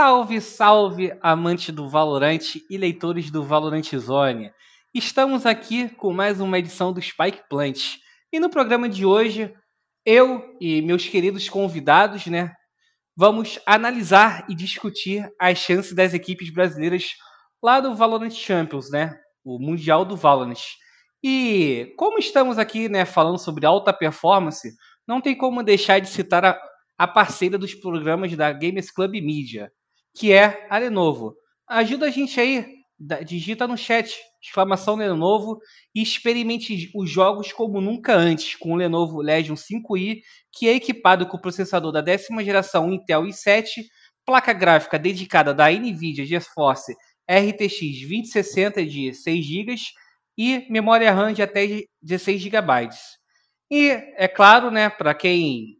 Salve, salve, amante do Valorant e leitores do Valorant Zone. Estamos aqui com mais uma edição do Spike Plant. E no programa de hoje, eu e meus queridos convidados, né, vamos analisar e discutir as chances das equipes brasileiras lá do Valorant Champions, né, o Mundial do Valorant. E como estamos aqui, né, falando sobre alta performance, não tem como deixar de citar a, a parceira dos programas da Games Club Media, que é a Lenovo. Ajuda a gente aí, digita no chat, exclamação Lenovo, e experimente os jogos como nunca antes com o Lenovo Legion 5i, que é equipado com o processador da décima geração Intel i7, placa gráfica dedicada da NVIDIA GeForce RTX 2060 de 6 GB e memória RAM de até 16 GB. E é claro, né, para quem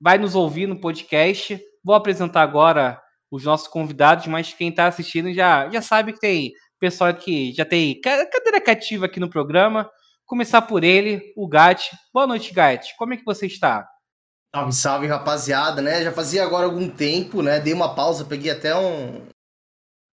vai nos ouvir no podcast. Vou apresentar agora os nossos convidados, mas quem está assistindo já, já sabe que tem pessoal que já tem cadeira cativa aqui no programa. Começar por ele, o Gat. Boa noite, Gat. Como é que você está? Salve, salve, rapaziada, né? Já fazia agora algum tempo, né? Dei uma pausa, peguei até um,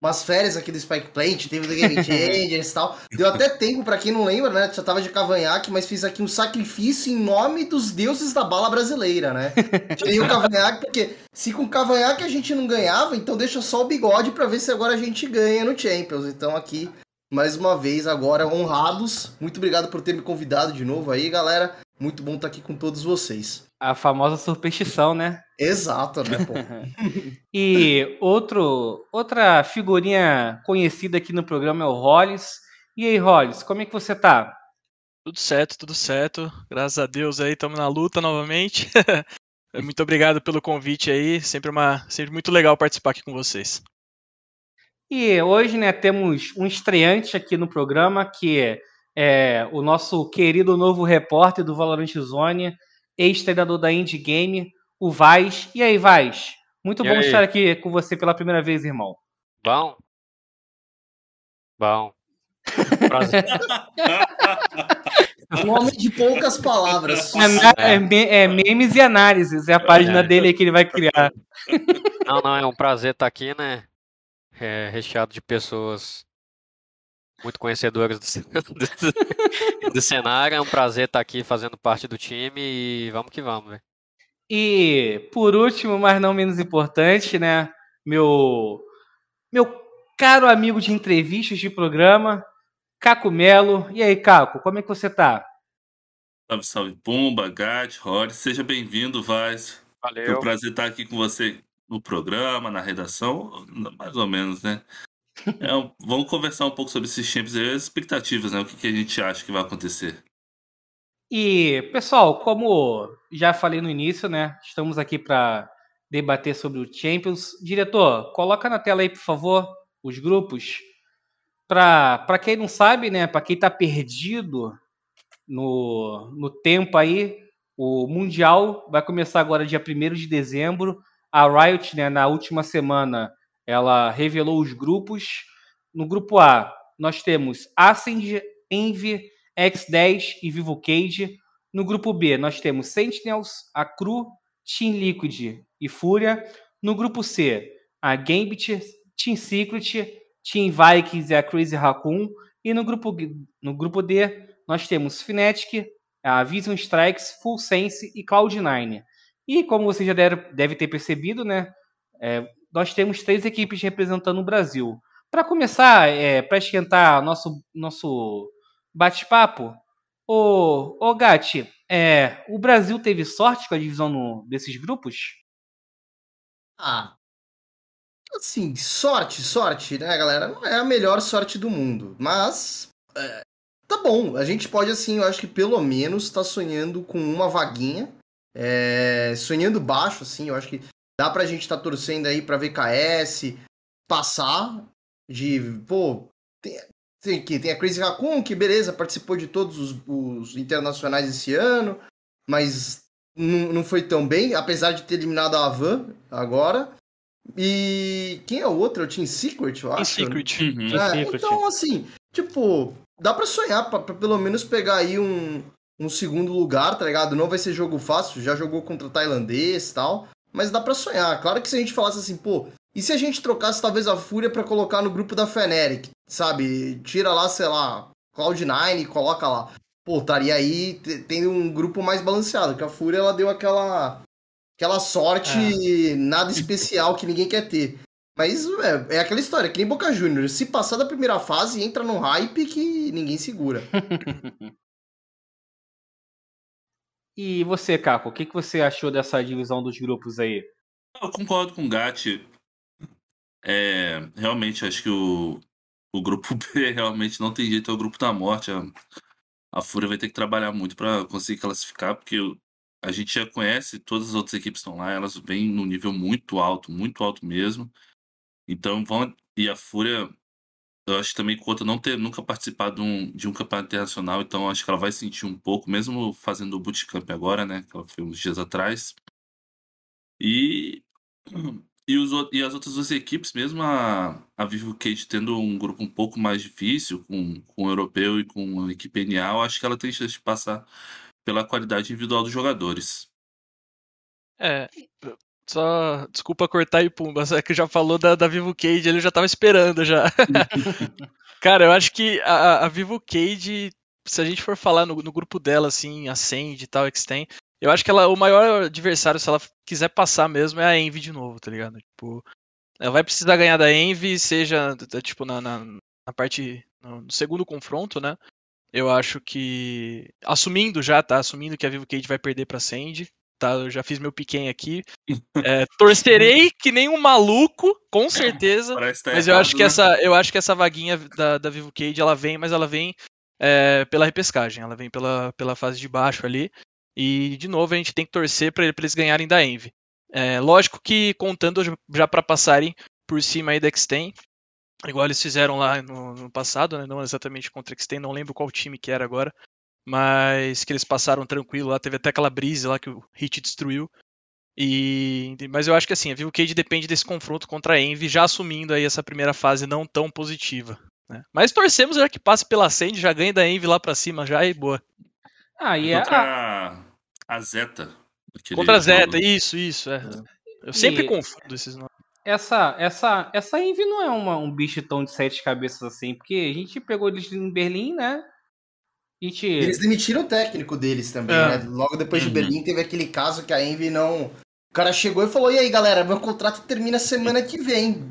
umas férias aqui do Spike Plant, teve do Game Changers e tal. Deu até tempo, para quem não lembra, né? Já tava de cavanhaque, mas fiz aqui um sacrifício em nome dos deuses da bala brasileira, né? Tirei o cavanhaque, porque se com cavanhaque a gente não ganhava, então deixa só o bigode para ver se agora a gente ganha no Champions. Então aqui, mais uma vez, agora honrados. Muito obrigado por ter me convidado de novo aí, galera. Muito bom estar aqui com todos vocês. A famosa superstição, né? Exato, né, pô? e outro, outra figurinha conhecida aqui no programa é o Hollis. E aí, Hollis, como é que você tá? Tudo certo, tudo certo. Graças a Deus aí, estamos na luta novamente. muito obrigado pelo convite aí. Sempre, uma, sempre muito legal participar aqui com vocês. E hoje, né, temos um estreante aqui no programa que é o nosso querido novo repórter do Valorant Zone, ex-treinador da Indie Game, o Vaz. E aí, Vaz? Muito e bom aí? estar aqui com você pela primeira vez, irmão. Bom. Bom. Prazer. um homem de poucas palavras. É, é, é, memes e análises, é a página é. dele que ele vai criar. Não, não, é um prazer estar aqui, né? É, recheado de pessoas muito conhecedores do, do, do, cenário. É um prazer estar aqui fazendo parte do time e vamos que vamos. E por último, mas não menos importante, né? Meu meu caro amigo de entrevistas de programa, Caco Melo. E aí, Caco, como é que você tá? Salve, salve, Pumba, Gat, Rory. Seja bem-vindo, Vaz. Valeu. É um prazer estar aqui com você no programa, na redação, mais ou menos, né? É, vamos conversar um pouco sobre esses champions e as expectativas, né? O que, que a gente acha que vai acontecer. E, pessoal, como já falei no início, né? Estamos aqui para debater sobre o Champions. Diretor, coloca na tela aí, por favor, os grupos. Para quem não sabe, né? Para quem está perdido no, no tempo aí, o Mundial vai começar agora dia 1 de dezembro. A Riot, né, na última semana, ela revelou os grupos. No grupo A, nós temos Ascend, Envy, X10 e Vivo Cage. No grupo B, nós temos Sentinels, a Cru, Team Liquid e Fúria. No grupo C, a Gambit, Team Secret, Team Vikings e a Crazy Raccoon. E no grupo, no grupo D, nós temos Fnatic, a Vision Strikes, Full Sense e Cloud9. E como vocês já devem ter percebido, né? É, nós temos três equipes representando o Brasil. Para começar, é, para esquentar nosso, nosso bate-papo, o, o Gatti, é, o Brasil teve sorte com a divisão no, desses grupos? Ah, assim, sorte, sorte, né, galera? Não é a melhor sorte do mundo, mas é, tá bom. A gente pode, assim, eu acho que pelo menos tá sonhando com uma vaguinha. É, sonhando baixo, assim, eu acho que Dá pra gente estar tá torcendo aí pra VKS passar de, pô, tem, tem, que, tem a Crazy Raccoon, que beleza, participou de todos os, os internacionais esse ano, mas não, não foi tão bem, apesar de ter eliminado a Avan agora. E quem é o outro? É o Team Secret, eu acho. Team Secret. Uhum. É, então, assim, tipo, dá pra sonhar, pra, pra, pelo menos pegar aí um, um segundo lugar, tá ligado? Não vai ser jogo fácil, já jogou contra tailandês e tal mas dá para sonhar. Claro que se a gente falasse assim, pô, E se a gente trocasse talvez a Fúria pra colocar no grupo da Feneric, sabe? Tira lá, sei lá, Cloud9 e coloca lá. Pô, estaria aí te- tendo um grupo mais balanceado, que a Fúria ela deu aquela aquela sorte nada especial que ninguém quer ter. Mas é, é aquela história, que nem Boca Juniors. Se passar da primeira fase, entra num hype que ninguém segura. E você, Caco, o que, que você achou dessa divisão dos grupos aí? Eu concordo com o Gatti. É, realmente, acho que o, o grupo B realmente não tem jeito, é o grupo da morte. A, a Fúria vai ter que trabalhar muito para conseguir classificar, porque a gente já conhece, todas as outras equipes estão lá, elas vêm num nível muito alto, muito alto mesmo. Então vão. E a Fúria, eu acho também que conta não ter nunca participado de um, de um campeonato internacional, então acho que ela vai sentir um pouco, mesmo fazendo o bootcamp agora, né? Que ela fez uns dias atrás. E, e, os, e as outras duas equipes, mesmo a, a Vivo Cage tendo um grupo um pouco mais difícil, com, com o europeu e com a equipe NA, eu acho que ela tem chance de passar pela qualidade individual dos jogadores. É, só desculpa cortar aí, Pumba, é que já falou da, da Vivo Cage, ele já tava esperando já. Cara, eu acho que a, a Vivo Cage, se a gente for falar no, no grupo dela, assim, Ascend e tal, Extend, eu acho que ela, o maior adversário, se ela quiser passar mesmo, é a Envy de novo, tá ligado? Tipo, ela vai precisar ganhar da Envy, seja, tipo, na, na, na parte, no, segundo confronto, né? Eu acho que, assumindo já, tá? Assumindo que a Vivo Cage vai perder pra Ascend, tá? Eu já fiz meu pequeno aqui. É, torcerei que nem um maluco, com certeza. Tá Mas eu errado, acho que né? essa, eu acho que essa vaguinha da, da Vivo Cage, ela vem, mas ela vem é, pela repescagem, ela vem pela, pela fase de baixo ali. E de novo a gente tem que torcer para eles ganharem da Envy. É, lógico que contando já- para passarem por cima aí da Extend, igual eles fizeram lá no, no passado, né? não exatamente contra a Extend, não lembro qual time que era agora, mas que eles passaram tranquilo lá, teve até aquela brise lá que o Hit destruiu. E, mas eu acho que assim, a Vivo Cage depende desse confronto contra a Envy, já assumindo aí essa primeira fase não tão positiva. né? Mas torcemos já que passe pela Ascend, já ganhe da Envy lá pra cima já e boa. Ah, e a, Contra a, a Zeta. Contra a jogo. Zeta, isso, isso, é. Eu sempre E- confundo esses nomes. essa, essa, essa Envy não é uma, um bicho tão de sete cabeças assim, porque a gente pegou eles em Berlim, né? Gente. Eles demitiram o técnico deles também, É. né? Logo depois de Uhum. Berlim teve aquele caso que a Envy não. O cara chegou e falou: e aí, galera, meu contrato termina semana que vem.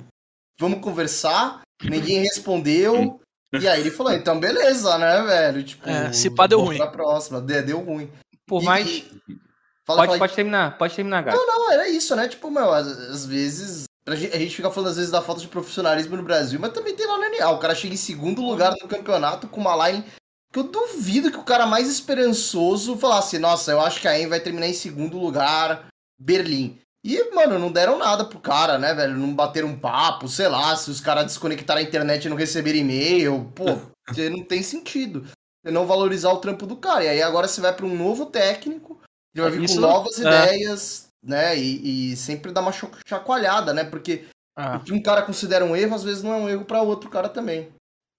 Vamos conversar? Ninguém respondeu. E aí ele falou: então beleza, né, velho? Tipo, É, se pá, deu ruim. Pra próxima. Deu, deu ruim. Por E- mais. e- pode, Fala, fala pode terminar, pode terminar, gato. Não, era isso, né? Tipo, meu, às, às vezes. A gente, a gente fica falando às vezes da falta de profissionalismo no Brasil, mas também tem lá no NA. O cara chega em segundo lugar no campeonato com uma line que eu duvido que o cara mais esperançoso falasse, nossa, eu acho que a EM vai terminar em segundo lugar, Berlim. E, mano, não deram nada pro cara, né, velho? Não bateram um papo, sei lá, se os caras desconectaram a internet e não receberam e-mail, pô, não tem sentido. Você não valorizar o trampo do cara. E aí agora você vai pra um novo técnico, ele vai vir Isso- com novas é. ideias, né? E, e sempre dá uma chacoalhada, né? Porque Ah. o que um cara considera um erro, às vezes não é um erro pra outro cara também.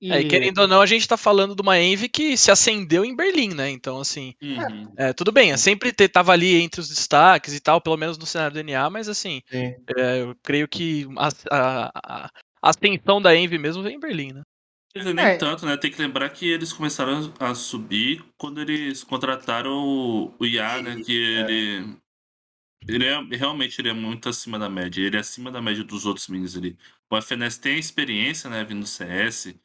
E, É, e querendo ou não, a gente tá falando de uma Envy que se acendeu em Berlim, né? Então, assim, Uhum. é, tudo bem, sempre te- tava ali entre os destaques e tal, pelo menos no cenário do NA, mas assim, Sim. é, eu creio que a, a, a- a ascensão da Envy mesmo vem em Berlim, né? Nem É. tanto, né? Tem que lembrar que eles começaram a subir quando eles contrataram o, o IA, né? Que ele. Ele é realmente ele é muito acima da média. Ele é acima da média dos outros minis ali. O FNS tem experiência, né? Vindo do CS.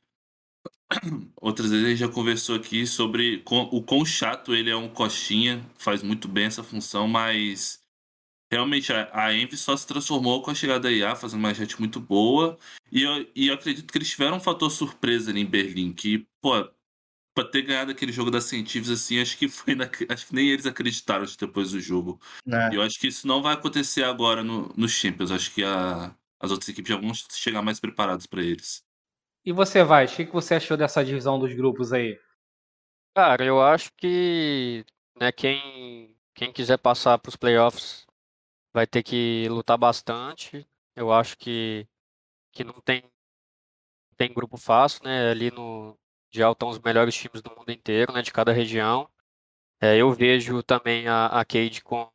Outras vezes a gente já conversou aqui sobre com- o quão chato ele é um coxinha. Faz muito bem essa função, mas realmente a, a Envy só se transformou com a chegada da IA, fazendo uma jet muito boa. E eu, e eu acredito que eles tiveram um fator surpresa ali em Berlim, que, pô, pra ter ganhado aquele jogo da Científicos assim, acho que foi na- acho que nem eles acreditaram depois do jogo. Né? E eu acho que isso não vai acontecer agora no, no Champions. Acho que a- as outras equipes já vão chegar mais preparadas pra eles. E você, vai? O que, você achou dessa divisão dos grupos aí? Cara, eu acho que né, quem, quem quiser passar para os playoffs vai ter que lutar bastante. Eu acho que, que não tem, tem grupo fácil, né? Ali no Mundial estão os melhores times do mundo inteiro, né? De cada região. É, eu vejo também a, a Cade com,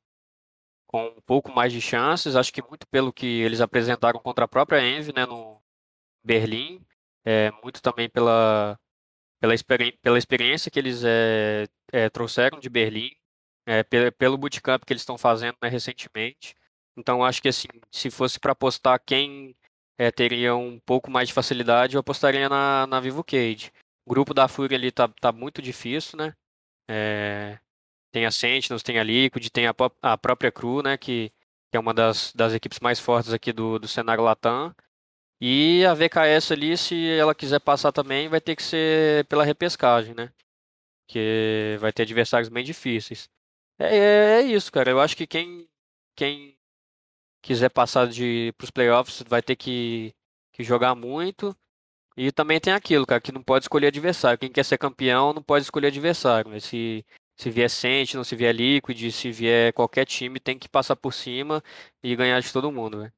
com um pouco mais de chances, acho que muito pelo que eles apresentaram contra a própria Envy, né, no Berlim, é, muito também pela, pela, experi pela experiência que eles é, é, trouxeram de Berlim, é, pelo, pelo bootcamp que eles estão fazendo né, recentemente. Então, acho que assim, se fosse para apostar quem é, teria um pouco mais de facilidade, eu apostaria na, na Vivo Cage. O grupo da Fúria ali tá, tá muito difícil, né? É, tem a Sentinels, tem a Liquid, tem a, a própria Cru, né? Que, que é uma das, das equipes mais fortes aqui do, do cenário Latam. E a VKS ali, se ela quiser passar também, vai ter que ser pela repescagem, né? Que vai ter adversários bem difíceis. É, é, é isso, cara. Eu acho que quem, quem quiser passar de os playoffs vai ter que, que jogar muito. E também tem aquilo, cara, que não pode escolher adversário. Quem quer ser campeão não pode escolher adversário. Mas se, se vier Sentinel, se vier Liquid, se vier qualquer time, tem que passar por cima e ganhar de todo mundo, velho.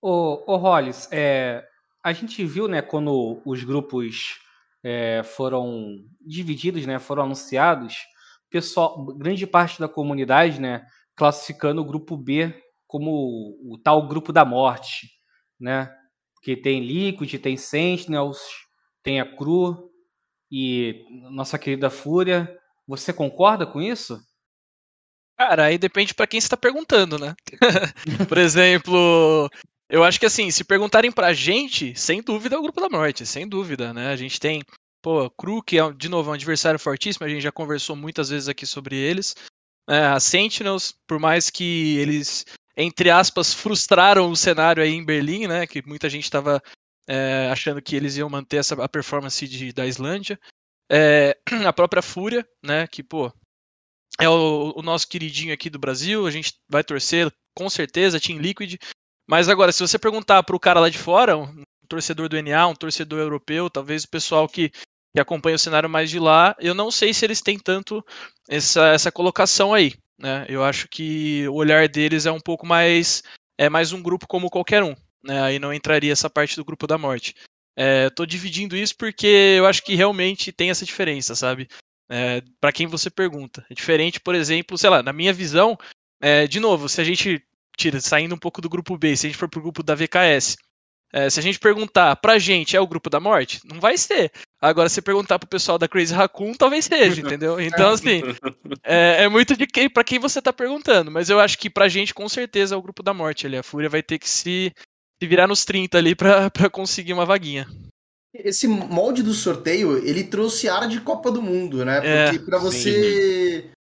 Ô, ô Hollis, é, a gente viu, né, quando os grupos é, foram divididos, né, foram anunciados, pessoal, grande parte da comunidade, né, classificando o grupo B como o, o tal grupo da morte, né? Porque tem Liquid, tem Sentinels, tem a Cru e nossa querida Fúria. Você concorda com isso? Cara, aí depende para quem está perguntando, né? Por exemplo, eu acho que assim, se perguntarem pra gente, sem dúvida é o grupo da morte, sem dúvida, né? A gente tem, pô, Cru, que é, de novo, um adversário fortíssimo, a gente já conversou muitas vezes aqui sobre eles. É, a Sentinels, por mais que eles entre aspas, frustraram o cenário aí em Berlim, né? Que muita gente estava é, achando que eles iam manter essa, a performance de, da Islândia. É, a própria Fúria, né? Que, pô, é o, o, nosso queridinho aqui do Brasil, a gente vai torcer com certeza, Team Liquid. Mas agora, se você perguntar para o cara lá de fora, um torcedor do NA, um torcedor europeu, talvez o pessoal que, que acompanha o cenário mais de lá, eu não sei se eles têm tanto essa, essa colocação aí. Né? Eu acho que o olhar deles é um pouco mais é mais um grupo como qualquer um. Né? Aí não entraria essa parte do grupo da morte. Estou é, dividindo isso porque eu acho que realmente tem essa diferença, sabe? É, para quem você pergunta. É diferente, por exemplo, sei lá, na minha visão, é, de novo, se a gente tira, saindo um pouco do grupo B, se a gente for pro grupo da VKS, é, se a gente perguntar pra gente, é o grupo da morte? Não vai ser. Agora, se perguntar pro pessoal da Crazy Raccoon, talvez seja, entendeu? Então, assim, é, é muito de quem, pra quem você tá perguntando. Mas eu acho que pra gente, com certeza, é o grupo da morte ali. A Fúria vai ter que se, se virar nos 30 ali pra, pra conseguir uma vaguinha. Esse molde do sorteio, ele trouxe ar de Copa do Mundo, né? É, Porque é, pra você sim.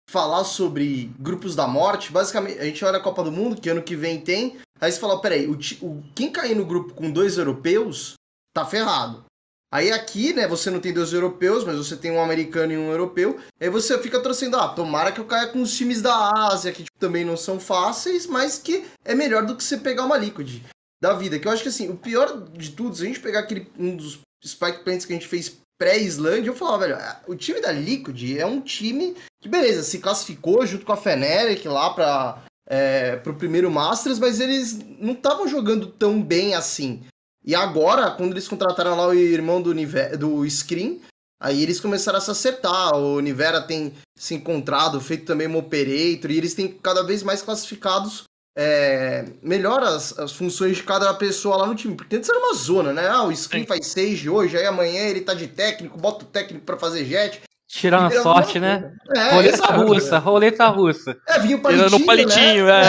Falar sobre grupos da morte, basicamente, a gente olha a Copa do Mundo, que ano que vem tem, Aí você fala, peraí, o, o, quem cair no grupo com dois europeus tá ferrado. Aí aqui, né, você não tem dois europeus, mas você tem um americano e um europeu. Aí você fica torcendo, ah, tomara que eu caia com os times da Ásia, que tipo, também não são fáceis, mas que é melhor do que você pegar uma Liquid da vida. Que eu acho que assim, o pior de tudo, se a gente pegar aquele um dos Spike Plants que a gente fez pré-Islândia, eu falava, velho, o time da Liquid é um time que, beleza, se classificou junto com a Fnatic lá pra é, pro primeiro Masters, mas eles não estavam jogando tão bem assim. E agora, quando eles contrataram lá o irmão do, do Screen, aí eles começaram a se acertar. O Nivera tem se encontrado, feito também um Operator, e eles têm cada vez mais classificados é, melhor as, as, funções de cada pessoa lá no time. Porque antes era uma zona, né? Ah, o Screen Sim. faz Sage hoje, aí amanhã ele tá de técnico, bota o técnico para fazer jet. Tirando a sorte, né? É, roleta exato, russa, roleta russa. É, vinha o palitinho, Tirando o palitinho, né?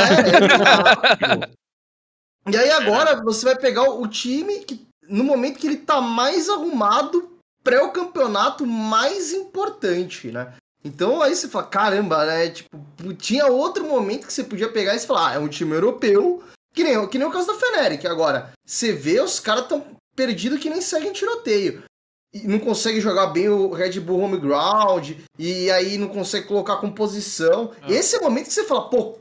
é. é e aí agora você vai pegar o time que, no momento que ele tá mais arrumado pré o campeonato mais importante, né? Então aí você fala, caramba, né? Tipo, tinha outro momento que você podia pegar e falar, ah, é um time europeu, que nem, que nem o caso da Feneric. Agora, você vê, os caras tão perdidos que nem seguem tiroteio não consegue jogar bem o Red Bull Home Ground, e aí não consegue colocar composição. Ah. Esse é o momento que você fala, pô,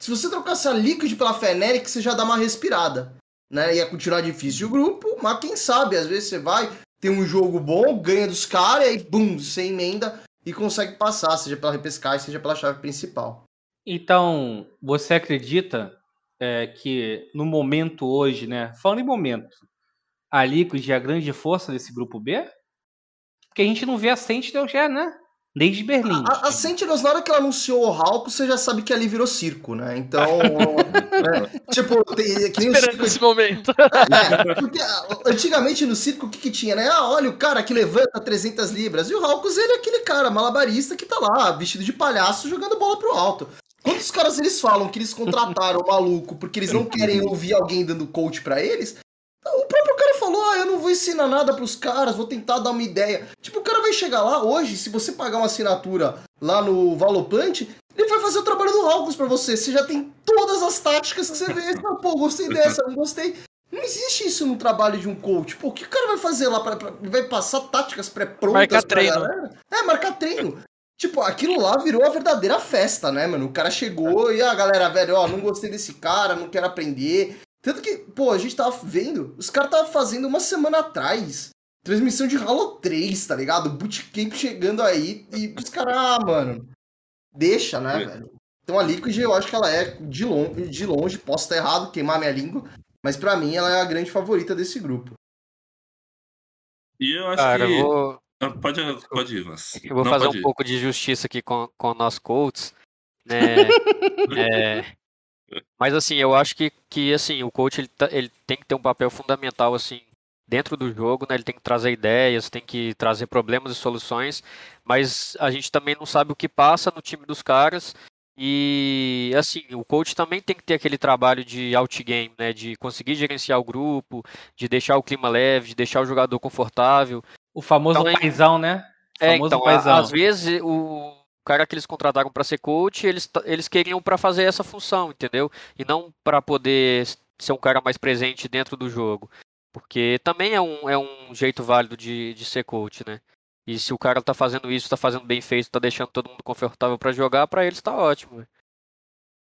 se você trocasse a Liquid pela Fnatic, você já dá uma respirada. Né? Ia continuar difícil o grupo, mas quem sabe, às vezes você vai, tem um jogo bom, ganha dos caras, e aí, bum, você emenda e consegue passar, seja pela repescagem, seja pela chave principal. Então, você acredita é, que no momento hoje, né? Falando em momento, a Liquid é a grande força desse grupo B? Porque a gente não vê a Sentinel já, né? Desde Berlim. A, a Sentinels, na hora que ela anunciou o Hulk, você já sabe que ali virou circo, né? Então. né? Tipo, tem, que nem o Esperando circo. esse momento. É, porque ah, antigamente no circo o que, que tinha, né? Ah, olha o cara que levanta 300 libras. E o Hawkins, ele é aquele cara malabarista que tá lá, vestido de palhaço, jogando bola pro alto. Quando os caras eles falam que eles contrataram o maluco porque eles não querem ouvir alguém dando coach pra eles, o próprio cara falou: Ah, eu não vou ensinar nada pros caras, vou tentar dar uma ideia. Tipo, o cara vai chegar lá hoje, se você pagar uma assinatura lá no Valoplant, ele vai fazer o trabalho do Hawkins pra você. Você já tem todas as táticas que você vê. Fala, Pô, gostei dessa, não gostei. Não existe isso no trabalho de um coach. Pô, o que o cara vai fazer lá? Pra, pra- vai passar táticas pré-prontas Marcar pra treino. galera? É, marcar treino. Tipo, aquilo lá virou a verdadeira festa, né, mano? O cara chegou e a galera, velho, ó, não gostei desse cara, não quero aprender. Tanto que, pô, a gente tava vendo, os caras tava fazendo uma semana atrás. Transmissão de Halo 3, tá ligado? Bootcamp chegando aí e os caras, ah, mano, deixa, né, É. velho? Então a Liquid, eu acho que ela é, de longe, de longe posso estar errado, queimar minha língua, mas pra mim ela é a grande favorita desse grupo. E eu acho Cara, que. eu vou, Ah, Pode, pode ir, Vans. eu vou Não, fazer um ir. pouco de justiça aqui com, com o nosso Colts, né? É, mas assim, eu acho que, que assim, o coach ele, tá- ele tem que ter um papel fundamental assim dentro do jogo, né? Ele tem que trazer ideias, tem que trazer problemas e soluções, mas a gente também não sabe o que passa no time dos caras. E assim, o coach também tem que ter aquele trabalho de outgame, né? De conseguir gerenciar o grupo, de deixar o clima leve, de deixar o jogador confortável. O famoso Então, é- paizão, né? O É, então, paizão. às vezes o cara que eles contrataram para ser coach, eles, eles queriam para fazer essa função, entendeu? E não para poder ser um cara mais presente dentro do jogo. Porque também é um, é um jeito válido de, de ser coach, né? E se o cara tá fazendo isso, tá fazendo bem feito, tá deixando todo mundo confortável para jogar, para eles tá ótimo. velho.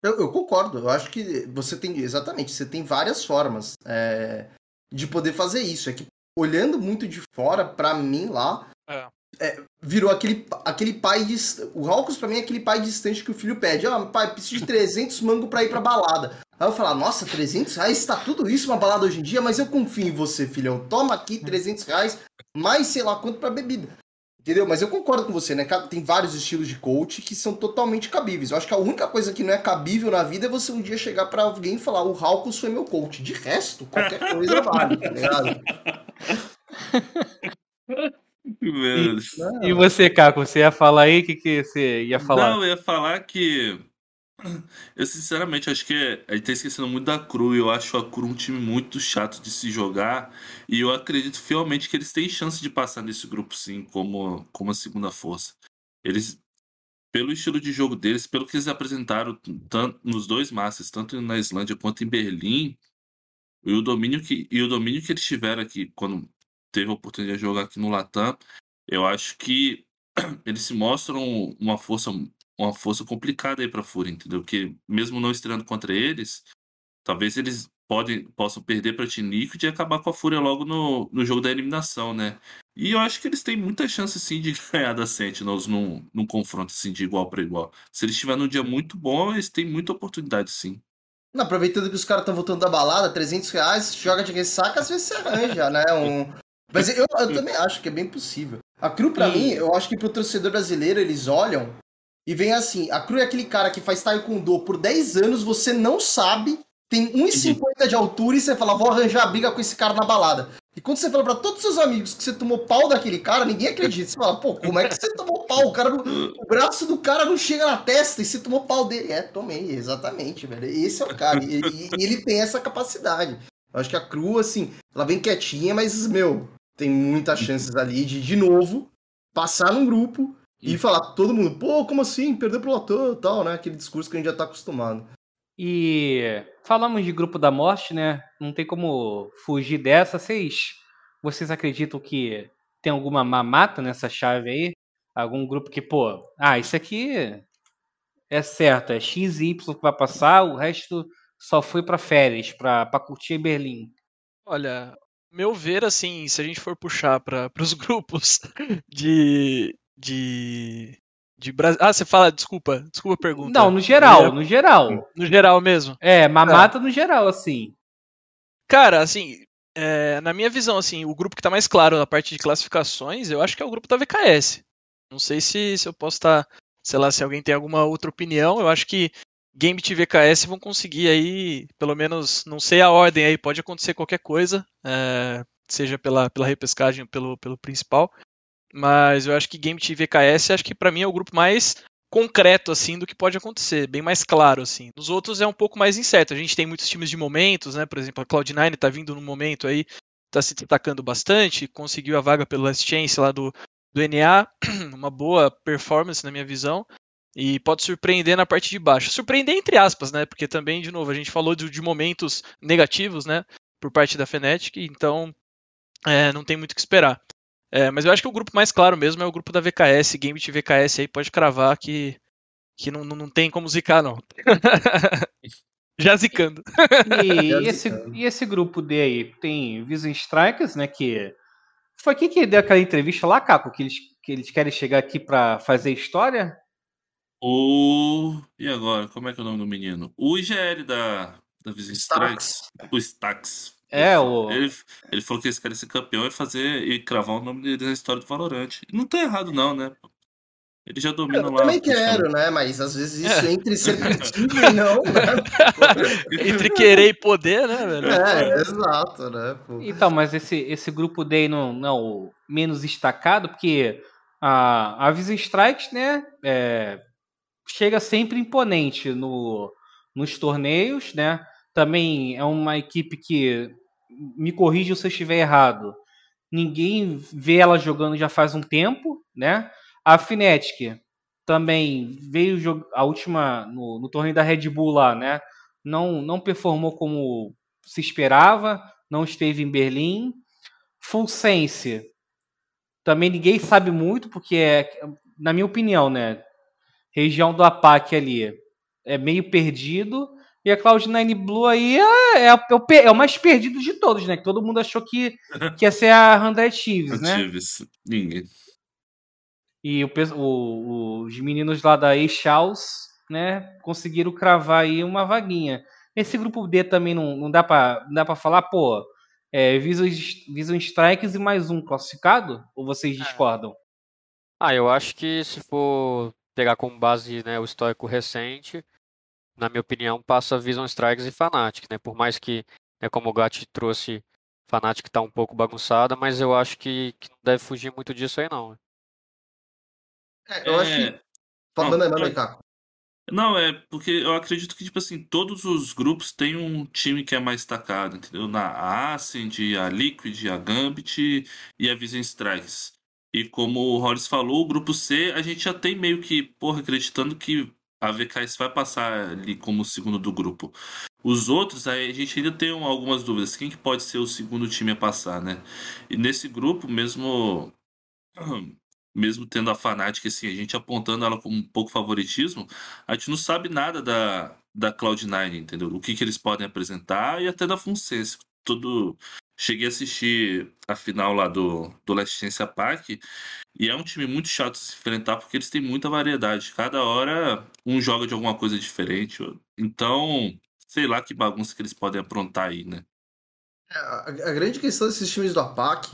Eu, eu concordo, eu acho que você tem, exatamente, você tem várias formas é, de poder fazer isso. É que olhando muito de fora, pra mim lá, É. é, virou aquele, aquele pai distante. O Hawkins pra mim é aquele pai distante que o filho pede. Ó, pai, preciso de 300 mango pra ir pra balada. Aí eu falo, nossa, 300 reais? Tá tudo isso uma balada hoje em dia? Mas eu confio em você, filhão. Toma aqui 300 reais, mais sei lá quanto pra bebida. Entendeu? Mas eu concordo com você, né? Tem vários estilos de coach que são totalmente cabíveis. Eu acho que a única coisa que não é cabível na vida é você um dia chegar pra alguém e falar: o Hawkins foi meu coach. De resto, qualquer coisa vale, tá ligado? Deus. E você, Caco, você ia falar aí? O que, que você ia falar? Não, eu ia falar que. Eu sinceramente acho que a gente tá esquecendo muito da Cru. e Eu acho a Cru um time muito chato de se jogar. E eu acredito fielmente que eles têm chance de passar nesse grupo sim, como, como a segunda força. Eles, pelo estilo de jogo deles, pelo que eles apresentaram tanto nos dois Masters, tanto na Islândia quanto em Berlim, e o domínio que, e o domínio que eles tiveram aqui quando teve a oportunidade de jogar aqui no Latam, eu acho que eles se mostram uma força uma força complicada aí pra Fúria, entendeu? Que mesmo não estreando contra eles, talvez eles podem, possam perder pra Team Liquid e acabar com a Fúria logo no, no jogo da eliminação, né? E eu acho que eles têm muita chance, sim, de ganhar da Sentinels num, num confronto, assim, de igual para igual. Se eles estiverem num dia muito bom, eles têm muita oportunidade, sim. Não, aproveitando que os caras estão voltando da balada, 300 reais, joga de ressaca, às vezes você arranja, né? Um... Mas eu, eu também acho que é bem possível. A Cru, pra mim, eu acho que pro torcedor brasileiro, eles olham e vem assim, a Cru é aquele cara que faz taekwondo por 10 anos, você não sabe, tem 1,50 de altura e você fala, vou arranjar a briga com esse cara na balada. E quando você fala pra todos os seus amigos que você tomou pau daquele cara, ninguém acredita. Você fala, pô, como é que você tomou pau? O, cara o braço do cara não chega na testa e você tomou pau dele. É, tomei, exatamente, velho. Esse é o cara. E, e- e ele tem essa capacidade. Eu acho que a Cru, assim, ela vem quietinha, mas, meu, tem muitas chances ali de, de novo, passar num grupo e falar pra todo mundo, pô, como assim? Perdeu pro Latam e tal, né? Aquele discurso que a gente já tá acostumado. E falamos de grupo da morte, né? Não tem como fugir dessa. Vocês, vocês acreditam que tem alguma mamata nessa chave aí? Algum grupo que, pô, ah, isso aqui é certo, é X e Y que vai passar, o resto só foi pra férias, pra, pra curtir em Berlim. Olha, meu ver, assim, se a gente for puxar para os grupos de. de. de Brasil. Ah, você fala, desculpa, desculpa a pergunta. Não, no geral, no geral. No geral mesmo. É, mamata no geral, assim. Cara, assim, é, na minha visão, assim, o grupo que tá mais claro na parte de classificações, eu acho que é o grupo da VKS. Não sei se, se eu posso estar, tá, sei lá, se alguém tem alguma outra opinião. Eu acho que Gambit e VKS vão conseguir aí, pelo menos, não sei a ordem aí, pode acontecer qualquer coisa, é, seja pela, pela repescagem ou pelo, pelo principal. Mas eu acho que Gambit e VKS, acho que para mim é o grupo mais concreto assim do que pode acontecer, bem mais claro assim. Nos outros é um pouco mais incerto. A gente tem muitos times de momentos, né? Por exemplo, a Cloud9 está vindo num momento aí, está se destacando bastante, conseguiu a vaga pelo Last Chance lá do, do NA, uma boa performance na minha visão. E pode surpreender na parte de baixo. Surpreender entre aspas, né? Porque também, de novo, a gente falou de, de momentos negativos, né? Por parte da Fnatic, então é, não tem muito o que esperar. É, mas eu acho que o grupo mais claro mesmo é o grupo da VKS, Gambit VKS aí pode cravar que, que não, não tem como zicar, não. Já zicando. E, e, esse, e esse grupo D aí tem Vision Strikers, né? Que. Foi quem que deu aquela entrevista lá, Caco? Que eles, que eles querem chegar aqui para fazer história? O. E agora? Como é que é o nome do menino? O IGL da, da Vision Strikers. O Stax. É, o... ele, ele falou que esse cara ser campeão e fazer e cravar o nome dele na história do Valorant. Não tá errado, não, né? Ele já domina eu lá. Eu também quero, né? Mas às vezes isso é. entre ser possível e não, né? entre querer e poder, né, velho? É, exato, né? Pô. Então, mas esse, esse grupo D não, não menos destacado, porque a, a Visa Strikes, né, é, chega sempre imponente no, nos torneios, né? também é uma equipe que me corrija se eu estiver errado. Ninguém vê ela jogando já faz um tempo, né? A Fnatic também veio a última no, no torneio da Red Bull lá, né? Não não performou como se esperava, não esteve em Berlim. Full Sense também ninguém sabe muito porque é, na minha opinião, né? Região do APAC ali é meio perdido e a Cloud9 Blue aí é, é, é, é, o mais perdido de todos, né? Que todo mundo achou que, que ia ser a 100 Chiefs, né? Chiefs. Ninguém. E o, o, os meninos lá da Eixaus, né, conseguiram cravar aí uma vaguinha. Esse grupo D também não, não dá para dá para falar, pô, é, Vision, Vision Strikes e mais um classificado? Ou vocês é. discordam? Ah, eu acho que se for pegar como base né, o histórico recente, na minha opinião, passa Vision Strikes e Fnatic, né? Por mais que, né, como o Gatti trouxe, Fnatic tá um pouco bagunçada, mas eu acho que, que não deve fugir muito disso aí, não. É, eu acho que... É, não, não, não, não, é porque eu acredito que, tipo assim, todos os grupos têm um time que é mais destacado, entendeu? Na Ascend, a Liquid, a Gambit e a Vision Strikes. E como o Hollis falou, o grupo C, a gente já tem meio que, porra, acreditando que a VKS vai passar ali como segundo do grupo. Os outros, aí a gente ainda tem algumas dúvidas. Quem que pode ser o segundo time a passar, né? E nesse grupo, mesmo mesmo tendo a Fnatic, assim, a gente apontando ela como um pouco favoritismo, a gente não sabe nada da, da Cloud9, entendeu? O que, que eles podem apresentar e até da Funsense. Tudo... Cheguei a assistir a final lá do, do Last Chance Pack e é um time muito chato de se enfrentar porque eles têm muita variedade. Cada hora um joga de alguma coisa diferente. Então, sei lá que bagunça que eles podem aprontar aí, né? É, a, a, grande questão desses times do APAC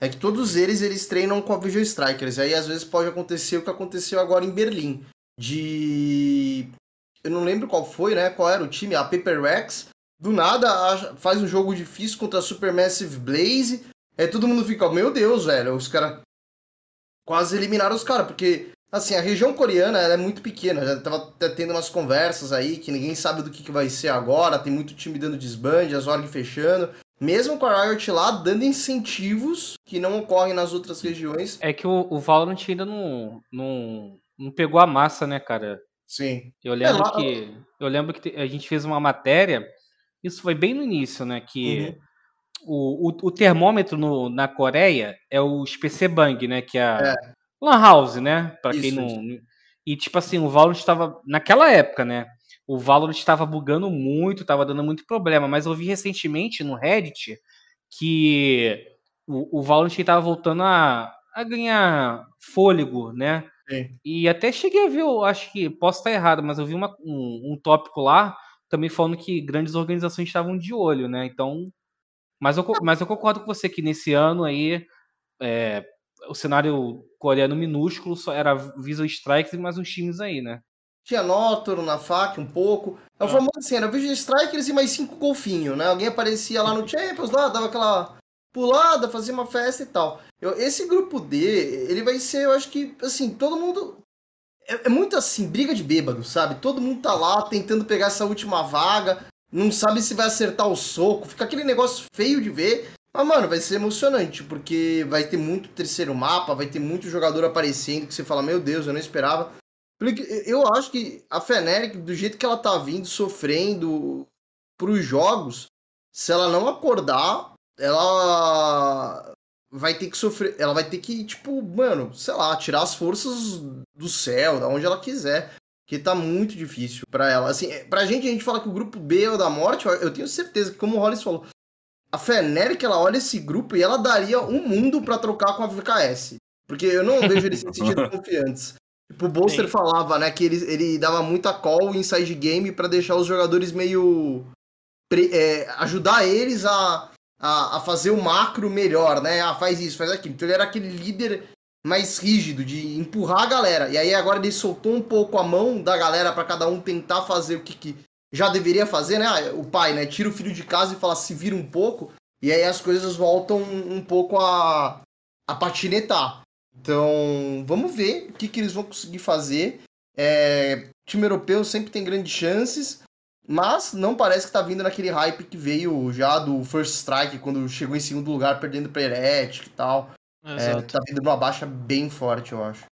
é que todos eles eles treinam com a Visual Strikers. E aí às vezes pode acontecer o que aconteceu agora em Berlim. De. Eu não lembro qual foi, né? Qual era o time? A Paper Rex. Do nada faz um jogo difícil contra a Supermassive Blaze. Aí todo mundo fica, meu Deus, velho, os caras quase eliminaram os caras, porque, assim, a região coreana é muito pequena, já tava tendo umas conversas aí que ninguém sabe do que, que vai ser agora, tem muito time dando desbande, as org fechando. Mesmo com a Riot lá dando incentivos que não ocorrem nas outras regiões. É que o, o Valorant ainda não, não, não pegou a massa, né, cara? Sim. Eu lembro é, lá... que eu lembro que a gente fez uma matéria, isso foi bem no início, né, que uhum o, o, o termômetro no, na Coreia é o PC Bang, né? Que é a é. Lan House, né? Para quem não. E tipo assim, o Valorant estava. Naquela época, né? O Valorant estava bugando muito, estava dando muito problema. Mas eu vi recentemente no Reddit que o, o Valorant estava voltando a, a ganhar fôlego, né? Sim. E até cheguei a ver, eu acho que posso estar errado, mas eu vi uma, um, um tópico lá também falando que grandes organizações estavam de olho, né? Então mas eu, mas eu concordo com você que nesse ano aí, é, o cenário coreano minúsculo, só era Visual Strikes e mais uns times aí, né? Tinha Notor, na FAC um pouco. É o Ah. famoso assim, era Visual Strikers e mais cinco golfinhos, né? Alguém aparecia lá no Champions, lá, dava aquela pulada, fazia uma festa e tal. Eu- esse grupo D, ele vai ser, eu acho que, assim, todo mundo. É, é muito assim, briga de bêbado, sabe? Todo mundo tá lá tentando pegar essa última vaga, não sabe se vai acertar o soco, fica aquele negócio feio de ver. Mas, mano, vai ser emocionante, porque vai ter muito terceiro mapa, vai ter muito jogador aparecendo que você fala, meu Deus, eu não esperava. Eu acho que a Fnatic, do jeito que ela tá vindo, sofrendo pros jogos, se ela não acordar, ela vai ter que sofrer. Ela vai ter que, tipo, mano, sei lá, tirar as forças do céu, da onde ela quiser. Que tá muito difícil pra ela. Assim, é, pra gente, a gente fala que o grupo B é o da morte, eu tenho certeza que, como o Hollis falou, a Fnatic, ela olha esse grupo e ela daria um mundo pra trocar com a VKS. Porque eu não vejo eles se sentindo confiantes. Tipo, o Bolster Sim. falava, né, que ele, ele dava muita call inside game pra deixar os jogadores meio. pre- é, ajudar eles a, a, a fazer o macro melhor, né? Ah, faz isso, faz aquilo. Então ele era aquele líder mais rígido, de empurrar a galera. E aí agora ele soltou um pouco a mão da galera pra cada um tentar fazer o que, que já deveria fazer, né? Ah, O pai, né? Tira o filho de casa e fala, se vira um pouco. E aí as coisas voltam um pouco a, a patinetar. Então, vamos ver o que, que eles vão conseguir fazer. É, time europeu sempre tem grandes chances, mas não parece que tá vindo naquele hype que veio já do First Strike, quando chegou em segundo lugar, perdendo pra Heretic e tal. É, tá vindo uma baixa bem forte, eu acho.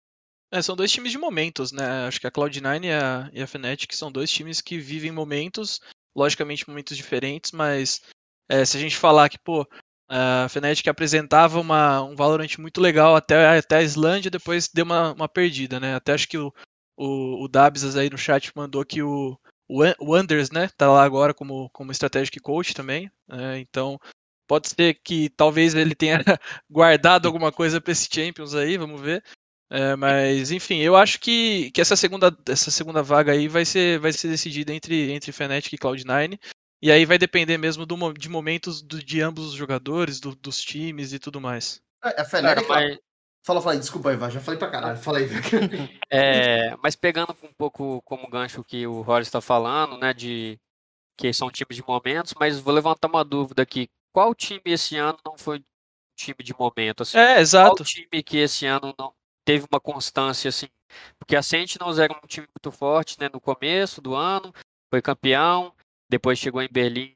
É, são dois times de momentos, né? Acho que a Cloud9 e a, e a Fnatic são dois times que vivem momentos, logicamente momentos diferentes, mas é, se a gente falar que, pô, a Fnatic apresentava uma, um Valorant muito legal até, até a Islândia, depois deu uma, uma perdida, né? Até acho que o, o, o Dabsas aí no chat mandou que o, o An- o Anders, né, tá lá agora como, como Strategic Coach também, né? então pode ser que talvez ele tenha guardado alguma coisa pra esse Champions aí, vamos ver. É, mas, enfim, eu acho que, que essa, segunda, essa segunda vaga aí vai ser, vai ser decidida entre, entre Fnatic e Cloud9. E aí vai depender mesmo do, de momentos do- de ambos os jogadores, do- dos times e tudo mais. É, A Cara, Fnatic... mas, Fala, fala aí, desculpa Vá, já falei pra caralho, fala aí. é, mas pegando um pouco como gancho que o Rory está falando, né, de que são times de momentos, mas vou levantar uma dúvida aqui. Qual time esse ano não foi um time de momento? Assim, É, qual exato. time que esse ano não teve uma constância assim? Porque a Sentinels era um time muito forte, né, no começo do ano, foi campeão, depois chegou em Berlim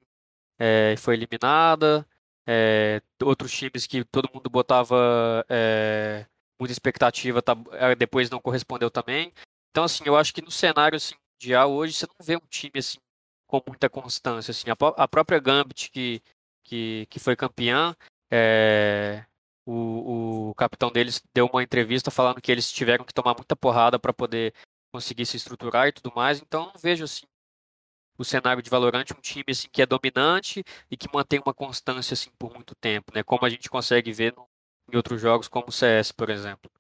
eh, e foi eliminada. Eh, outros times que todo mundo botava eh, muita expectativa, tá- eh, depois não correspondeu também. Então, assim, eu acho que no cenário assim, mundial hoje você não vê um time assim com muita constância. Assim, a, a própria Gambit que, que, que foi campeã, eh, o, o capitão deles deu uma entrevista falando que eles tiveram que tomar muita porrada para poder conseguir se estruturar e tudo mais. Então, não vejo assim o cenário de Valorant um time assim que é dominante e que mantém uma constância assim por muito tempo, né? Como a gente consegue ver no- em outros jogos como o CS, por exemplo.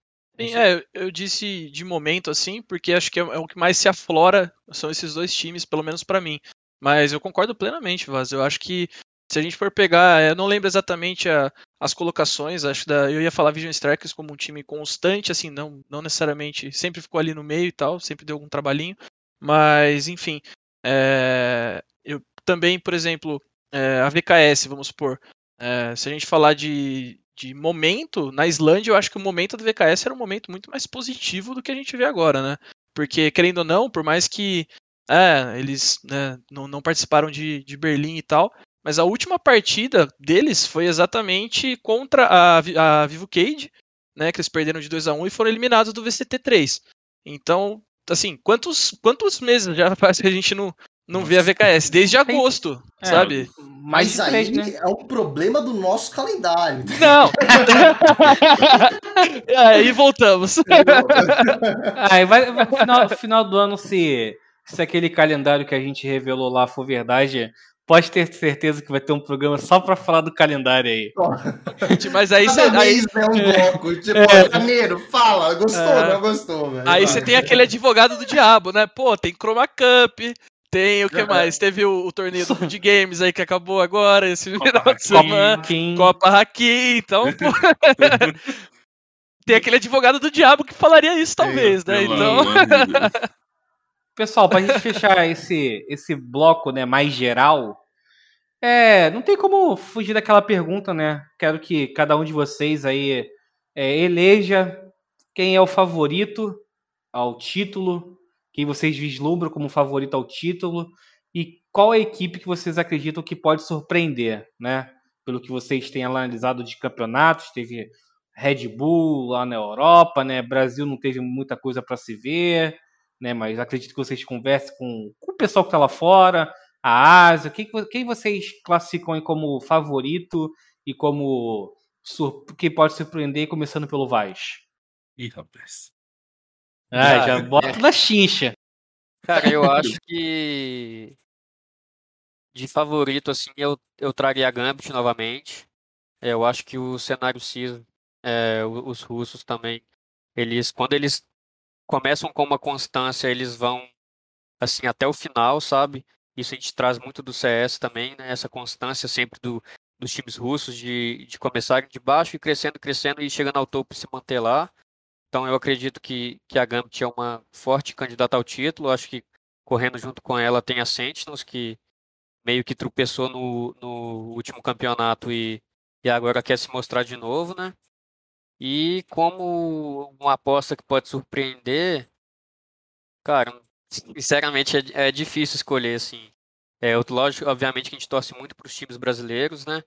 Sim, é, eu disse de momento assim, porque acho que é, é o que mais se aflora são esses dois times, pelo menos pra mim. Mas eu concordo plenamente, Vaz. Eu acho que se a gente for pegar, eu não lembro exatamente a- as colocações, acho que da, eu ia falar Vision Strikers como um time constante, assim, não, não necessariamente sempre ficou ali no meio e tal, sempre deu algum trabalhinho, mas enfim, é, eu também, por exemplo, é, a VKS, vamos supor, é, se a gente falar de, de momento, na Islândia, eu acho que o momento da VKS era um momento muito mais positivo do que a gente vê agora, né? Porque, querendo ou não, por mais que é, eles né, não, não participaram de, de Berlim e tal, mas a última partida deles foi exatamente contra a, a Vivo Cage, né? Que eles perderam de 2 a 1 e foram eliminados do VCT3. Então, assim, quantos, quantos meses já faz que a gente não, não vê a VKS? Desde agosto, É, sabe? Mas de aí né? é um problema do nosso calendário. Não! Aí voltamos. Aí vai, vai- final, final do ano, se, se aquele calendário que a gente revelou lá for verdade, pode ter certeza que vai ter um programa só pra falar do calendário aí. Mas aí você. Aí, é um bloco. Tipo, ó, janeiro, fala, gostou, É. não gostou, velho. aí você tem aquele advogado do diabo, né? Pô, tem Chroma Cup, tem o que É. mais? Teve o, o torneio do de games aí que acabou agora, esse Copa final de semana. Copa Haki, então, pô. tem aquele advogado do diabo que falaria isso, talvez, né? Pelo Então. Pessoal, pra gente fechar esse, esse bloco né, mais geral, é, não tem como fugir daquela pergunta, né? Quero que cada um de vocês aí é, eleja quem é o favorito ao título, quem vocês vislumbram como favorito ao título e qual a equipe que vocês acreditam que pode surpreender, né? Pelo que vocês têm analisado de campeonatos, teve Red Bull lá na Europa, né? Brasil não teve muita coisa para se ver, né? Mas acredito que vocês conversem com, com o pessoal que está lá fora, a Ásia. Quem, que- quem vocês classificam aí como favorito e como sur- que pode surpreender, começando pelo Vaz? Ih, rapaz. Ah, já é. bota na chincha. Cara, eu acho que de favorito, assim, eu, eu traria a Gambit novamente. É, Eu acho que o cenário CIS, é, os russos também, eles, quando eles começam com uma constância, eles vão, assim, até o final, sabe? Isso a gente traz muito do CS também, né? Essa constância sempre do, dos times russos de, de começarem de baixo e crescendo, crescendo e chegando ao topo e se manter lá. Então eu acredito que, que a Gambit é uma forte candidata ao título. Acho que correndo junto com ela tem a Sentinels, que meio que tropeçou no, no último campeonato e, e agora quer se mostrar de novo, né? E como uma aposta que pode surpreender, cara, sinceramente é, é difícil escolher, assim. É, lógico, obviamente que a gente torce muito para os times brasileiros, né?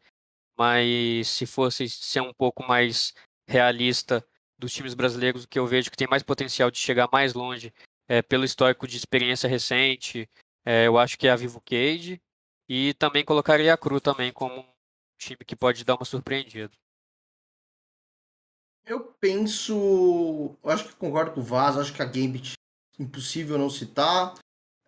Mas se fosse ser um pouco mais realista dos times brasileiros, o que eu vejo que tem mais potencial de chegar mais longe é, pelo histórico de experiência recente, é, eu acho que é a Vivo Cage. E também colocaria a Cru também como um time que pode dar uma surpreendida. Eu penso. Eu acho que concordo com o Vaz, acho que a Gambit impossível não citar.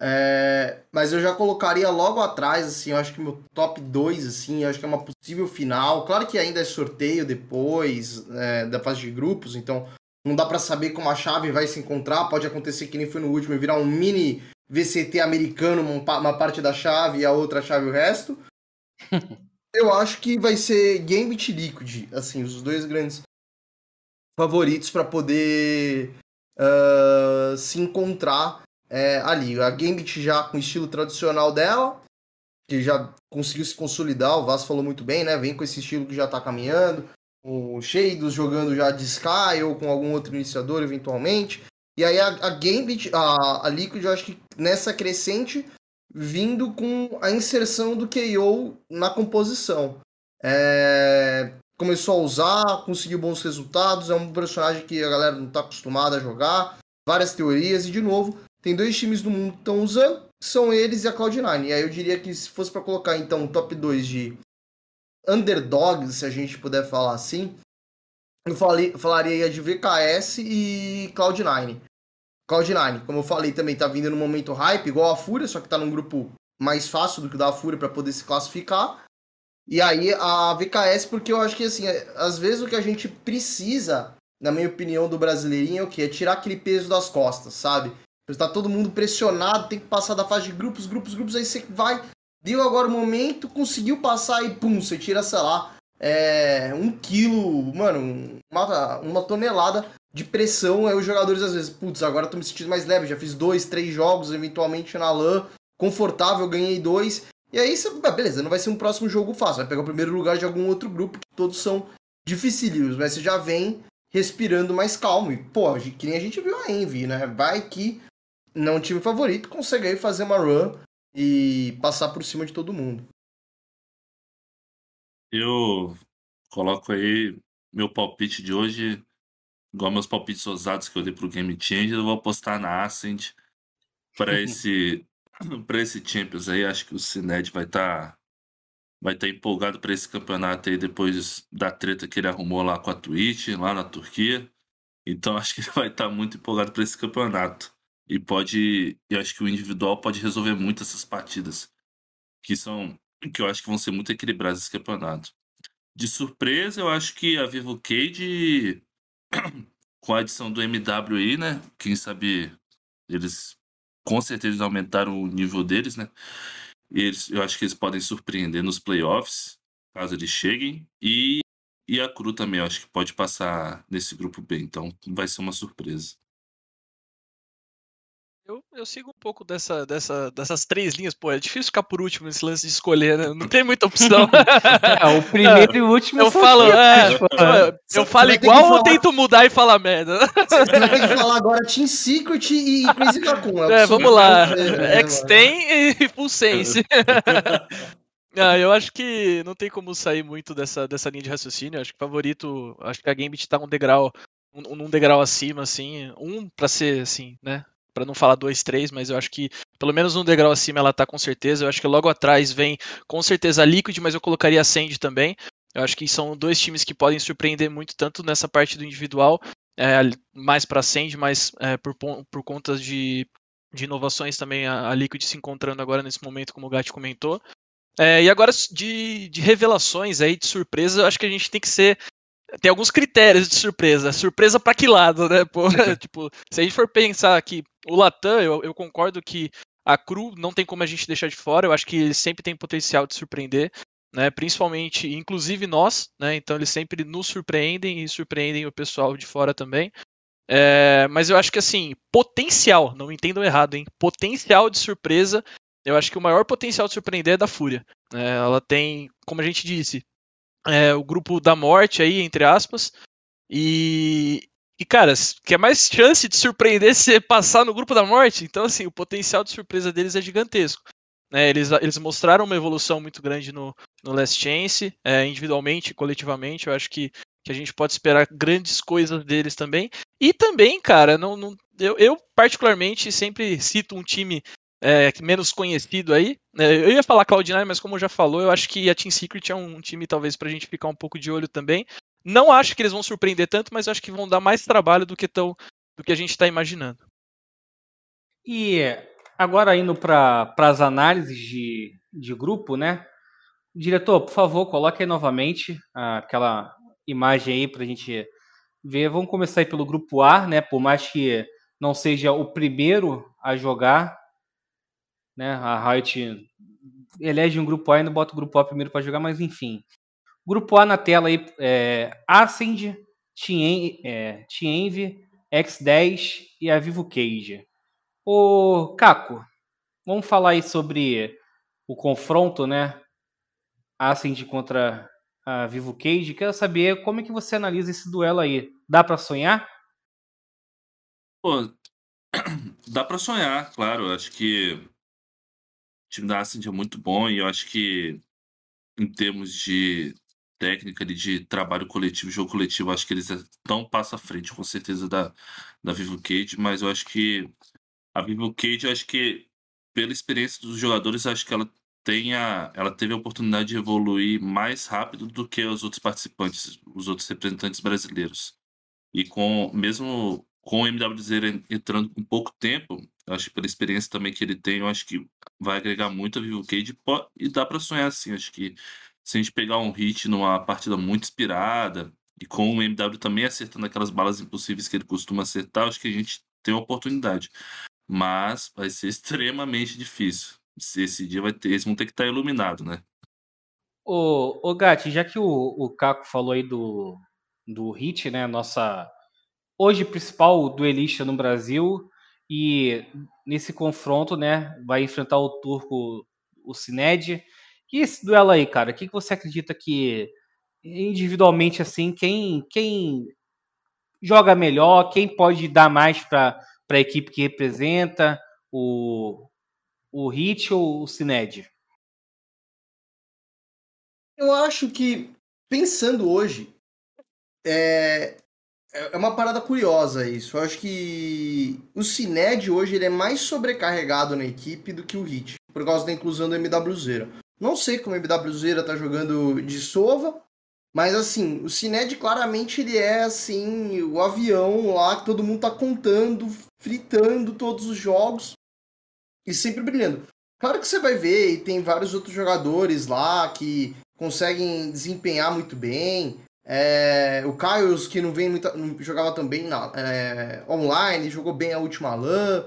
É, mas eu já colocaria logo atrás, assim, eu acho que meu top 2, assim, eu acho que é uma possível final. Claro que ainda é sorteio depois é, da fase de grupos, então não dá pra saber como a chave vai se encontrar. Pode acontecer que nem foi no último e virar um mini VCT americano, uma pa- uma parte da chave e a outra chave o resto. eu acho que vai ser Gambit e Liquid, assim, os dois grandes favoritos para poder ah, se encontrar é, ali. A Gambit já com o estilo tradicional dela, que já conseguiu se consolidar, o Vasco falou muito bem, né? Vem com esse estilo que já tá caminhando. O Shadus jogando já de Sky ou com algum outro iniciador eventualmente. E aí a, a Gambit, a, a Liquid, eu acho que nessa crescente, vindo com a inserção do KO na composição. É, começou a usar, conseguiu bons resultados, é um personagem que a galera não tá acostumada a jogar, várias teorias, e de novo, tem dois times do mundo que estão usando, são eles e a Cloud9. E aí eu diria que se fosse para colocar então um top 2 de underdogs, se a gente puder falar assim, eu falei, falaria de VKS e Cloud9. Cloud9, como eu falei, também tá vindo no momento hype, igual a Fúria, só que tá num grupo mais fácil do que o da Fúria para poder se classificar. E aí a VKS, porque eu acho que assim, é- às vezes o que a gente precisa, na minha opinião, do brasileirinho é o quê? É tirar aquele peso das costas, sabe? Tá todo mundo pressionado, tem que passar da fase de grupos, grupos, grupos, aí você vai, deu agora o momento, conseguiu passar e pum, você tira, sei lá, é, um quilo, mano, uma, uma tonelada de pressão. Aí os jogadores às vezes, putz, agora eu tô me sentindo mais leve, já fiz dois, três jogos, eventualmente na LAN, confortável, ganhei dois. E aí você, ah, beleza, não vai ser um próximo jogo fácil, vai pegar o primeiro lugar de algum outro grupo, que todos são dificílimos, mas você já vem respirando mais calmo. E, pô, que nem a gente viu a Envy, né? Vai que não é time favorito, consegue aí fazer uma run e passar por cima de todo mundo. Eu coloco aí meu palpite de hoje, igual meus palpites ousados que eu dei pro Game Changer, eu vou apostar na Ascent para esse para esse Champions aí, acho que o Cined vai estar vai estar empolgado para esse campeonato aí depois da treta que ele arrumou lá com a Twitch, lá na Turquia. Então acho que ele vai estar muito empolgado para esse campeonato. E pode, eu acho que o individual pode resolver muito essas partidas, que são que eu acho que vão ser muito equilibradas esse campeonato. De surpresa, eu acho que a Vivo Cade, com a adição do MW aí, né? Quem sabe eles com certeza aumentaram o nível deles, né? Eles, eu acho que eles podem surpreender nos playoffs, caso eles cheguem. E E a Cru também, eu acho que pode passar nesse grupo B, então vai ser uma surpresa. Eu, eu sigo um pouco dessa, dessa, dessas três linhas. Pô, é difícil ficar por último nesse lance de escolher, né? Não tem muita opção. é, o primeiro e o último eu falo, é, eu, eu falo igual ou tento mudar e falar merda? Você ter que falar agora Team Secret e Crazy Raccoon. É, é vamos lá. Né, X-Ten e Full Sense. Ah, eu acho que não tem como sair muito dessa, dessa linha de raciocínio. Acho que o favorito, acho que a Gambit tá um degrau, um, um degrau acima, assim. Um para ser, assim, né? Para não falar dois, três, mas eu acho que pelo menos um degrau acima ela tá com certeza. Eu acho que logo atrás vem com certeza a Liquid, mas eu colocaria a Sand também. Eu acho que são dois times que podem surpreender muito, tanto nessa parte do individual, é, mais para Sand, mas é, por, por conta de, de inovações também a, a Liquid se encontrando agora nesse momento, como o Gatti comentou. É, e agora de, de revelações aí, de surpresa, eu acho que a gente tem que ser tem alguns critérios de surpresa. Surpresa para que lado, né? Pô, tipo, se a gente for pensar que o Latam, eu, eu, concordo que a Cru não tem como a gente deixar de fora. Eu acho que ele sempre tem potencial de surpreender, né? Principalmente, inclusive nós, né? Então eles sempre nos surpreendem e surpreendem o pessoal de fora também. É, mas eu acho que assim, potencial, não entendam errado, hein? Potencial de surpresa eu acho que o maior potencial de surpreender é da Fúria. É, ela tem, como a gente disse, é, o grupo da morte aí, entre aspas. E, e, cara, que é mais chance de surpreender se passar no grupo da morte. Então, assim, o potencial de surpresa deles é gigantesco. É, eles, eles mostraram uma evolução muito grande no, no Last Chance, é, individualmente, coletivamente. Eu acho que, que a gente pode esperar grandes coisas deles também. E também, cara, não, não eu, eu, particularmente sempre cito um time é, menos conhecido aí. É, eu ia falar Cloud9, mas como já falou, eu acho que a Team Secret é um time talvez pra gente ficar um pouco de olho também. Não acho que eles vão surpreender tanto, mas acho que vão dar mais trabalho do que, tão, do que a gente está imaginando. E agora indo para as análises de, de grupo, né? Diretor, por favor, coloque aí novamente aquela imagem aí para a gente ver. Vamos começar aí pelo grupo A, né? Por mais que não seja o primeiro a jogar, né? A Riot elege um grupo A e não bota o grupo A primeiro para jogar, mas enfim. Grupo A na tela aí é Ascend, Tienv, é, X10 e a Vivo Cage. Ô, Caco, vamos falar aí sobre o confronto, né? Ascend contra a Vivo Cage. Quero saber como é que você analisa esse duelo aí. Dá para sonhar? Pô, dá para sonhar, claro. Acho que time da Ascend é muito bom e eu acho que em termos de técnica de trabalho coletivo, jogo coletivo, acho que eles estão um passo à frente, com certeza, da, da Vivo Cage, mas eu acho que a Vivo Cage, eu acho que pela experiência dos jogadores, acho que ela tem a, ela teve a oportunidade de evoluir mais rápido do que os outros participantes, os outros representantes brasileiros. E com mesmo com o MWZ entrando com pouco tempo, acho que pela experiência também que ele tem, eu acho que vai agregar muito a Vivo Cage e dá para sonhar assim. Acho que se a gente pegar um hit numa partida muito inspirada e com o MW também acertando aquelas balas impossíveis que ele costuma acertar, acho que a gente tem uma oportunidade. Mas vai ser extremamente difícil. Esse dia vai ter, eles vão ter que estar iluminado, né? Ô, ô Gatti, já que o, o Caco falou aí do, do hit, né? Nossa hoje principal duelista no Brasil e nesse confronto, né, vai enfrentar o turco, o Sined. E esse duelo aí, cara, o que, que você acredita que individualmente assim, quem quem joga melhor, quem pode dar mais para a equipe que representa o o Hit ou o Sined? Eu acho que pensando hoje, é, é, é uma parada curiosa isso. Eu acho que o Cined hoje ele é mais sobrecarregado na equipe do que o Hit, por causa da inclusão do MWZera. Não sei como o MWZera tá jogando de sova, mas assim, o Cined claramente ele é assim, o avião lá que todo mundo tá contando, fritando todos os jogos e sempre brilhando. Claro que você vai ver, e tem vários outros jogadores lá que conseguem desempenhar muito bem. É, o Caio, que não vem muito, não jogava também na, é, online, jogou bem a última LAN.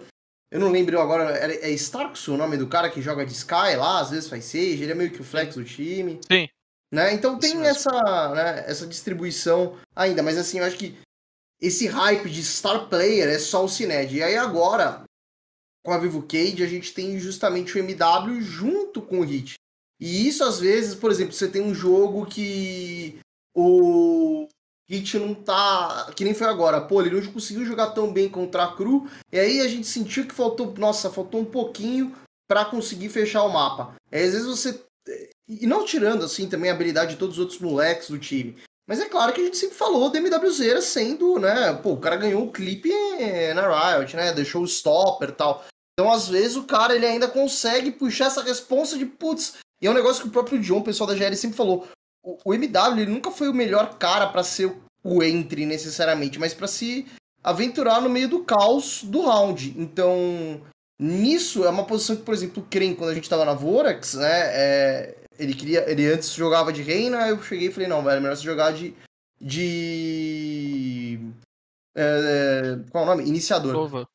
Eu não lembro agora, é, é Starks o nome do cara que joga de Sky lá, às vezes faz Sage, ele é meio que o flex do time. Sim. Né? Então tem essa, né, essa distribuição ainda, mas assim, eu acho que esse hype de star player é só o Cined. E aí agora, com a Vivo Cage, a gente tem justamente o MW junto com o Hit. E isso às vezes, por exemplo, você tem um jogo que o Hit não tá. Que nem foi agora. Pô, ele não conseguiu jogar tão bem contra a Cru. E aí a gente sentiu que faltou. Nossa, faltou um pouquinho para conseguir fechar o mapa. Aí, às vezes você. E não tirando assim também a habilidade de todos os outros moleques do time. Mas é claro que a gente sempre falou da MWZera sendo, né? Pô, o cara ganhou o clipe na Riot, né? Deixou o stopper tal. Então, às vezes, o cara ele ainda consegue puxar essa responsa de putz. E é um negócio que o próprio John, o pessoal da GL, sempre falou. O, o MW ele nunca foi o melhor cara para ser o entry necessariamente, mas para se aventurar no meio do caos do round. Então, nisso é uma posição que, por exemplo, o Kren, quando a gente tava na Vorax, né? É, ele queria. Ele antes jogava de reina, eu cheguei e falei, não, velho, é melhor você jogar de. de. É, qual é o nome? Iniciador. Sova.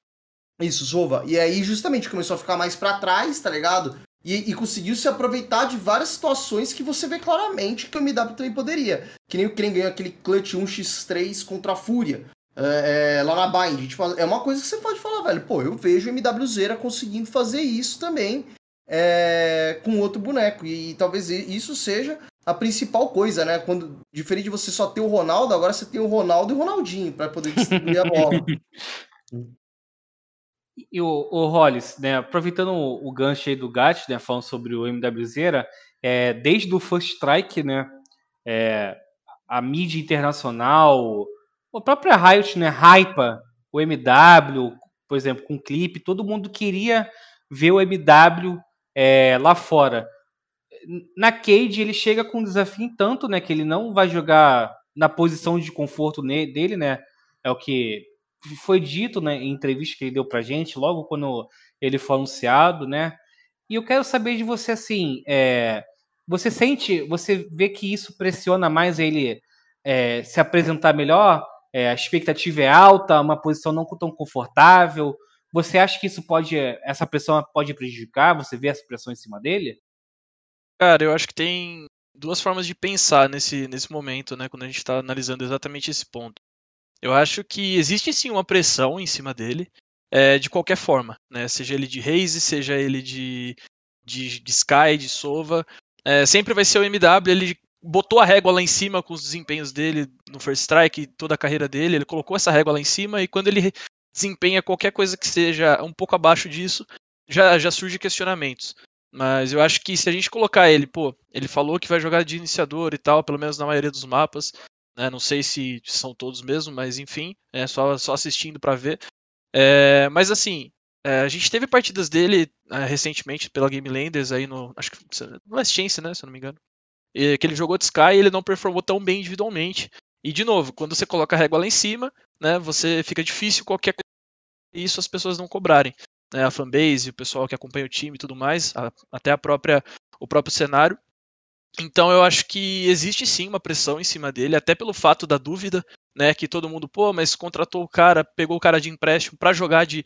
Isso, Sova. E aí, justamente, começou a ficar mais para trás, tá ligado? E, e, conseguiu se aproveitar de várias situações que você vê claramente que o MW também poderia. Que nem o Kren ganhou aquele clutch 1x3 contra a Fúria. É, é, lá na Bind. Tipo, é uma coisa que você pode falar, velho. Pô, eu vejo o MWZera conseguindo fazer isso também é, com outro boneco. E, e, talvez isso seja a principal coisa, né? Quando, diferente de você só ter o Ronaldo, agora você tem o Ronaldo e o Ronaldinho para poder distribuir a bola. E o, o Hollis, né, aproveitando o, o gancho aí do Gat, né, falando sobre o MWZera, é, desde o First Strike, né, é, a mídia internacional, a própria Riot, né, hypa o MW, por exemplo, com clipe, todo mundo queria ver o MW é, lá fora. Na Cade ele chega com um desafio tanto, né, que ele não vai jogar na posição de conforto dele, né, é o que foi dito né, entrevista que ele deu pra gente, logo quando ele foi anunciado, né? E eu quero saber de você assim, é, você sente, você vê que isso pressiona mais ele é, se apresentar melhor? É, a expectativa é alta, uma posição não tão confortável. Você acha que isso pode, essa pressão pode prejudicar? Você vê essa pressão em cima dele? Cara, eu acho que tem duas formas de pensar nesse, nesse momento, né, quando a gente está analisando exatamente esse ponto. Eu acho que existe sim uma pressão em cima dele, é, de qualquer forma, né? Seja ele de Raze, seja ele de, de, de Sky, de Sova. É, sempre vai ser o MW, ele botou a régua lá em cima com os desempenhos dele no First Strike, toda a carreira dele, ele colocou essa régua lá em cima e quando ele desempenha qualquer coisa que seja um pouco abaixo disso, já, já surge questionamentos. Mas eu acho que se a gente colocar ele, pô, ele falou que vai jogar de iniciador e tal, pelo menos na maioria dos mapas. Né? Não sei se são todos mesmo, mas enfim, é só, só assistindo para ver. É, mas assim, é, a gente teve partidas dele é, recentemente pela Game Landers aí no. Acho que no Last Chance, né? Se eu não me engano. E, que ele jogou de Sky e ele não performou tão bem individualmente. E de novo, quando você coloca a régua lá em cima, né? Você fica difícil qualquer coisa. Isso as pessoas não cobrarem. Né, a fanbase, o pessoal que acompanha o time e tudo mais, a, até a própria, o próprio cenário. Então eu acho que existe sim uma pressão em cima dele, até pelo fato da dúvida, né? Que todo mundo, pô, mas contratou o cara, pegou o cara de empréstimo para jogar de,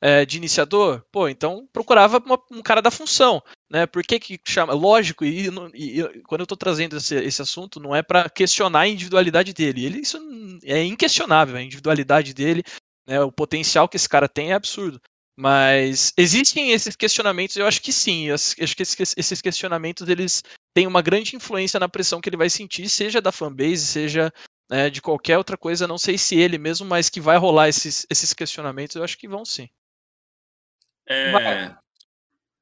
é, de iniciador, pô, então procurava uma, um cara da função, né? Por que, que chama? Lógico, e, e, e quando eu estou trazendo esse, esse, assunto, não é para questionar a individualidade dele. Ele, isso é inquestionável, a individualidade dele, né, o potencial que esse cara tem é absurdo. Mas existem esses questionamentos, eu acho que sim. Eu acho que esses questionamentos eles têm uma grande influência na pressão que ele vai sentir, seja da fanbase, seja né, de qualquer outra coisa. Não sei se ele mesmo, mas que vai rolar esses, esses questionamentos, eu acho que vão sim. É...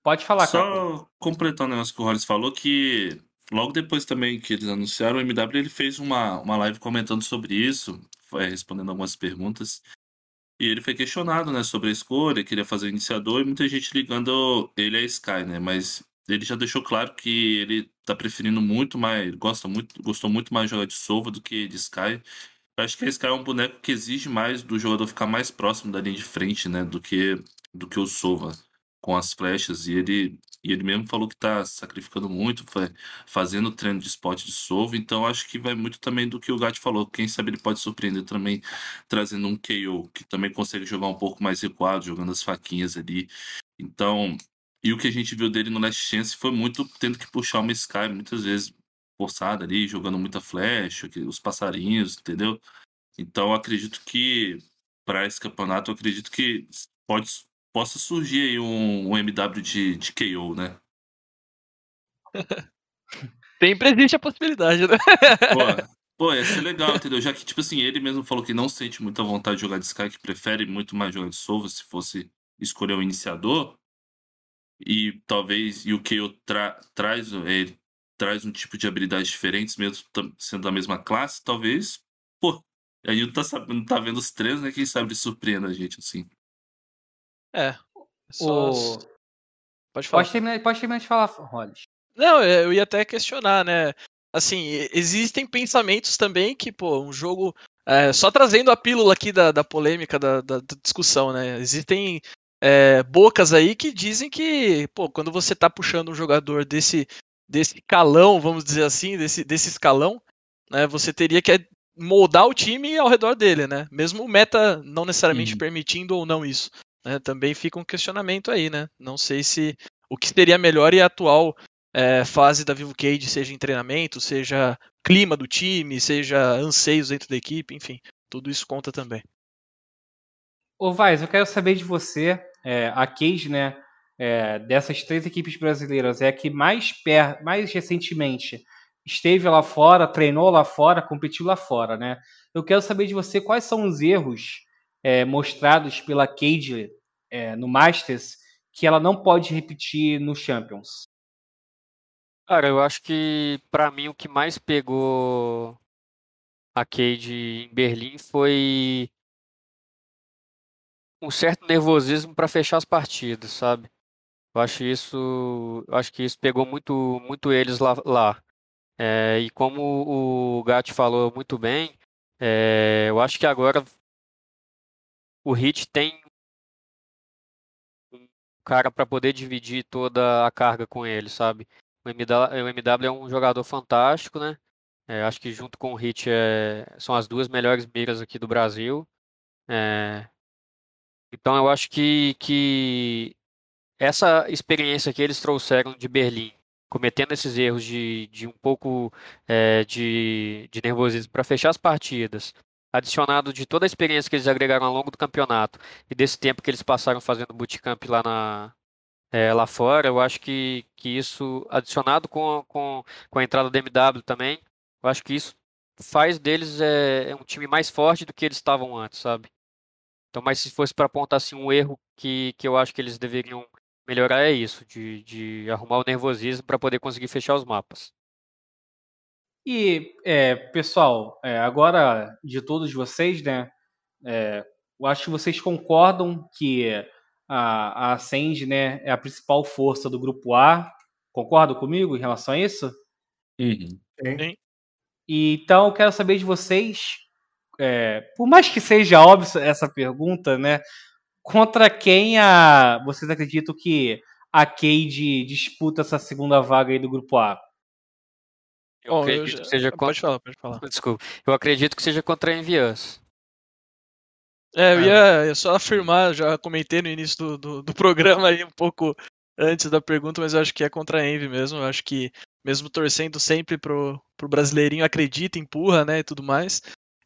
Pode falar, Só cara. completando o negócio que o Hollis falou, que logo depois também que eles anunciaram, o MW ele fez uma, uma live comentando sobre isso, respondendo algumas perguntas. E ele foi questionado, né, sobre a escolha, queria fazer o iniciador, e muita gente ligando ele a Sky, né? Mas ele já deixou claro que ele tá preferindo muito mais, gosta muito, gostou muito mais de jogar de Sova do que de Sky. Eu acho que a Sky é um boneco que exige mais do jogador ficar mais próximo da linha de frente, né, do que do que o Sova com as flechas. E ele e ele mesmo falou que tá sacrificando muito, fazendo treino de spot de Sova, então acho que vai muito também do que o Gat falou. Quem sabe ele pode surpreender também trazendo um KO, que também consegue jogar um pouco mais recuado, jogando as faquinhas ali. Então, e o que a gente viu dele no Last Chance foi muito tendo que puxar uma Sky, muitas vezes forçada ali, jogando muita flash, os passarinhos, entendeu? Então acredito que para esse campeonato, eu acredito que pode, possa surgir aí um, um MW de, de KO, né? Sempre existe a possibilidade, né? Pô, pô, ia ser legal, entendeu? Já que, tipo assim, ele mesmo falou que não sente muita vontade de jogar de Sky, que prefere muito mais jogar de Sova se fosse escolher o iniciador. E talvez, e o KO tra, traz, ele traz um tipo de habilidades diferentes, mesmo sendo da mesma classe, talvez, pô, a gente não tá, sabendo, não tá vendo os três, né? Quem sabe surpreenda a gente, assim. É. Só... O... Pode falar. Pode terminar, pode terminar de falar, Hollis. Não, eu ia até questionar, né? Assim, existem pensamentos também que, pô, um jogo. É, só trazendo a pílula aqui da, da polêmica, da, da, da discussão, né? Existem é, bocas aí que dizem que, pô, quando você tá puxando um jogador desse, desse calão, vamos dizer assim, desse, desse escalão, né, você teria que moldar o time ao redor dele, né? Mesmo o meta não necessariamente uhum. permitindo ou não isso. Né? Também fica um questionamento aí, né? Não sei se o que seria melhor e a atual é, fase da Vivo Cage, seja em treinamento, seja clima do time, seja anseios dentro da equipe, enfim, tudo isso conta também. Ô Vaz, eu quero saber de você, é, a Cage, né, é, dessas três equipes brasileiras, é a que mais, per mais recentemente esteve lá fora, treinou lá fora, competiu lá fora, né? Eu quero saber de você quais são os erros é, mostrados pela Cade é, no Masters que ela não pode repetir no Champions. Cara, eu acho que para mim o que mais pegou a Cade em Berlim foi um certo nervosismo para fechar as partidas, sabe? Eu acho isso, eu acho que isso pegou muito, muito eles lá. lá. É, e como o Gatti falou muito bem, é, eu acho que agora o Hit tem um cara para poder dividir toda a carga com ele, sabe? O MW, é um jogador fantástico, né? É, acho que junto com o Hit é, são as duas melhores miras aqui do Brasil. É, então eu acho que, que essa experiência que eles trouxeram de Berlim cometendo esses erros de, de um pouco é, de, de nervosismo para fechar as partidas, adicionado de toda a experiência que eles agregaram ao longo do campeonato e desse tempo que eles passaram fazendo bootcamp lá, na, é, lá fora, eu acho que, que isso, adicionado com, com, com a entrada do MW também, eu acho que isso faz deles é um time mais forte do que eles estavam antes, sabe? Então, mas se fosse para apontar assim, um erro que, que eu acho que eles deveriam melhorar é isso, de, de arrumar o nervosismo para poder conseguir fechar os mapas. E, é, pessoal, é, agora de todos vocês, né, é, eu acho que vocês concordam que a, a Ascend, né, é a principal força do grupo A. Concordam comigo em relação a isso? Uhum. Sim. E, então, eu quero saber de vocês, é, por mais que seja óbvio essa pergunta, né, Contra quem a, vocês acreditam que a Cade disputa essa segunda vaga aí do grupo A? Eu acredito eu já... que seja contra. Pode falar, pode falar. Desculpa. Eu acredito que seja contra a Envias. É, eu ia, ia, só afirmar, já comentei no início do, do, do, programa aí um pouco antes da pergunta, mas eu acho que é contra a Envy mesmo. Eu acho que, mesmo torcendo sempre pro, pro brasileirinho, acredita, empurra, né, e tudo mais.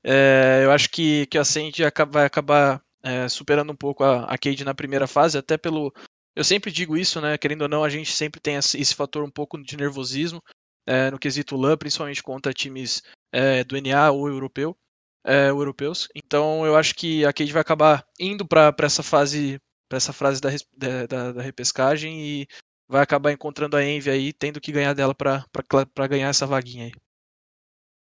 É, eu acho que, que a Sente vai acabar é, superando um pouco a, a Cade na primeira fase, até pelo. Eu sempre digo isso, né? Querendo ou não, a gente sempre tem esse fator um pouco de nervosismo é, no quesito LAN, principalmente contra times é, do NA ou europeu, é, europeus. Então eu acho que a Cade vai acabar indo para essa fase para essa fase da, da, da, repescagem e vai acabar encontrando a Envy aí, tendo que ganhar dela para ganhar essa vaguinha aí.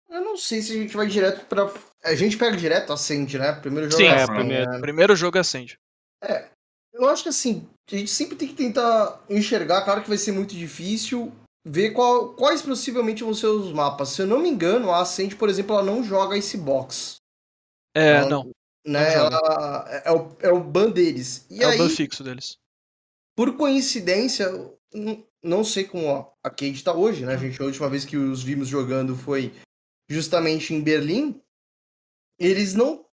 Eu não sei se a gente vai direto pra. A gente pega direto acende, né? Primeiro jogo Sim, é, primeiro, né? primeiro jogo acende. É. Eu acho que assim, a gente sempre tem que tentar enxergar, claro que vai ser muito difícil, ver qual, quais possivelmente vão ser os mapas. Se eu não me engano, a Ascend, por exemplo, ela não joga esse box. É, ela, não. Né, não ela, é, o, é o ban deles. E é aí, o ban fixo deles. Por coincidência, não sei como a Kate tá hoje, né? A gente, a última vez que os vimos jogando foi justamente em Berlim, eles não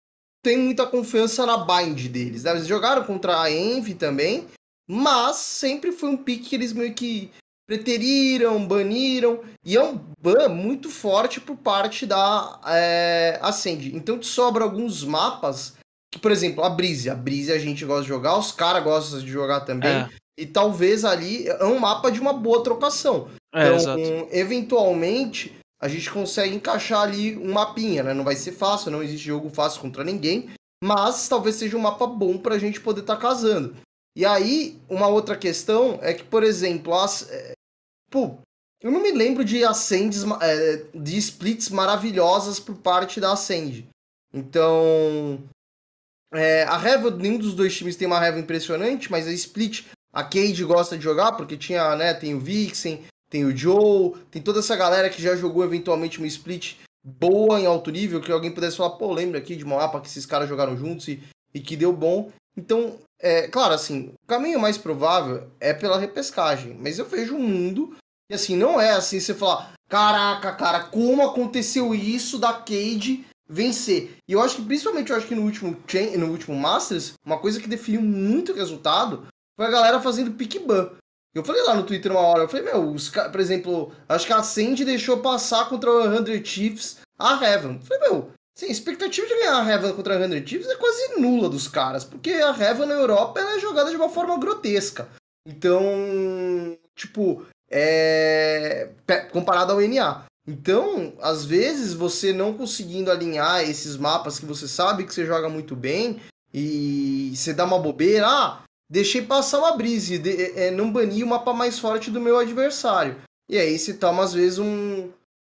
têm muita confiança na bind deles. Né? Eles jogaram contra a Envy também, mas sempre foi um pique que eles meio que preteriram, baniram, e é um ban muito forte por parte da é, Ascend. Então te sobra alguns mapas, que, por exemplo, a Brise. A Brise a gente gosta de jogar, os caras gostam de jogar também. É. E talvez ali é um mapa de uma boa trocação. É, então, eventualmente, a gente consegue encaixar ali um mapinha, né? Não vai ser fácil, não existe jogo fácil contra ninguém, mas talvez seja um mapa bom pra gente poder estar tá casando. E aí, uma outra questão é que, por exemplo, as, é, pô, eu não me lembro de ascends, é, de splits maravilhosas por parte da Ascend. Então, é, a Reva, nenhum dos dois times tem uma Reva impressionante, mas a split, a Cade gosta de jogar, porque tinha, né, tem o Vixen, tem o Joe, tem toda essa galera que já jogou eventualmente uma split boa em alto nível, que alguém pudesse falar, pô, lembra aqui de uma mapa que esses caras jogaram juntos e, e que deu bom. Então, é, claro, assim, o caminho mais provável é pela repescagem, mas eu vejo um mundo e assim, não é assim você falar, caraca, cara, como aconteceu isso da Cade vencer? E eu acho que, principalmente, eu acho que no último, no último Masters, uma coisa que definiu muito o resultado foi a galera fazendo pick ban. Eu falei lá no Twitter uma hora, eu falei, meu, os, por exemplo, acho que a Sandy deixou passar contra o 100 Chiefs a Heaven. Eu falei, meu, Sim, a expectativa de ganhar a Heaven contra a 100 Chiefs é quase nula dos caras, porque a Heaven na Europa é jogada de uma forma grotesca. Então, tipo, é comparado ao NA. Então, às vezes, você não conseguindo alinhar esses mapas que você sabe que você joga muito bem e você dá uma bobeira, ah, deixei passar uma brise, de, é, não bani o mapa mais forte do meu adversário. E aí você toma, às vezes, um,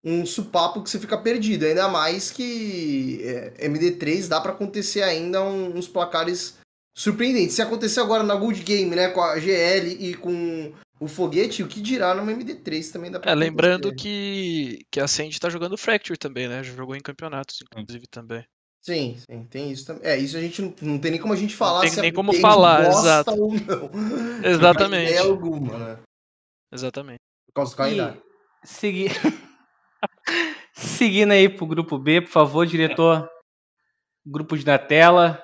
um supapo que você fica perdido. Ainda mais que é, MD3 dá para acontecer ainda uns placares surpreendentes. Se acontecer agora na Good Game, né, com a GL e com o foguete, o que dirá numa MD3 também dá pra É, lembrando que, que a Sandy tá jogando Fracture também, né? Já jogou em campeonatos, inclusive, também. Sim, sim, tem isso também. É, isso a gente não, não tem nem como a gente falar não tem nem como falar, exato. ou não. Exatamente. Não alguma, né? Exatamente. Por causa do calendário. Seguir. Seguindo aí pro grupo B, por favor, diretor. Grupos na tela.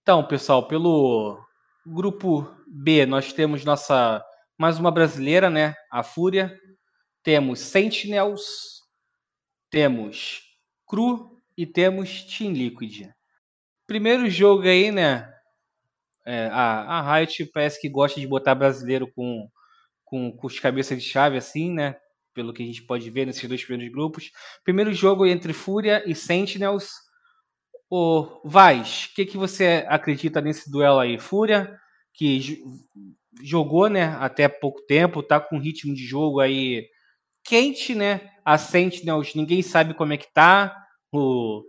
Então, pessoal, pelo grupo B, nós temos nossa mais uma brasileira, né? A Fúria. Temos Sentinels, temos Cru e temos Team Liquid. Primeiro jogo aí, né? É, a, a Riot parece que gosta de botar brasileiro com, com, com os cabeças de chave, assim, né? Pelo que a gente pode ver nesses dois primeiros grupos. Primeiro jogo entre Fúria e Sentinels. O Vaz, o que, que você acredita nesse duelo aí? Fúria que jogou, né, até pouco tempo, tá com ritmo de jogo aí quente, né? A Sentinels, ninguém sabe como é que tá. O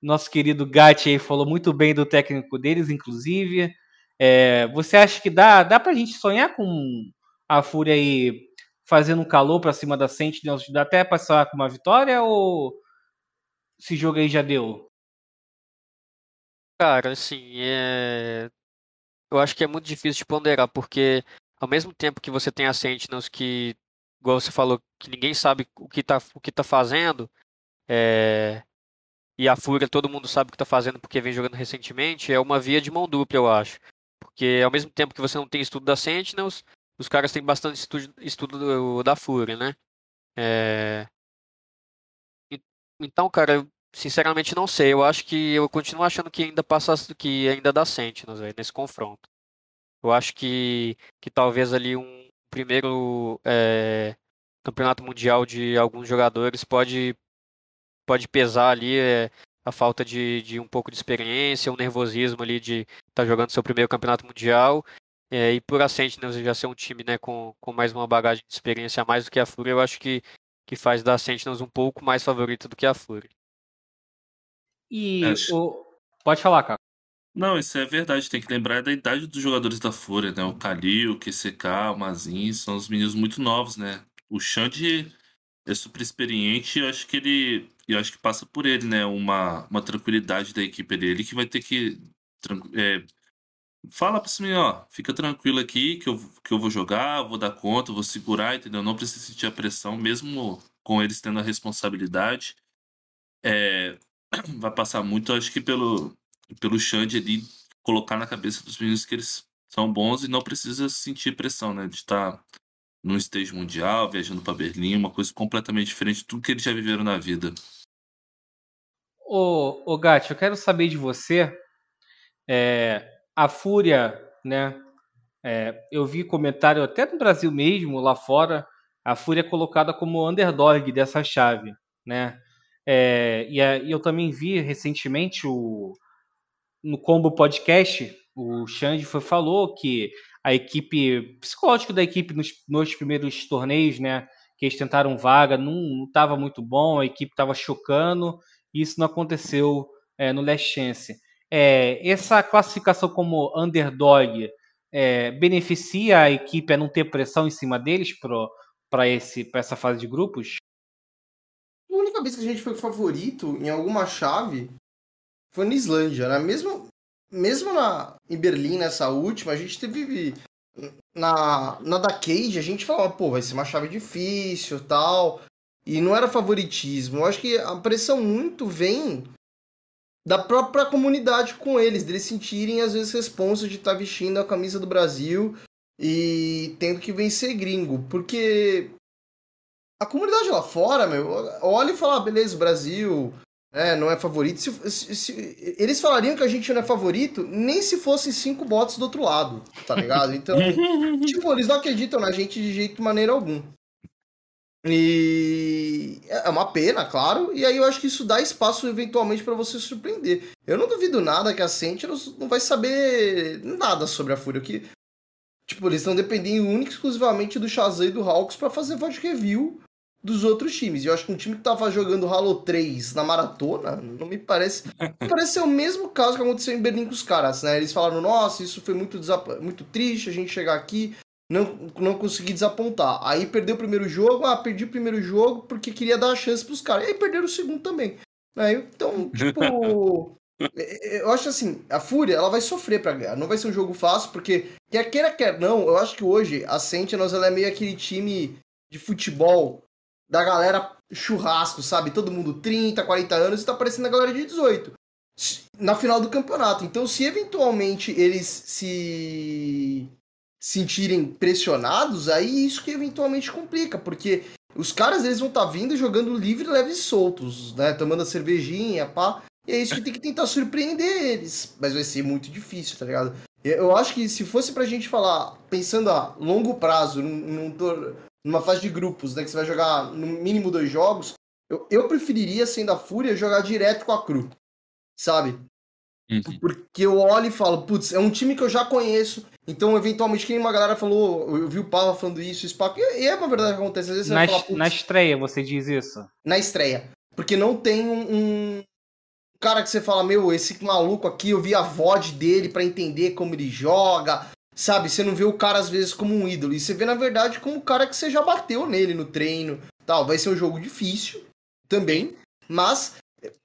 nosso querido Gatti aí falou muito bem do técnico deles, inclusive. É, você acha que dá, dá pra gente sonhar com a Fúria aí fazendo um calor pra cima da Sentinels? Dá até passar com uma vitória ou esse jogo aí já deu? Cara, assim, é eu acho que é muito difícil de ponderar, porque ao mesmo tempo que você tem a Sentinels que, igual você falou, que ninguém sabe o que está o que tá fazendo, é... e a Fúria todo mundo sabe o que está fazendo porque vem jogando recentemente, é uma via de mão dupla, eu acho. Porque ao mesmo tempo que você não tem estudo da Sentinels, os caras têm bastante estudo, estudo da Fúria, né? É... Então, cara, eu Sinceramente não sei. Eu acho que eu continuo achando que ainda passa que ainda dá Sentinels aí, nesse confronto. Eu acho que, que talvez ali um primeiro é, campeonato mundial de alguns jogadores pode pode pesar ali é, a falta de, de um pouco de experiência, um nervosismo ali de estar tá jogando seu primeiro campeonato mundial. É, e por a Sentinels já ser um time né, com, com mais uma bagagem de experiência a mais do que a Fúria, eu acho que, que faz da Sentinels um pouco mais favorita do que a Fúria. E Acho... o... pode falar, cara. Não, isso é verdade. Tem que lembrar da idade dos jogadores da Fúria, né? O Kalil, o QCK, o Mazin, são os meninos muito novos, né? O Xande é super experiente e eu acho que ele. Eu acho que passa por ele, né? Uma, uma tranquilidade da equipe dele que vai ter que. É, fala pra mim, ó, fica tranquilo aqui que eu, que eu vou jogar, vou dar conta, vou segurar, entendeu? Não precisa sentir a pressão, mesmo com eles tendo a responsabilidade. É, vai passar muito, acho que pelo, pelo Xande ali colocar na cabeça dos meninos que eles são bons e não precisa sentir pressão, né? De estar tá num stage mundial, viajando para Berlim, uma coisa completamente diferente de tudo que eles já viveram na vida. Ô, ô Gatti, eu quero saber de você. É, a Fúria, né? É, eu vi comentário até no Brasil mesmo, lá fora, a Fúria é colocada como underdog dessa chave, né? É, e, a, e, eu também vi recentemente o, no Combo Podcast, o Xande foi, falou que a equipe, psicológico da equipe nos, nos primeiros torneios, né? Que eles tentaram vaga, não estava muito bom, a equipe estava chocando, e isso não aconteceu é, no Last Chance. É, essa classificação como underdog é, beneficia a equipe a não ter pressão em cima deles para essa fase de grupos? A única vez que a gente foi favorito em alguma chave foi na Islândia, né? Mesmo, mesmo na, em Berlim, nessa última, a gente teve. Na, na da Cage, a gente falava, pô, vai ser uma chave difícil tal. E não era favoritismo. Eu acho que a pressão muito vem da própria comunidade com eles, deles sentirem às vezes responsa de estar tá vestindo a camisa do Brasil e tendo que vencer gringo. Porque a comunidade lá fora, meu, olha e fala, ah, beleza, Brasil é, não é favorito. Se, se, se, eles falariam que a gente não é favorito nem se fossem cinco bots do outro lado, tá ligado? Então, tipo, eles não acreditam na gente de jeito maneira algum. E é uma pena, claro. E aí eu acho que isso dá espaço eventualmente para você surpreender. Eu não duvido nada que a Sentinels não vai saber nada sobre a Fúria. Que, tipo, eles estão dependendo única e exclusivamente do Shazam e do Hawks para fazer voz review dos outros times. E eu acho que um time que tava jogando Halo 3 na maratona, não me parece. Me parece ser o mesmo caso que aconteceu em Berlim com os caras, né? Eles falaram, nossa, isso foi muito, muito triste a gente chegar aqui não, não consegui desapontar. Aí perdeu o primeiro jogo, ah, perdi o primeiro jogo porque queria dar a chance pros caras. E aí perderam o segundo também. Né? Então, tipo. É, é, eu acho assim, a Fúria ela vai sofrer para ganhar. Não vai ser um jogo fácil, porque quer queira, quer não, eu acho que hoje a Sentinels ela é meio aquele time de futebol da galera churrasco, sabe? Todo mundo 30, 40 anos e tá parecendo a galera de 18. Na final do campeonato. Então, se eventualmente eles se sentirem pressionados, aí isso que eventualmente complica, porque os caras eles vão estar tá vindo jogando livre, leves e soltos, né? Tomando a cervejinha, pá. E é isso que tem que tentar surpreender eles. Mas vai ser muito difícil, tá ligado? Eu acho que se fosse pra gente falar, pensando a longo prazo, num, num, numa fase de grupos, né? Que você vai jogar no mínimo dois jogos, eu, eu preferiria, sendo a Fúria, jogar direto com a Cru. Sabe? Uhum. Porque eu olho e falo, putz, é um time que eu já conheço, então eventualmente quem uma galera falou, eu vi o Pava falando isso, isso, Paco, e é uma verdade que acontece. Às vezes na, fala, na estreia você diz isso? Na estreia. Porque não tem um, um, cara que você fala, meu, esse maluco aqui, eu vi a VOD dele para entender como ele joga, sabe? Você não vê o cara às vezes como um ídolo, e você vê na verdade como o cara que você já bateu nele no treino, tal. Vai ser um jogo difícil também, mas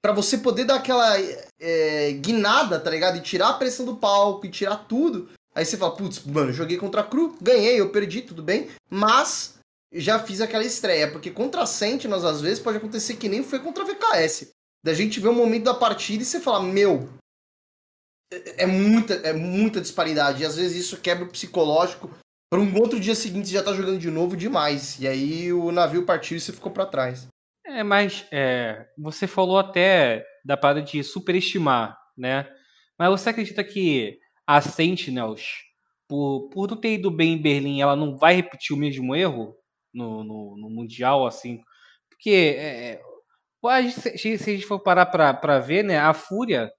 para você poder dar aquela é, guinada, tá ligado? E tirar a pressão do palco e tirar tudo. Aí você fala, putz, mano, joguei contra a Cru, ganhei, eu perdi, tudo bem. Mas já fiz aquela estreia, porque contra a Sentinels, às vezes, pode acontecer que nem foi contra a VKS. Da gente ver o momento da partida e você fala, meu, é, é muita, é muita disparidade. E às vezes isso quebra o psicológico. Para um outro dia seguinte você já tá jogando de novo demais. E aí o navio partiu e você ficou para trás. É, mas é, você falou até da parada de superestimar, né? Mas você acredita que a Sentinels, por, por não ter ido bem em Berlim, ela não vai repetir o mesmo erro no, no, no Mundial, assim? Porque é, se, se, a gente for parar para ver, né, a Fúria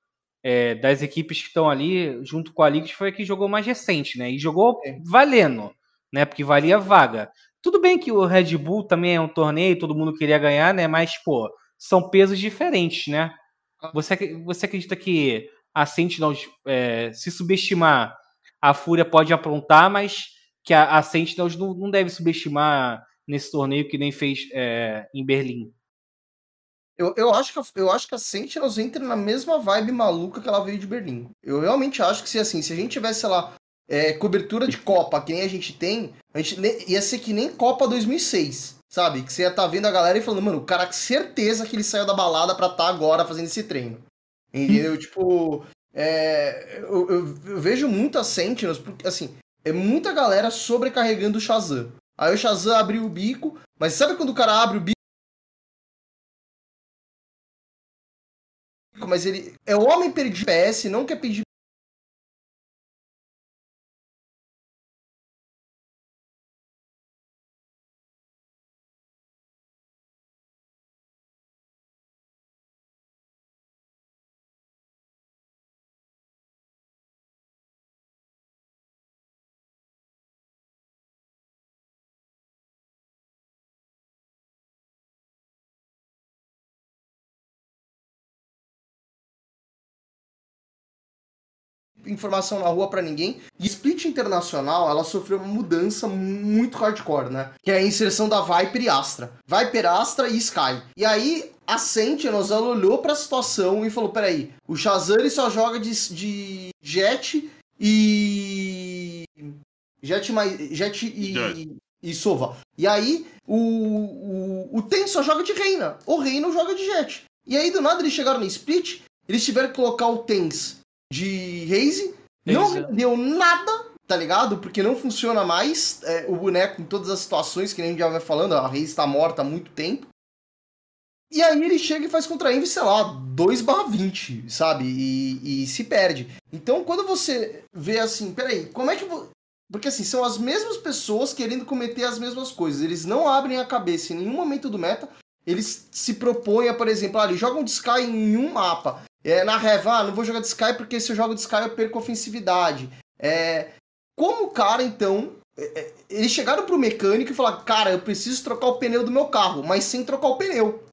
é, das equipes que estão ali, junto com a Liga, foi a que jogou mais recente, né? E jogou é. valendo, né? Porque valia vaga. Tudo bem que o Red Bull também é um torneio, todo mundo queria ganhar, né? Mas, pô, são pesos diferentes, né? Você, você acredita que a Sentinels, é, se subestimar, a Fúria pode aprontar, mas que a, a Sentinels não, não deve subestimar nesse torneio que nem fez é, em Berlim? Eu, eu, acho que, eu acho que a Sentinels entra na mesma vibe maluca que ela veio de Berlim. Eu realmente acho que se assim, se a gente tivesse, sei lá, é, cobertura de Copa, que nem a gente tem, a gente ia ser que nem Copa 2006, sabe? Que você ia estar tá vendo a galera e falando, mano, o cara, certeza que ele saiu da balada pra estar tá agora fazendo esse treino. Entendeu? tipo, é, eu, eu, eu, vejo muitas Sentinels, porque, assim, é muita galera sobrecarregando o Shazam. Aí o Shazam abriu o bico, mas sabe quando o cara abre o bico? Mas ele é o homem perdido PS, não quer pedir informação na rua para ninguém. E Split Internacional, ela sofreu uma mudança muito hardcore, né? Que é a inserção da Viper e Astra. Viper, Astra e Sky. E aí, a Sentinels, ela olhou pra situação e falou, peraí, o Shazam ele só joga de, de Jet e... Jet, mais, Jet e... E Sova. E aí, o, o, o Ten só joga de Reina. O Reina joga de Jet. E aí, do nada, eles chegaram no Split, eles tiveram que colocar o Tens de Raze. Não rendeu nada, tá ligado? Porque não funciona mais é, o boneco em todas as situações, que nem já vai falando, a Raze tá morta há muito tempo. E aí ele chega e faz contra a Envy, sei lá, 2 20, sabe? E, e, se perde. Então quando você vê assim, peraí, como é que. Porque assim, são as mesmas pessoas querendo cometer as mesmas coisas. Eles não abrem a cabeça em nenhum momento do meta. Eles se propõem a, por exemplo, ah, eles jogam de Sky em um mapa. É, na Reva, ah, não vou jogar de Sky porque se eu jogo de Sky eu perco ofensividade. É, como o cara, então, é, é, eles chegaram pro mecânico e falaram, cara, eu preciso trocar o pneu do meu carro, mas sem trocar o pneu.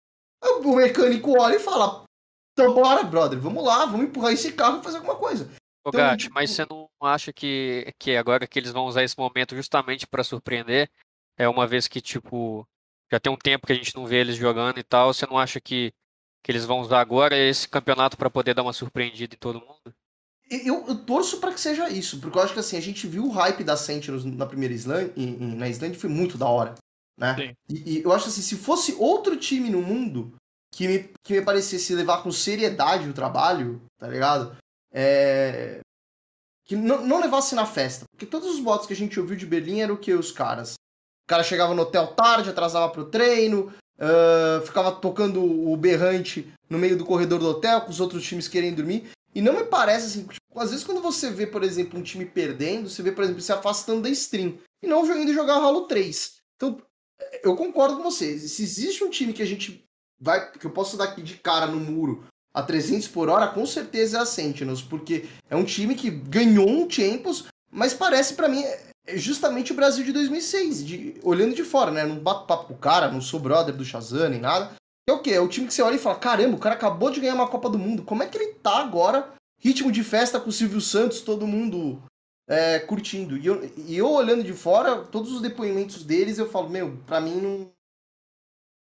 O mecânico olha e fala, então bora, brother, vamos lá, vamos empurrar esse carro e fazer alguma coisa. Ô, então, Gatti, tipo... mas você não acha que, que agora que eles vão usar esse momento justamente para surpreender, é uma vez que, tipo, já tem um tempo que a gente não vê eles jogando e tal, você não acha que que eles vão usar agora esse campeonato para poder dar uma surpreendida em todo mundo? Eu, eu torço para que seja isso, porque eu acho que assim, a gente viu o hype da Sentinels na primeira Island, na Island foi muito da hora, né? E, e, eu acho assim, se fosse outro time no mundo que me, que me parecesse levar com seriedade o trabalho, tá ligado? É... Que não, não levasse na festa. Porque todos os bots que a gente ouviu de Berlim eram o que? Os caras. O cara chegava no hotel tarde, atrasava pro treino, Uh, ficava tocando o berrante no meio do corredor do hotel, com os outros times querendo dormir. E não me parece assim, tipo, às vezes quando você vê, por exemplo, um time perdendo, você vê, por exemplo, se afastando da stream e não indo jogar Halo 3. Então, eu concordo com vocês. Se existe um time que a gente vai, que eu posso dar aqui de cara no muro a 300 por hora, com certeza é a Sentinels, porque é um time que ganhou um Champions, mas parece para mim é justamente o Brasil de 2006, de, olhando de fora, né? Não bato papo com o cara, não sou brother do Shazam nem nada. É o quê? É o time que você olha e fala: caramba, o cara acabou de ganhar uma Copa do Mundo. Como é que ele tá agora? Ritmo de festa com o Silvio Santos, todo mundo é, curtindo. E eu, e eu olhando de fora, todos os depoimentos deles, eu falo: meu, pra mim não.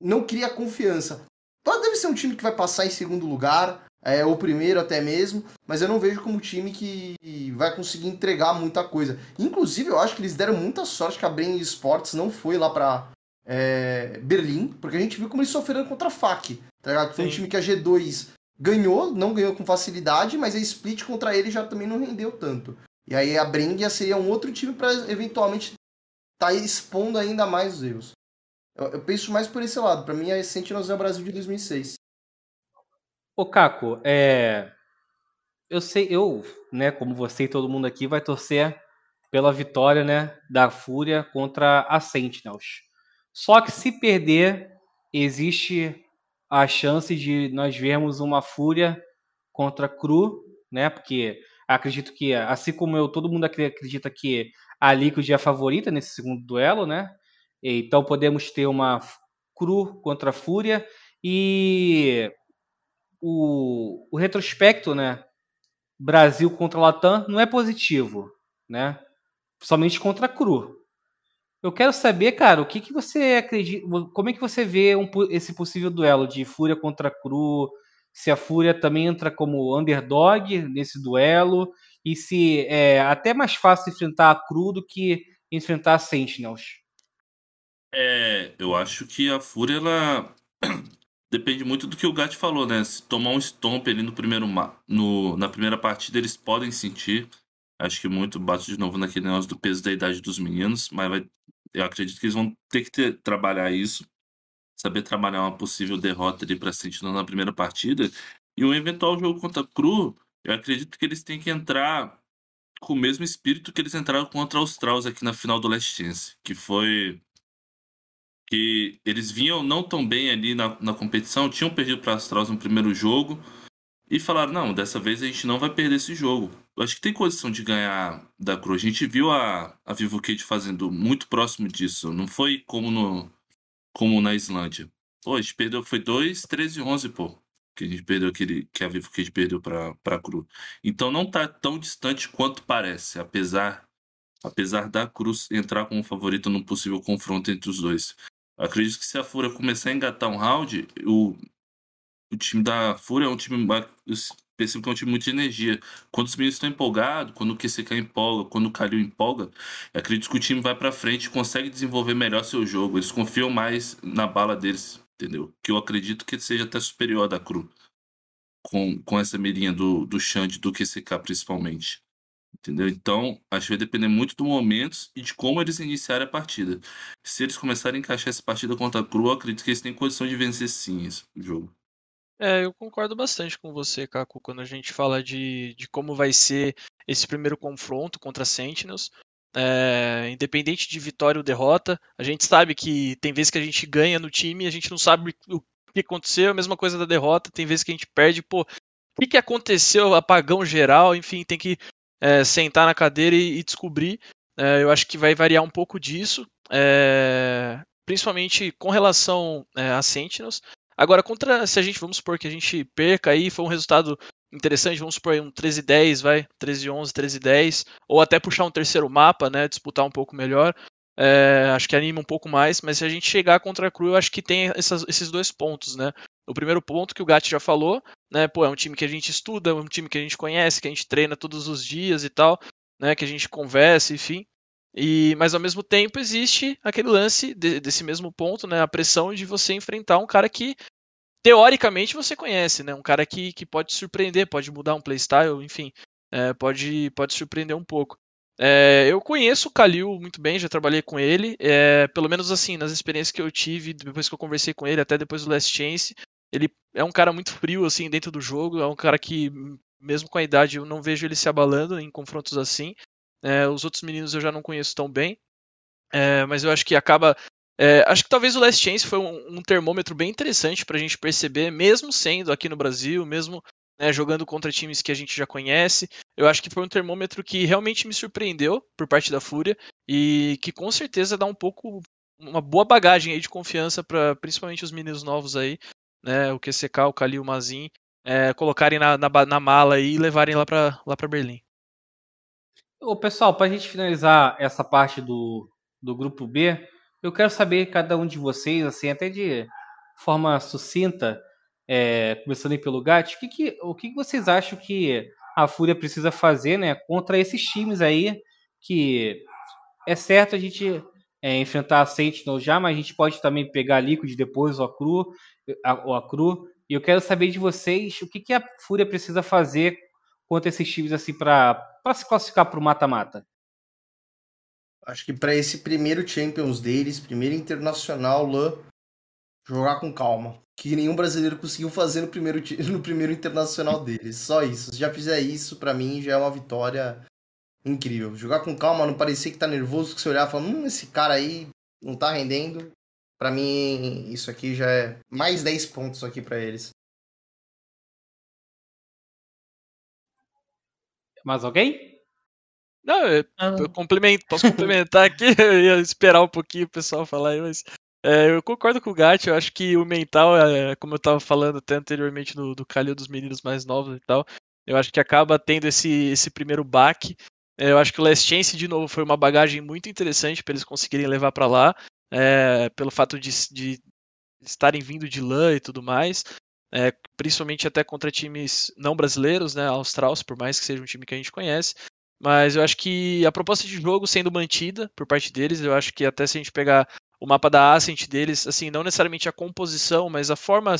Não cria confiança. Pode deve ser um time que vai passar em segundo lugar, é, o primeiro até mesmo, mas eu não vejo como time que vai conseguir entregar muita coisa. Inclusive, eu acho que eles deram muita sorte que a Brain Sports não foi lá pra é, Berlim, porque a gente viu como eles sofreram contra a FAC, tá ligado? Foi Sim. um time que a G2 ganhou, não ganhou com facilidade, mas a Split contra ele já também não rendeu tanto. E aí a Bring seria um outro time para eventualmente estar tá expondo ainda mais os erros. Eu, eu penso mais por esse lado. Para mim, a Sentinels é o Brasil de 2006. Ô, Caco, é... eu sei, eu, né, como você e todo mundo aqui, vai torcer pela vitória, né, da Fúria contra a Sentinels. Só que se perder, existe a chance de nós vermos uma Fúria contra Cru, né, porque acredito que, assim como eu, todo mundo acredita que a Liquid é a favorita nesse segundo duelo, né, então podemos ter uma Cru contra a Fúria e o, o retrospecto, né? Brasil contra Latam não é positivo, né? Somente contra a Cru. Eu quero saber, cara, o que, que você acredita, como é que você vê um, esse possível duelo de Fúria contra Cru? Se a Fúria também entra como underdog nesse duelo e se é até mais fácil enfrentar a Cru do que enfrentar a Sentinels. É, eu acho que a Fúria ela depende muito do que o Gat falou, né? Se tomar um stomp ali no primeiro no, na primeira partida, eles podem sentir. Acho que muito bate de novo naquele negócio do peso da idade dos meninos, mas vai, eu acredito que eles vão ter que ter, trabalhar isso, saber trabalhar uma possível derrota ali para Sentinel na primeira partida. E um eventual jogo contra a Cru, eu acredito que eles têm que entrar com o mesmo espírito que eles entraram contra os Strauss aqui na final do Last Chance, que foi que eles vinham não tão bem ali na, na competição, tinham perdido para Strauss no primeiro jogo e falaram: não, dessa vez a gente não vai perder esse jogo. Eu acho que tem condição de ganhar da Cruz. A gente viu a, a Vivo Cage fazendo muito próximo disso, não foi como, no, como na Islândia. Pô, a gente perdeu, foi 2, 13 e 11, pô que a gente perdeu aquele que a Vivo Cage perdeu para para Cru. Então não tá tão distante quanto parece, apesar apesar da Cruz entrar como favorito num possível confronto entre os dois. Acredito que se a Fúria começar a engatar um round, o, o time da Fúria é um time percebo que é um time muito de energia. Quando os meninos estão empolgados, quando o QCK empolga, quando o Kalil empolga, acredito que o time vai para frente e consegue desenvolver melhor seu jogo. Eles confiam mais na bala deles entendeu? Que eu acredito que seja até superior da Cru. Com, com essa mirinha do, do Xande, do QCK principalmente. Entendeu? Então, acho que vai depender muito do momento e de como eles iniciarem a partida. Se eles começarem a encaixar essa partida contra a Cru, eu acredito que eles têm condição de vencer sim esse jogo. É, eu concordo bastante com você, Caco, quando a gente fala de, de como vai ser esse primeiro confronto contra Sentinels. É, independente de vitória ou derrota, a gente sabe que tem vezes que a gente ganha no time a gente não sabe o que aconteceu, a mesma coisa da derrota, tem vezes que a gente perde, pô, o que, que aconteceu, apagão geral, enfim, tem que é, sentar na cadeira e, e descobrir. É, eu acho que vai variar um pouco disso, é, principalmente com relação é, a Sentinels. Agora, contra, se a gente, vamos supor que a gente perca aí, foi um resultado interessante, vamos supor um 13-10, vai, 13-11, 13-10, ou até puxar um terceiro mapa, né, disputar um pouco melhor, é, acho que anima um pouco mais, mas se a gente chegar contra a Cru, eu acho que tem essas, esses dois pontos, né, o primeiro ponto que o Gatti já falou, né, pô, é um time que a gente estuda, é um time que a gente conhece, que a gente treina todos os dias e tal, né, que a gente conversa, enfim, e, mas ao mesmo tempo existe aquele lance de, desse mesmo ponto, né, a pressão de você enfrentar um cara que teoricamente você conhece, né? Um cara que, que pode surpreender, pode mudar um playstyle, enfim, é, pode, pode surpreender um pouco. É, eu conheço o Kalil muito bem, já trabalhei com ele, é, pelo menos assim, nas experiências que eu tive, depois que eu conversei com ele, até depois do Last Chance, ele é um cara muito frio, assim, dentro do jogo, é um cara que, mesmo com a idade, eu não vejo ele se abalando em confrontos assim. É, os outros meninos eu já não conheço tão bem, é, mas eu acho que acaba é, acho que talvez o Last Chance foi um, um termômetro bem interessante para a gente perceber, mesmo sendo aqui no Brasil, mesmo né, jogando contra times que a gente já conhece. Eu acho que foi um termômetro que realmente me surpreendeu por parte da Fúria e que com certeza dá um pouco uma boa bagagem aí de confiança para principalmente os meninos novos aí, né, o QCK, o Kali, o Mazin, é, colocarem na, na, na, mala e levarem lá para lá para Berlim. Ô, pessoal, para a gente finalizar essa parte do, do grupo B, eu quero saber cada um de vocês, assim, até de forma sucinta, é, começando pelo Gat, o, que, que, o que vocês acham que a Fúria precisa fazer, né, contra esses times aí que é certo a gente é, enfrentar a Sentinel já, mas a gente pode também pegar a Liquid depois ou a Cru, a, ou a Cru. E eu quero saber de vocês o que, que a Fúria precisa fazer contra esses times assim para se classificar para o mata-mata. Acho que para esse primeiro Champions deles, primeiro internacional lá, jogar com calma. Que nenhum brasileiro conseguiu fazer no primeiro, no primeiro internacional deles. Só isso. Se já fizer isso, para mim já é uma vitória incrível. Jogar com calma, não parecer que tá nervoso, que você olhar e falar, hum, esse cara aí não tá rendendo. Para mim, isso aqui já é mais 10 pontos aqui para eles. Mais alguém? Não, eu, ah. eu complemento, posso complementar aqui, eu ia esperar um pouquinho o pessoal falar aí, mas é, eu concordo com o Gat, eu acho que o mental, é, como eu estava falando até anteriormente do, do Calil dos meninos mais novos e tal, eu acho que acaba tendo esse, esse primeiro baque. É, eu acho que o Last Chance, de novo, foi uma bagagem muito interessante para eles conseguirem levar para lá, é, pelo fato de, de estarem vindo de LAN e tudo mais. É, principalmente até contra times não brasileiros, né, Australs, por mais que seja um time que a gente conhece. Mas eu acho que a proposta de jogo sendo mantida por parte deles, eu acho que até se a gente pegar o mapa da Ascent deles, assim, não necessariamente a composição, mas a forma.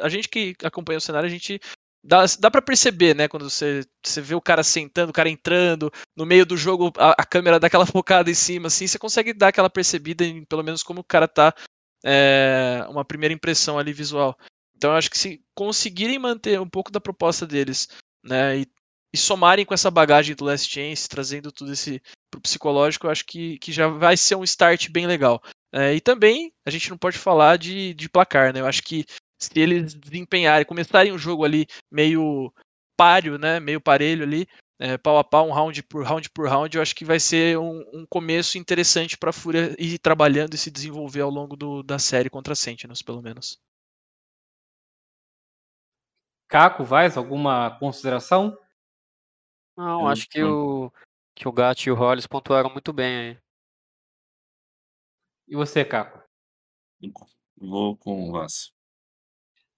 A gente que acompanha o cenário, a gente dá, dá para perceber, né? Quando você, você vê o cara sentando, o cara entrando, no meio do jogo a, a câmera dá aquela focada em cima, assim, você consegue dar aquela percebida em pelo menos como o cara tá, é, uma primeira impressão ali visual. Então eu acho que se conseguirem manter um pouco da proposta deles, né, e, e somarem com essa bagagem do Last Chance, trazendo tudo esse pro psicológico, eu acho que, que já vai ser um start bem legal. É, e também a gente não pode falar de, de placar, né? Eu acho que se eles desempenharem, começarem o jogo ali meio páreo, né, meio parelho ali, é, pau a pau, um round por round por round, eu acho que vai ser um, um começo interessante para a Fúria ir trabalhando e se desenvolver ao longo do, da série contra a Sentinels, pelo menos. Caco, Vaz, alguma consideração? Não, acho que o, que o Gat e o Hollis pontuaram muito bem aí. E você, Caco? Vou com o.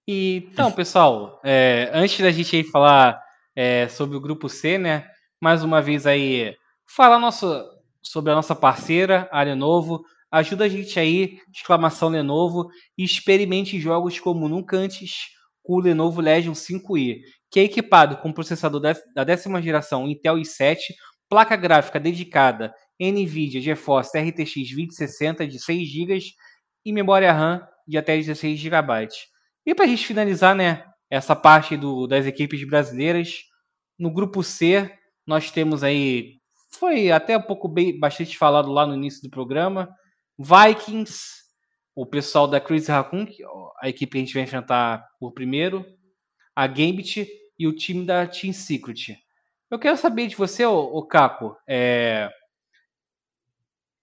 E, então, pessoal, é, antes da gente aí falar é, sobre o grupo C, né? Mais uma vez aí, falar nosso, sobre a nossa parceira, a Lenovo. Ajuda a gente aí, exclamação Lenovo, e experimente jogos como nunca antes com o Lenovo Legion 5i, que é equipado com processador da décima geração Intel i7, placa gráfica dedicada NVIDIA GeForce RTX 2060 de 6 GB e memória RAM de até 16 GB. E para a gente finalizar, né, essa parte do, das equipes brasileiras, no grupo C nós temos aí, foi até um pouco bem, bastante falado lá no início do programa, Vikings, o pessoal da Chris Raccoon, a equipe que a gente vai enfrentar por primeiro, a Gambit e o time da Team Secret. Eu quero saber de você, o Caco, é...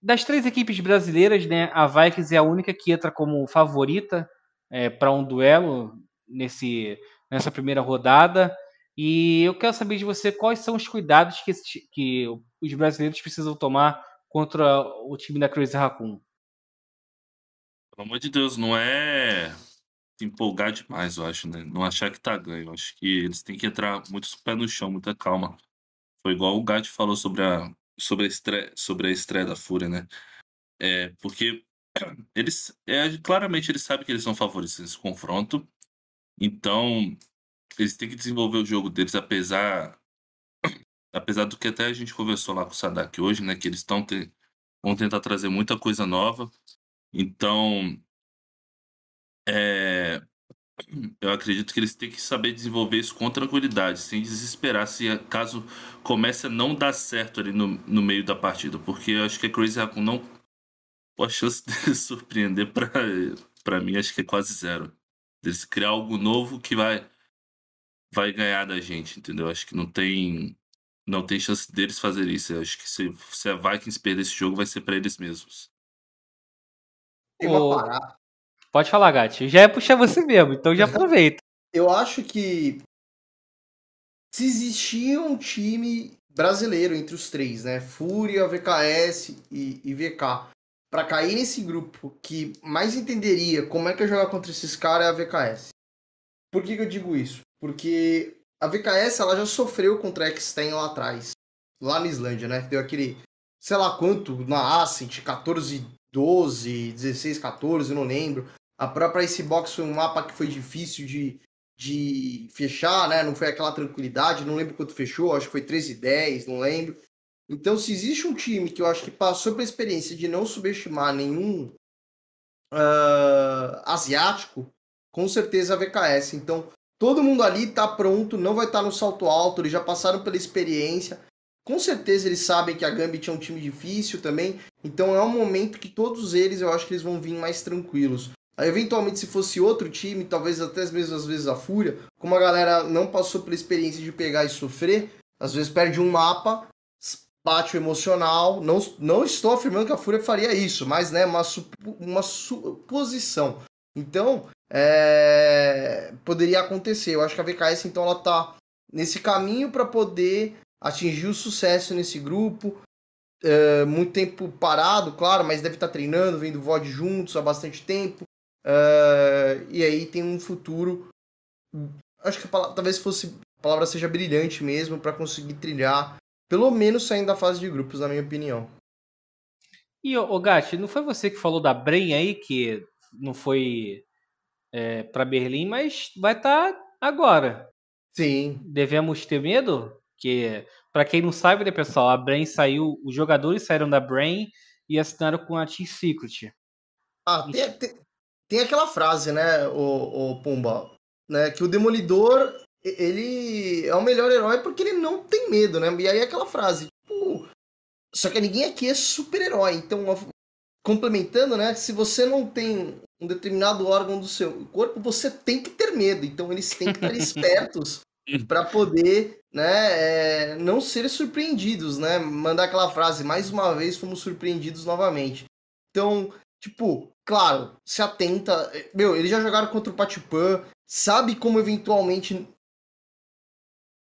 das três equipes brasileiras, né, a Vikings é a única que entra como favorita é, para um duelo nesse, nessa primeira rodada. E eu quero saber de você quais são os cuidados que, que os brasileiros precisam tomar contra o time da Crazy Raccoon. Pelo amor de Deus, não é empolgar demais, eu acho, né? Não achar que tá ganho. Eu acho que eles têm que entrar muito pé no chão, muita calma. Foi igual o Gatti falou sobre a, sobre a, estreia, sobre a estreia da Fúria, né? É, porque eles é, claramente eles sabem que eles são favoritos nesse confronto. Então, eles têm que desenvolver o jogo deles apesar apesar do que até a gente conversou lá com o Sadak hoje, né, que eles estão te, vão tentar trazer muita coisa nova. Então, é, eu acredito que eles têm que saber desenvolver isso com tranquilidade, sem desesperar se caso comece a não dar certo ali no, no meio da partida, porque eu acho que a Crazy Raccoon não a chance de surpreender para para mim acho que é quase zero. Deles criar algo novo que vai vai ganhar da gente, entendeu? Acho que não tem não tem chance deles fazer isso. Eu acho que se, se a Vikings perder esse jogo vai ser para eles mesmos. Tem uma parada. Pode falar, Gatti. Já é puxar você mesmo, então já aproveita. Eu acho que se existia um time brasileiro entre os três, né? Fúria, VKS e, e VK para cair nesse grupo que mais entenderia como é que é jogar contra esses caras é a VKS. Por que, que eu digo isso? Porque a VKS ela já sofreu contra a X-Ten lá atrás, lá na Islândia, né? Deu aquele, sei lá quanto, na Ascent, 14, 12, 16, 14, não lembro. A própria Icebox foi um mapa que foi difícil de, de fechar, né? Não foi aquela tranquilidade, não lembro quanto fechou, acho que foi 13 10, não lembro. Então, se existe um time que eu acho que passou pela experiência de não subestimar nenhum uh, asiático, com certeza a VKS. Então, todo mundo ali está pronto, não vai estar tá no salto alto, eles já passaram pela experiência. Com certeza eles sabem que a Gambit é um time difícil também. Então é um momento que todos eles, eu acho que eles vão vir mais tranquilos. Aí, eventualmente, se fosse outro time, talvez até mesmo às vezes a Fúria, como a galera não passou pela experiência de pegar e sofrer, às vezes perde um mapa, bate o emocional. Não, não estou afirmando que a Fúria faria isso, mas né, uma, uma suposição. Então, é, poderia acontecer. Eu acho que a VKS então ela tá nesse caminho para poder atingir o sucesso nesse grupo. É, muito tempo parado, claro, mas deve estar tá treinando, vendo VOD juntos há bastante tempo. É, e aí tem um futuro. Acho que palavra, talvez fosse a palavra seja brilhante mesmo para conseguir trilhar pelo menos saindo da fase de grupos, na minha opinião. E, o Gatti, não foi você que falou da Bren aí, que não foi é, para Berlim, mas vai estar tá agora. Sim. Devemos ter medo? Que, para quem não sabe, né, pessoal, a Brain saiu, os jogadores saíram da Brain e assinaram com a Team Secret. Ah, tem, tem, tem aquela frase, né, o, o Pumba, né, que o Demolidor, ele é o melhor herói porque ele não tem medo, né? E aí aquela frase, tipo, só que ninguém aqui é super-herói, então complementando, né, se você não tem um determinado órgão do seu corpo, você tem que ter medo. Então eles têm que estar espertos para poder, né, é, não ser surpreendidos, né? Mandar aquela frase, mais uma vez fomos surpreendidos novamente. Então, tipo, claro, se atenta. Meu, eles já jogaram contra o Patipan, sabe como eventualmente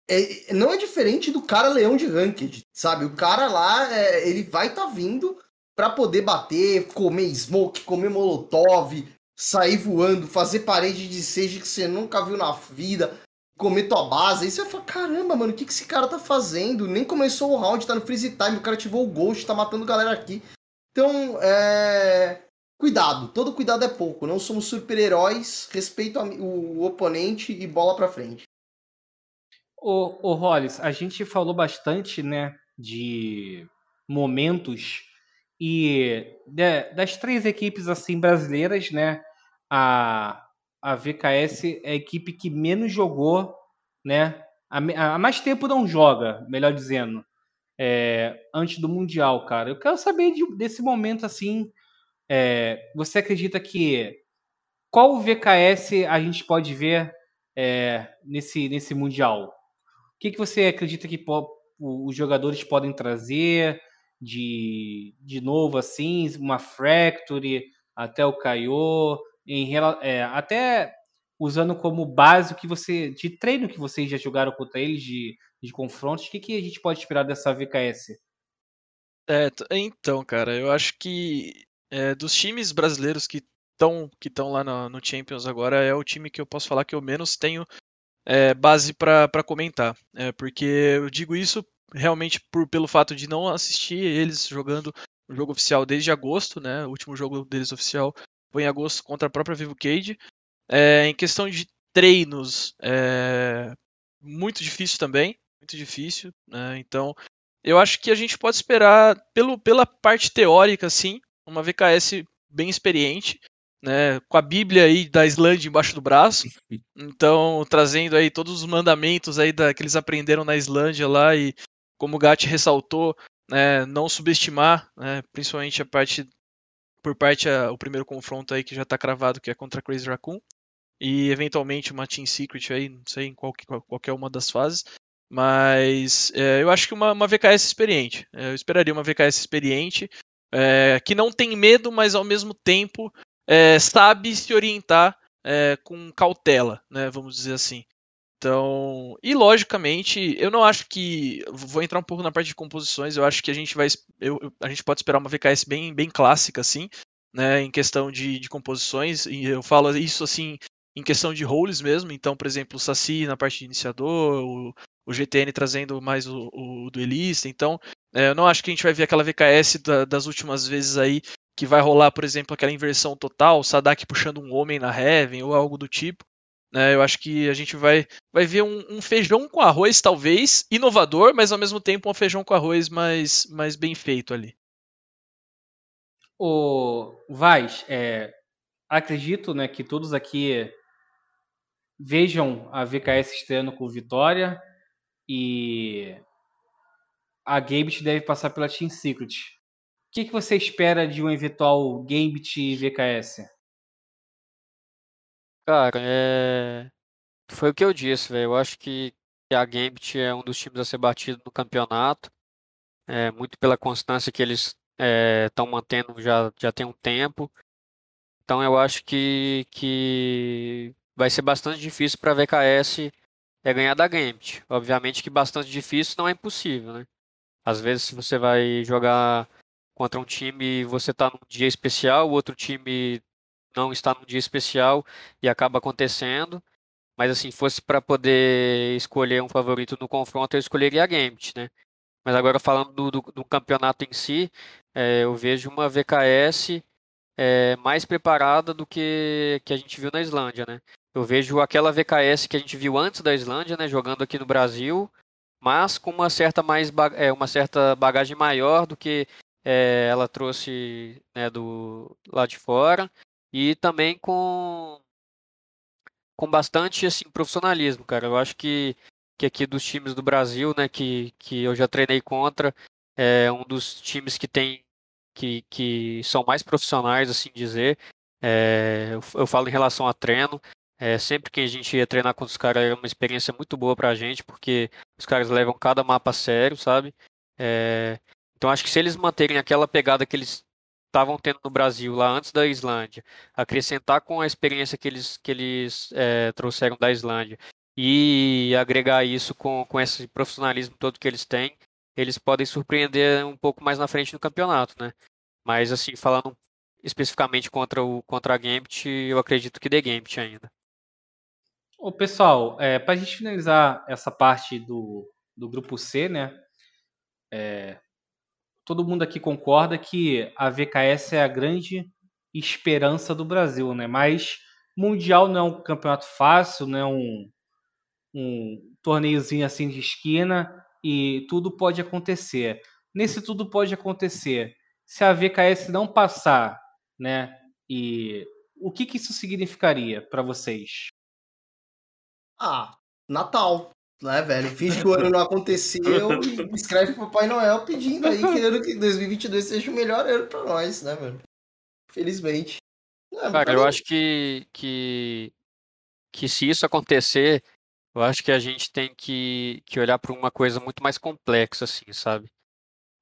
é, não é diferente do cara leão de ranked, sabe? O cara lá, é, ele vai estar tá vindo para poder bater, comer smoke, comer molotov, sair voando, fazer parede de seja que você nunca viu na vida, comer tua base. Aí você fala, caramba, mano, o que, que esse cara tá fazendo? Nem começou o round, tá no freeze time, o cara ativou o ghost, tá matando galera aqui. Então, é... Cuidado, todo cuidado é pouco. Não somos super-heróis, respeito o oponente e bola pra frente. Ô, ô Hollis, a gente falou bastante, né, de momentos e de, das três equipes assim brasileiras, né, a, a VKS é a equipe que menos jogou, né, há, mais tempo não joga, melhor dizendo, é, antes do Mundial, cara. Eu quero saber de, desse momento assim, é, você acredita que qual VKS a gente pode ver é, nesse, nesse Mundial? O que, que você acredita que os jogadores podem trazer? de, de novo, assim, uma Fracture, até o Kaiô, em, é, até usando como base o que você, de treino que vocês já jogaram contra eles, de, de confrontos, o que, que a gente pode esperar dessa VKS? É, então, cara, eu acho que é, dos times brasileiros que estão que estão lá no, no, Champions agora é o time que eu posso falar que eu menos tenho é, base para comentar. É, porque eu digo isso realmente por, pelo fato de não assistir eles jogando o jogo oficial desde agosto, né? O último jogo deles oficial foi em agosto contra a própria Vivo Cage. É, em questão de treinos, é muito difícil também, muito difícil, né? Então, eu acho que a gente pode esperar pelo, pela parte teórica, sim, uma VKS bem experiente, né, com a Bíblia aí da Islândia embaixo do braço. Então, trazendo aí todos os mandamentos aí da, que eles aprenderam na Islândia lá e como o Gatti ressaltou, né, não subestimar, né, principalmente a parte por parte a, o primeiro confronto aí que já está cravado que é contra Crazy Raccoon e eventualmente uma Team Secret aí, não sei em qual, qualquer uma das fases, mas é, eu acho que uma, uma VKS experiente, é, eu esperaria uma VKS experiente é, que não tem medo, mas ao mesmo tempo é, sabe se orientar é, com cautela, né, vamos dizer assim. Então, e logicamente, eu não acho que. Vou entrar um pouco na parte de composições, eu acho que a gente vai. Eu, a gente pode esperar uma VKS bem, bem clássica, assim, né? Em questão de, de composições. E eu falo isso assim em questão de roles mesmo. Então, por exemplo, o Saci na parte de iniciador, o, o GTN trazendo mais o, o duelista. Então, é, eu não acho que a gente vai ver aquela VKS da, das últimas vezes aí que vai rolar, por exemplo, aquela inversão total, Sadak puxando um homem na Heaven ou algo do tipo. Né? Eu acho que a gente vai, vai ver um, um, feijão com arroz, talvez, inovador, mas ao mesmo tempo um feijão com arroz mais, mais bem feito ali. O Vaz, é, acredito né, que todos aqui vejam a VKS estreando com vitória e a Gambit deve passar pela Team Secret. O que, que você espera de um eventual Gambit VKS? Cara, é... foi o que eu disse, velho. Eu acho que a Gambit é um dos times a ser batido no campeonato. É, muito pela constância que eles estão é, mantendo já, já tem um tempo. Então eu acho que, que vai ser bastante difícil para a VKS é ganhar da Gambit. Obviamente que bastante difícil não é impossível, né? Às vezes se você vai jogar contra um time, você está num dia especial, o outro time não está num dia especial e acaba acontecendo. Mas assim, fosse para poder escolher um favorito no confronto, eu escolheria a Gambit, né? Mas agora falando do, do, do campeonato em si, é, eu vejo uma VKS é, mais preparada do que, que a gente viu na Islândia, né? eu vejo aquela VKS que a gente viu antes da Islândia, né, jogando aqui no Brasil, mas com uma certa mais é, uma certa bagagem maior do que é, ela trouxe né, do lá de fora e também com com bastante assim profissionalismo, cara. Eu acho que que aqui dos times do Brasil, né, que, que eu já treinei contra, é um dos times que tem que, que são mais profissionais, assim dizer. É, eu, eu, falo em relação a treino. É, sempre que a gente ia treinar com os caras era uma experiência muito boa pra gente, porque os caras levam cada mapa a sério, sabe? É, então acho que se eles manterem aquela pegada que eles estavam tendo no Brasil lá antes da Islândia, acrescentar com a experiência que eles, que eles é, trouxeram da Islândia e agregar isso com, com esse profissionalismo todo que eles têm, eles podem surpreender um pouco mais na frente no campeonato, né? Mas assim, falando especificamente contra o contra a Gambit, eu acredito que dê Gambit ainda. Ô, pessoal, é, para a gente finalizar essa parte do, do grupo C, né? É, todo mundo aqui concorda que a VKS é a grande esperança do Brasil, né? Mas Mundial não é um campeonato fácil, não é um, um torneiozinho assim de esquina e tudo pode acontecer. Nesse tudo pode acontecer. Se a VKS não passar, né? E o que, que isso significaria para vocês? Ah, Natal, né, velho? Finge que o ano não aconteceu e escreve pro Papai Noel pedindo aí, querendo que 2022 seja o melhor ano para nós, né, velho? Felizmente. É, Cara, eu acho que, que, que se isso acontecer, eu acho que a gente tem que, que olhar para uma coisa muito mais complexa, assim, sabe?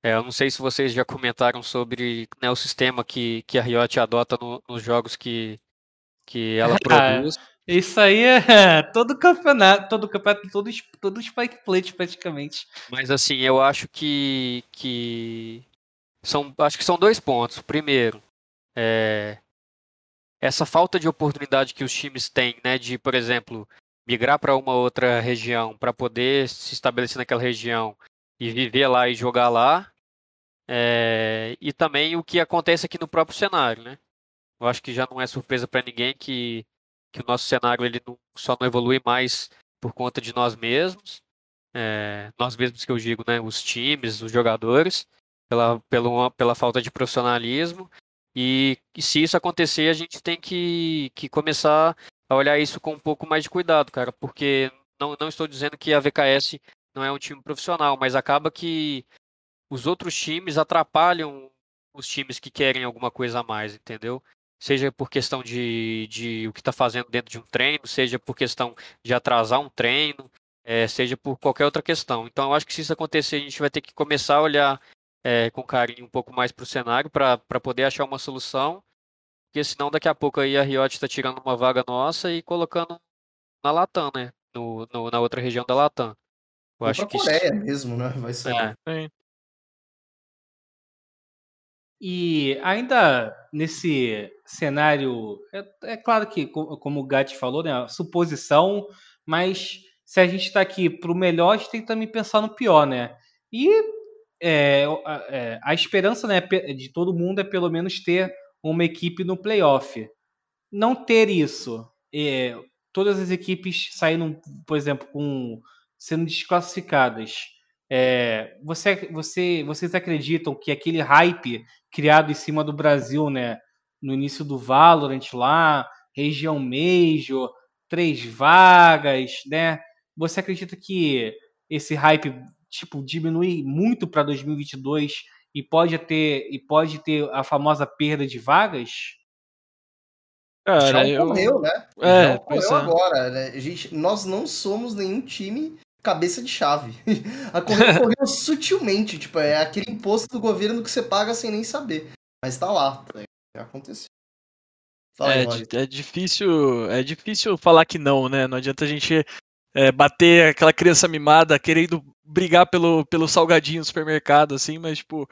É, eu não sei se vocês já comentaram sobre né, o sistema que, que a Riot adota no, nos jogos que, que ela produz. Isso aí é todo campeonato, todo campeonato, todo, todo Spike Plate praticamente. Mas assim, eu acho que, que são, acho que são dois pontos. Primeiro, é, essa falta de oportunidade que os times têm, né, de, por exemplo, migrar para uma outra região para poder se estabelecer naquela região e viver lá e jogar lá. É, e também o que acontece aqui no próprio cenário, né? Eu acho que já não é surpresa para ninguém que, que o nosso cenário ele não, só não evolui mais por conta de nós mesmos, é, nós mesmos que eu digo, né? Os times, os jogadores, pela, pela, pela falta de profissionalismo. E, e se isso acontecer, a gente tem que, que começar a olhar isso com um pouco mais de cuidado, cara, porque não, não estou dizendo que a VKS não é um time profissional, mas acaba que os outros times atrapalham os times que querem alguma coisa a mais, entendeu? Seja por questão de, de o que está fazendo dentro de um treino, seja por questão de atrasar um treino, é, seja por qualquer outra questão. Então, eu acho que se isso acontecer, a gente vai ter que começar a olhar é, com carinho um pouco mais para o cenário para poder achar uma solução porque senão daqui a pouco aí a Riot está tirando uma vaga nossa e colocando na Latam, né? No, no na outra região da Latam. Eu acho que Coreia isso... mesmo, né? Vai ser. É. E ainda nesse cenário, é, é claro que, como o Gatti falou, né, suposição, mas se a gente está aqui para o melhor, a gente tem que também pensar no pior, né? E é, é, a esperança né, de todo mundo é pelo menos ter uma equipe no playoff. Não ter isso, é, todas as equipes saindo, por exemplo, com sendo desclassificadas. É, você, você, vocês acreditam que aquele hype criado em cima do Brasil, né, no início do Valorant lá, região Major, três vagas, né? Você acredita que esse hype tipo diminui muito para 2022 e pode ter e pode ter a famosa perda de vagas? Cara, já ocorreu, eu... né? É, já ocorreu é. agora, né? Gente, nós não somos nenhum time cabeça de chave. Ocorreu sutilmente, tipo, é aquele imposto do governo que você paga sem nem saber. Mas tá lá, tá aconteceu. Fala é, é difícil, é difícil falar que não, né? Não adianta a gente é, bater aquela criança mimada querendo brigar pelo, pelo salgadinho no supermercado, assim, mas, tipo,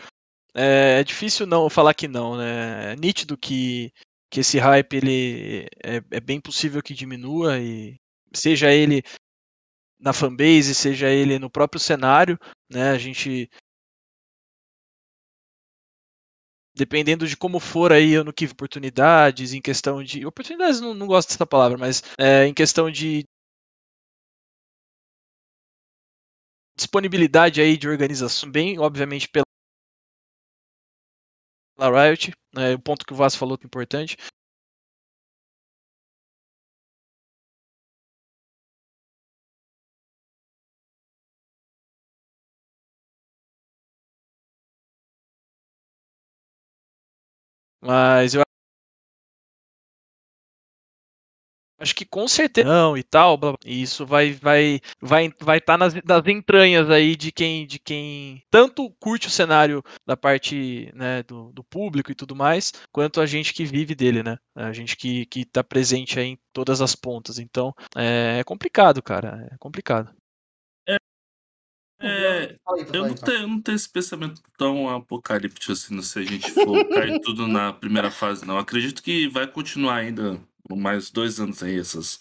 é, é, difícil não falar que não, né? É nítido que, que esse hype ele é, é bem possível que diminua e seja ele na fanbase, seja ele no próprio cenário, né? A gente dependendo de como for aí ano que oportunidades, em questão de. Oportunidades não, não gosto dessa palavra, mas é, em questão de disponibilidade aí de organização, bem, obviamente, pela Riot, né, o ponto que o Vaz falou que é importante. Mas eu acho que com certeza não e tal, blá, blá, isso vai vai vai vai estar tá nas, nas entranhas aí de quem de quem tanto curte o cenário da parte né, do, do público e tudo mais, quanto a gente que vive dele, né? A gente que que está presente aí em todas as pontas. Então é, é complicado, cara, é complicado. É, eu não, tenho, eu não tenho esse pensamento tão apocalíptico assim, se a gente for cair tudo na primeira fase, não. Acredito que vai continuar ainda mais dois anos aí, essas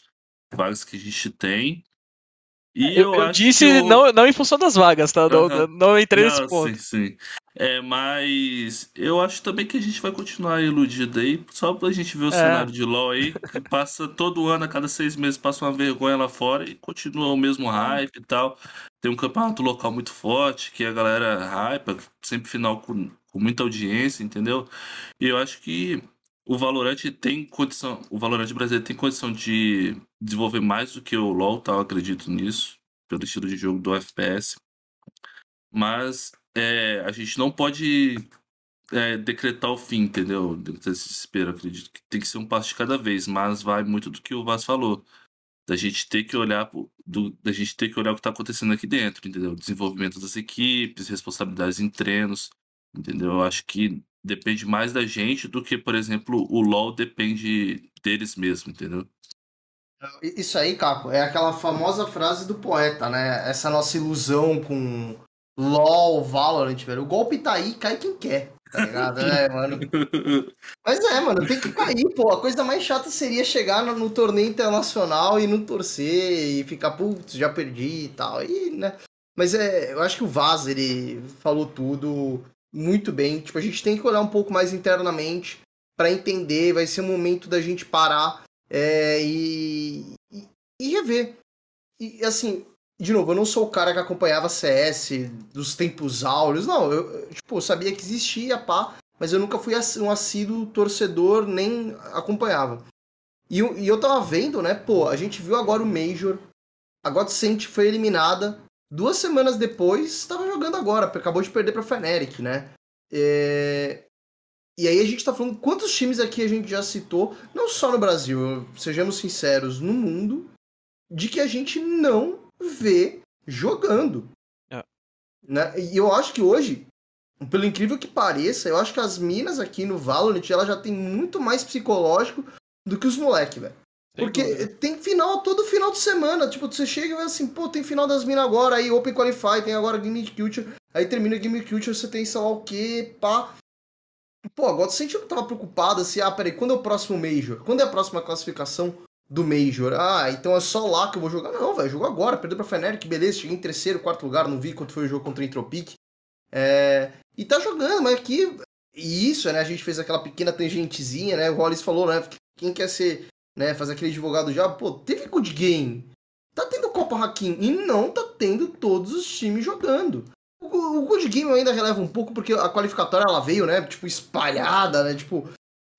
vagas que a gente tem. E eu, eu, eu disse não, não em função das vagas, tá? Não, uhum. não entrei não, nesse ponto. Sim, sim. É, mas eu acho também que a gente vai continuar iludido aí, só pra gente ver o é. cenário de LoL aí, que passa todo ano, a cada seis meses, passa uma vergonha lá fora e continua o mesmo hype e tal. Tem um campeonato local muito forte, que a galera hype, sempre final com, com muita audiência, entendeu? E eu acho que o Valorant tem condição, o Valorant brasileiro tem condição de desenvolver mais do que o LoL, tá? Eu acredito nisso, pelo estilo de jogo do FPS. Mas é, a gente não pode é, decretar o fim, entendeu? Desespero, acredito que tem que ser um passo de cada vez, mas vai muito do que o Vaz falou. Da gente ter que olhar do, da gente ter que olhar o que está acontecendo aqui dentro, entendeu? Desenvolvimento das equipes, responsabilidades em treinos, entendeu? Eu acho que depende mais da gente do que, por exemplo, o LoL depende deles mesmo, entendeu? Isso aí, Caco, é aquela famosa frase do poeta, né? Essa nossa ilusão com LoL, Valorant, velho. O golpe tá aí, cai quem quer, tá ligado? é, mano. Mas é, mano, tem que cair, pô. A coisa mais chata seria chegar no, no torneio internacional e não torcer e ficar, putz, já perdi e tal. E, né? Mas é, eu acho que o Vaz, ele falou tudo muito bem. Tipo, a gente tem que olhar um pouco mais internamente para entender. Vai ser um momento da gente parar é, e, e, e, rever. E assim, de novo, eu não sou o cara que acompanhava CS dos tempos áureos. Não, eu, tipo, sabia que existia, pá, mas eu nunca fui um assíduo torcedor, nem acompanhava. E, e eu tava vendo, né, pô, a gente viu agora o Major, a Godsent foi eliminada, Duas semanas depois, estava jogando agora, acabou de perder para Fnatic, né? É... E aí a gente tá falando quantos times aqui a gente já citou, não só no Brasil, sejamos sinceros, no mundo, de que a gente não vê jogando. É. Né? E eu acho que hoje, pelo incrível que pareça, eu acho que as minas aqui no Valorant, ela já tem muito mais psicológico do que os moleques, velho. Porque tem final todo final de semana. Tipo, você chega e vê assim, pô, tem final das minas agora, aí Open Qualify, tem agora Game Culture, aí termina Game Culture, você tem sei lá o que, pá. Pô, agora você não tava preocupado assim, ah, peraí, quando é o próximo Major? Quando é a próxima classificação do Major? Ah, então é só lá que eu vou jogar? Não, velho, jogo agora, perdeu pra Fnatic, beleza, cheguei em terceiro, quarto lugar, não vi quanto foi o jogo contra o Entropic. É... E tá jogando, mas aqui. E isso, né? A gente fez aquela pequena tangentezinha, né? O Rollins falou, né? Quem quer ser né? Fazer aquele advogado já, pô, teve good game. Tá tendo Copa Hakim e não tá tendo todos os times jogando. O, o good game eu ainda releva um pouco porque a qualificatória ela veio, né, tipo espalhada, né, tipo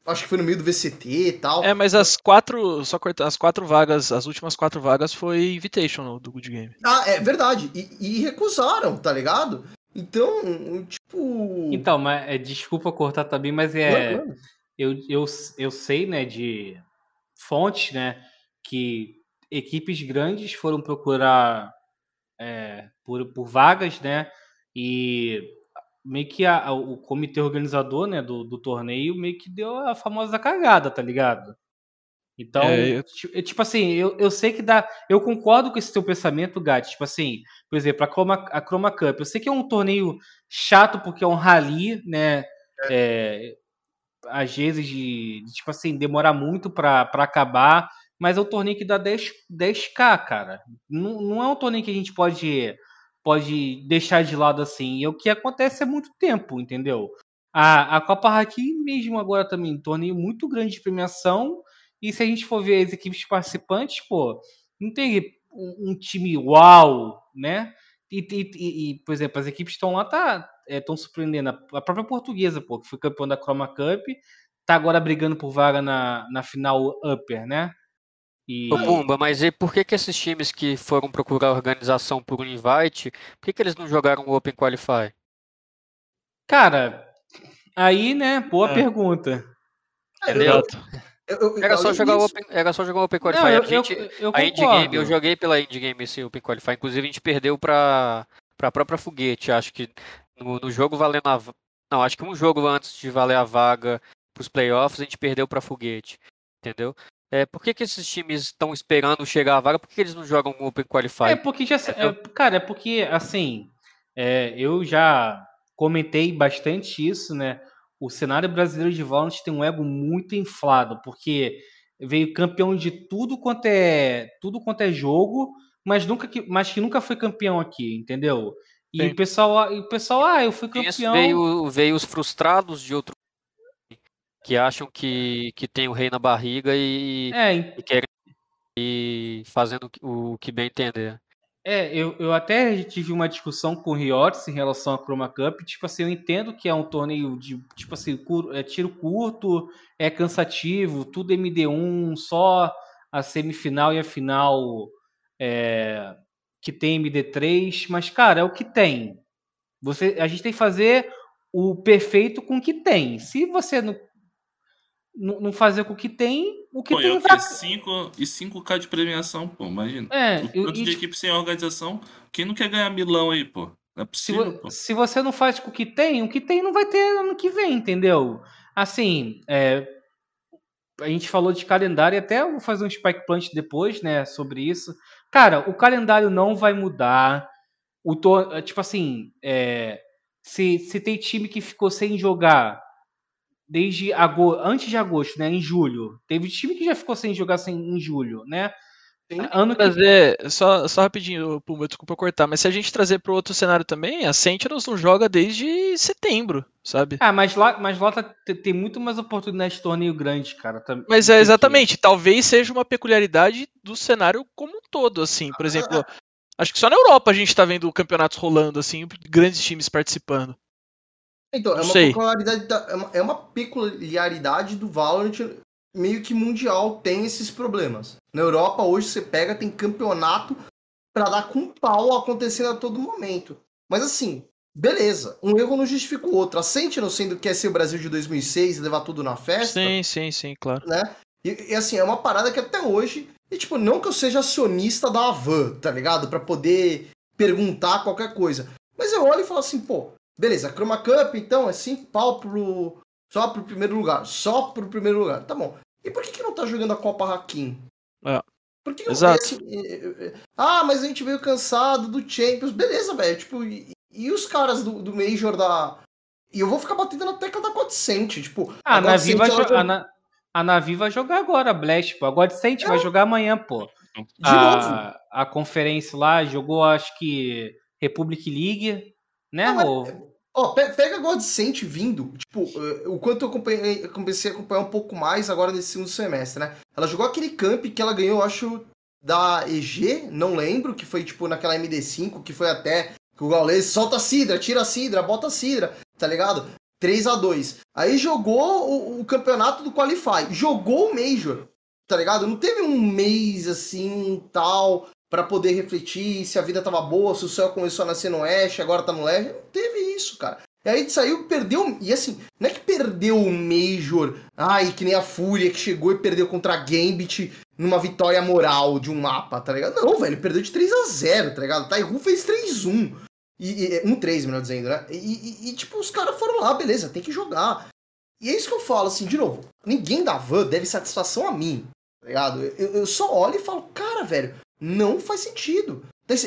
acho que foi no meio do VCT e tal. É, mas as quatro, só cortar, as quatro vagas, as últimas quatro vagas foi Invitational do Good Game. Ah, é verdade. E, e recusaram, tá ligado? Então, tipo. Então, mas é, desculpa cortar também, mas é. Não, não. Eu, eu, eu sei, né, de fontes, né, que equipes grandes foram procurar é, por, por vagas, né, e meio que a, o comitê organizador, né, do, do torneio meio que deu a famosa cagada, tá ligado? Então, é, eu... É, tipo assim, eu, eu sei que dá. Eu concordo com esse teu pensamento, Gat. Tipo assim, por exemplo, a Chroma, a Chroma Cup. Eu sei que é um torneio chato porque é um rally, né? É. Às vezes de, de tipo assim, demorar muito para acabar, mas é um torneio que dá 10, 10k, cara. Não, não é um torneio que a gente pode, pode deixar de lado assim. E o que acontece é muito tempo, entendeu? A, a Copa Hakim mesmo agora também, um torneio muito grande de premiação. E se a gente for ver as equipes participantes, pô, não tem um, um time uau, né? E, e, e, por exemplo, as equipes estão lá, tá, estão é, surpreendendo. A própria portuguesa, pô, que foi campeão da Chroma Cup, tá agora brigando por vaga na, na final Upper, né? E... Ô, Pumba, mas e por que, que esses times que foram procurar organização por um invite, por que, que eles não jogaram o Open Qualify? Cara, aí, né, boa é. pergunta. Entendeu? Eu, eu, era, só jogar open, era só jogar o Open Qualify. Não, eu, a, gente, eu, a Indie Game, eu joguei pela Indie Game esse Open Qualify. Inclusive, a gente perdeu pra, pra própria Foguete. Acho que no, no jogo valendo a. Não, acho que um jogo antes de valer a vaga pros playoffs, a gente perdeu pra Foguete. Entendeu? É, por que, que esses times estão esperando chegar à vaga? Por que, eles não jogam o Open Qualify? É porque já. É, cara, é porque, assim. É, eu já comentei bastante isso, né? o cenário brasileiro de Valorant tem um ego muito inflado, porque veio campeão de tudo quanto é tudo quanto é jogo, mas nunca que, mas que nunca foi campeão aqui, entendeu? E Sim. o pessoal, o pessoal, ah, eu fui campeão. Isso veio, veio os frustrados de outro que acham que, que tem o rei na barriga e, é, e querem ir fazendo o que bem entender. É, eu, eu até tive uma discussão com o Riots em relação à Chroma Cup. Tipo assim, eu entendo que é um torneio de, tipo assim, cur, é tiro curto, é cansativo, tudo MD1, só a semifinal e a final é, que tem MD3. Mas, cara, é o que tem. Você, a gente tem que fazer o perfeito com o que tem. Se você não não fazer com o que tem, o que pô, tem é. 5 e 5k de premiação, pô, imagina. É, o tanto e, de equipe sem organização, quem não quer ganhar milão aí, pô? Não é possível, se, pô. se você não faz com o que tem, o que tem não vai ter ano que vem, entendeu? Assim, é, a gente falou de calendário e até vou fazer um spike punch depois, né, sobre isso. Cara, o calendário não vai mudar. O to... Tipo assim, é, se, se tem time que ficou sem jogar desde agosto, antes de agosto, né, em julho. Teve time que já ficou sem jogar sem, em julho, né? Tem ano que trazer, só, só rapidinho, Puma, desculpa cortar, mas se a gente trazer para outro cenário também, a Sentinels não joga desde setembro, sabe? Ah, mas lá, mas lá tá, tem muito mais oportunidade de torneio grande, cara. Tá, mas é exatamente, que... talvez seja uma peculiaridade do cenário como um todo, assim. Por exemplo, acho que só na Europa a gente tá vendo campeonatos rolando, assim, grandes times participando. Então, é uma, peculiaridade da, é, uma, é uma peculiaridade do Valorant meio que mundial tem esses problemas. Na Europa hoje você pega, tem campeonato para dar com pau acontecendo a todo momento. Mas assim, beleza, um erro não justifica o outro. A Sentinel sendo que é ser o Brasil de 2006 e levar tudo na festa. Sim, sim, sim, claro. Né? E, e, assim, é uma parada que até hoje, e tipo, não que eu seja acionista da Avan, tá ligado? para poder perguntar qualquer coisa. Mas eu olho e falo assim, pô, Beleza, Chroma Cup, então, é 5 pau pro, só pro primeiro lugar. Só pro primeiro lugar. Tá bom. E por que, que não tá jogando a Copa Hakim? É. Por que Exato. Assim, ah, mas a gente veio cansado do Champions. Beleza, velho. Tipo, e, e, os caras do, do Major da. E eu vou ficar batendo na tecla da Godsent. Tipo, ah, a Navi vai, a, Na... a Navi vai jogar agora, Blast, pô. A Godsent é. vai jogar amanhã, pô. De a, novo. a conferência lá jogou, acho que Republic League, né? Não. Ó, pega a Godsent vindo, tipo, eh, o quanto eu comecei, comecei a acompanhar um pouco mais agora nesse segundo semestre, né? Ela jogou aquele camp que ela ganhou, acho, da EG, não lembro, que foi tipo naquela MD5, que foi até que o Gaules solta a Sidra, tira a Sidra, bota a Sidra, tá ligado? 3 a 2 Aí jogou o, o, campeonato do Qualify, jogou o Major, tá ligado? Não teve um mês assim, tal, para poder refletir se a vida tava boa, se o céu começou a nascer no oeste, agora tá no leste. Não teve isso, cara. E aí saiu, perdeu. E assim, não é que perdeu o Major, ai, que nem a Fúria que chegou e perdeu contra a Gambit numa vitória moral de um mapa, tá ligado? Não, velho, perdeu de 3 a 0 tá ligado? Taihu fez 3-1. E, e, 1-3, melhor dizendo, né? E, e, e, tipo, os caras foram lá, beleza, tem que jogar. E é isso que eu falo, assim, de novo, ninguém da van deve satisfação a mim, tá ligado? Eu, eu só olho e falo, cara, velho, não faz sentido.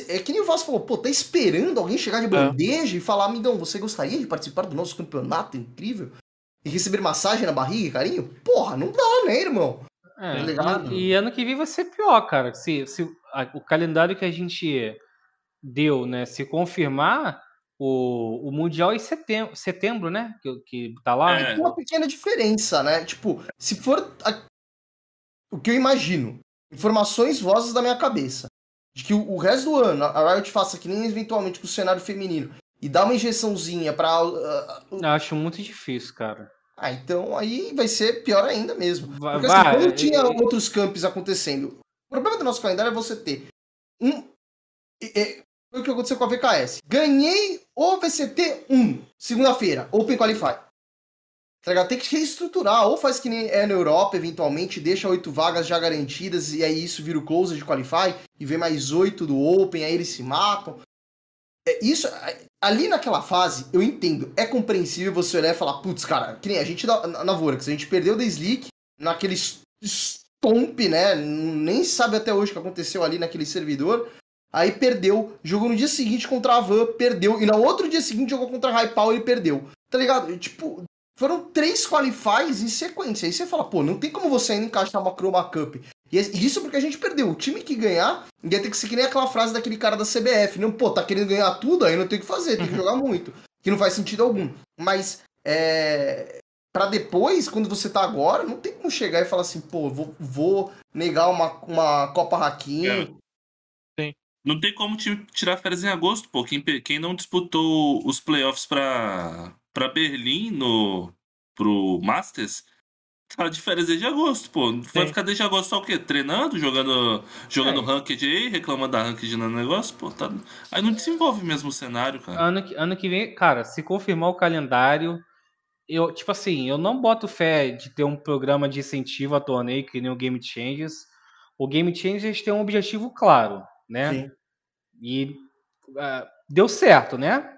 É que nem o Vasco falou, pô, tá esperando alguém chegar de é. bandeja é. e falar, amigão, você gostaria de participar do nosso campeonato incrível? E receber massagem na barriga e carinho? Porra, não dá, né, irmão? É, tá e, e, ano que vem vai ser pior, cara. Se, se a, o calendário que a gente deu, né, se confirmar, o, o Mundial é em setembro, setembro né? Que, que tá lá. É. Uma pequena diferença, né? Tipo, se for a- o que eu imagino, informações vozes da minha cabeça, de que o, o resto do ano a Riot faça que nem eventualmente com o cenário feminino e dá uma injeçãozinha pra. ah, Eu acho muito difícil, cara. ah, então aí vai ser pior ainda mesmo. Vai, Porque assim, vai, quando tinha é- outros campos acontecendo, o problema do nosso calendário é você ter um. é- é- Foi o que aconteceu com a VKS. Ganhei o VCT 1, segunda-feira, Open Qualify. Tá? Tem que reestruturar, ou faz que nem é na Europa, eventualmente, deixa oito vagas já garantidas, e aí isso vira o close de Qualify, e vem mais oito do Open, aí eles se matam. É, isso, ali naquela fase, eu entendo, é compreensível você olhar e falar, putz, cara, que nem a gente na, na Vorax, a gente perdeu da Slick naquele stomp, né? Nem sabe até hoje o que aconteceu ali naquele servidor. Aí perdeu, jogou no dia seguinte contra a Van, perdeu, e no outro dia seguinte jogou contra a Power e perdeu. Tá ligado? Tipo, foram três qualifies em sequência. Aí você fala, pô, não tem como você ainda encaixar uma Chroma Cup. E é- isso porque a gente perdeu. O time que ganhar ia ter que ser que nem aquela frase daquele cara da CBF. Não, pô, tá querendo ganhar tudo, aí não tem o que fazer, tem que jogar muito. Que não faz sentido algum. Mas, é. Pra depois, quando você tá agora, não tem como chegar e falar assim, pô, vou, vou negar uma, uma Copa Raquinho. Não tem como ti- tirar férias em agosto, pô. Quem, quem não disputou os playoffs pra, pra Berlim no, pro Masters, tá de férias desde agosto, pô. Vai Sim. ficar desde agosto só o quê? Treinando, jogando, jogando É. ranked aí, reclamando da ranked no negócio, pô. Tá... Aí não desenvolve mesmo o cenário, cara. Ano que, ano que vem, cara, se confirmar o calendário, eu, tipo assim, eu não boto fé de ter um programa de incentivo a torneio que nem o Game Changers. O Game Changers tem um objetivo claro, né? Sim. E ah, deu certo, né?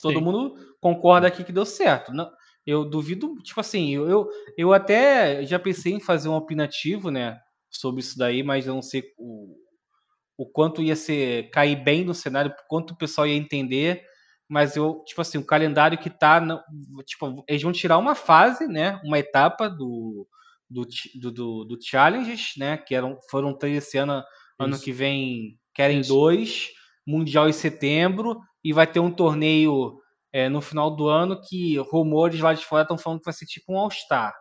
Todo Sim. mundo concorda aqui que deu certo. Não, eu duvido, tipo assim, eu, eu, eu até já pensei em fazer um opinativo, né? Sobre isso daí, mas eu não sei o, o quanto ia ser cair bem no cenário, quanto o pessoal ia entender. Mas eu, tipo assim, o calendário que tá. não- Tipo, eles vão tirar uma fase, né? Uma etapa do, do, do, do, do Challenges, né? Que eram, foram três esse ano. Ano Isso. que vem querem Isso. dois. Mundial em setembro. E vai ter um torneio é, no final do ano que rumores lá de fora estão falando que vai ser tipo um All-Star,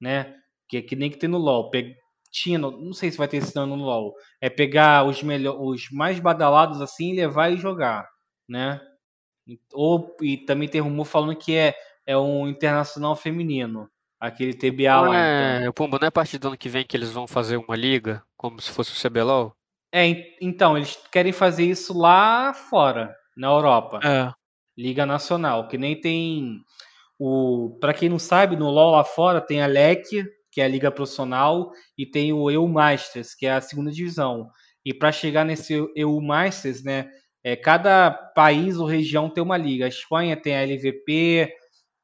né? Que, que nem que tem no LoL. Pe- Tinha, não sei se vai ter esse ano no LoL. É pegar os, melhor, os mais badalados assim e levar e jogar, né? Ou, e também tem rumor falando que é, é um internacional feminino. Aquele TBA Não lá. então. é, o Pumba, não é a partir do ano que vem que eles vão fazer uma liga, como se fosse o CBLOL? É, en- então, eles querem fazer isso lá fora, na Europa. É. Liga Nacional, que nem tem o, para quem não sabe, no LoL lá fora tem a LEC, que é a liga profissional, e tem o EU Masters, que é a segunda divisão. E para chegar nesse EU Masters, né, é, cada país ou região tem uma liga. A Espanha tem a LVP,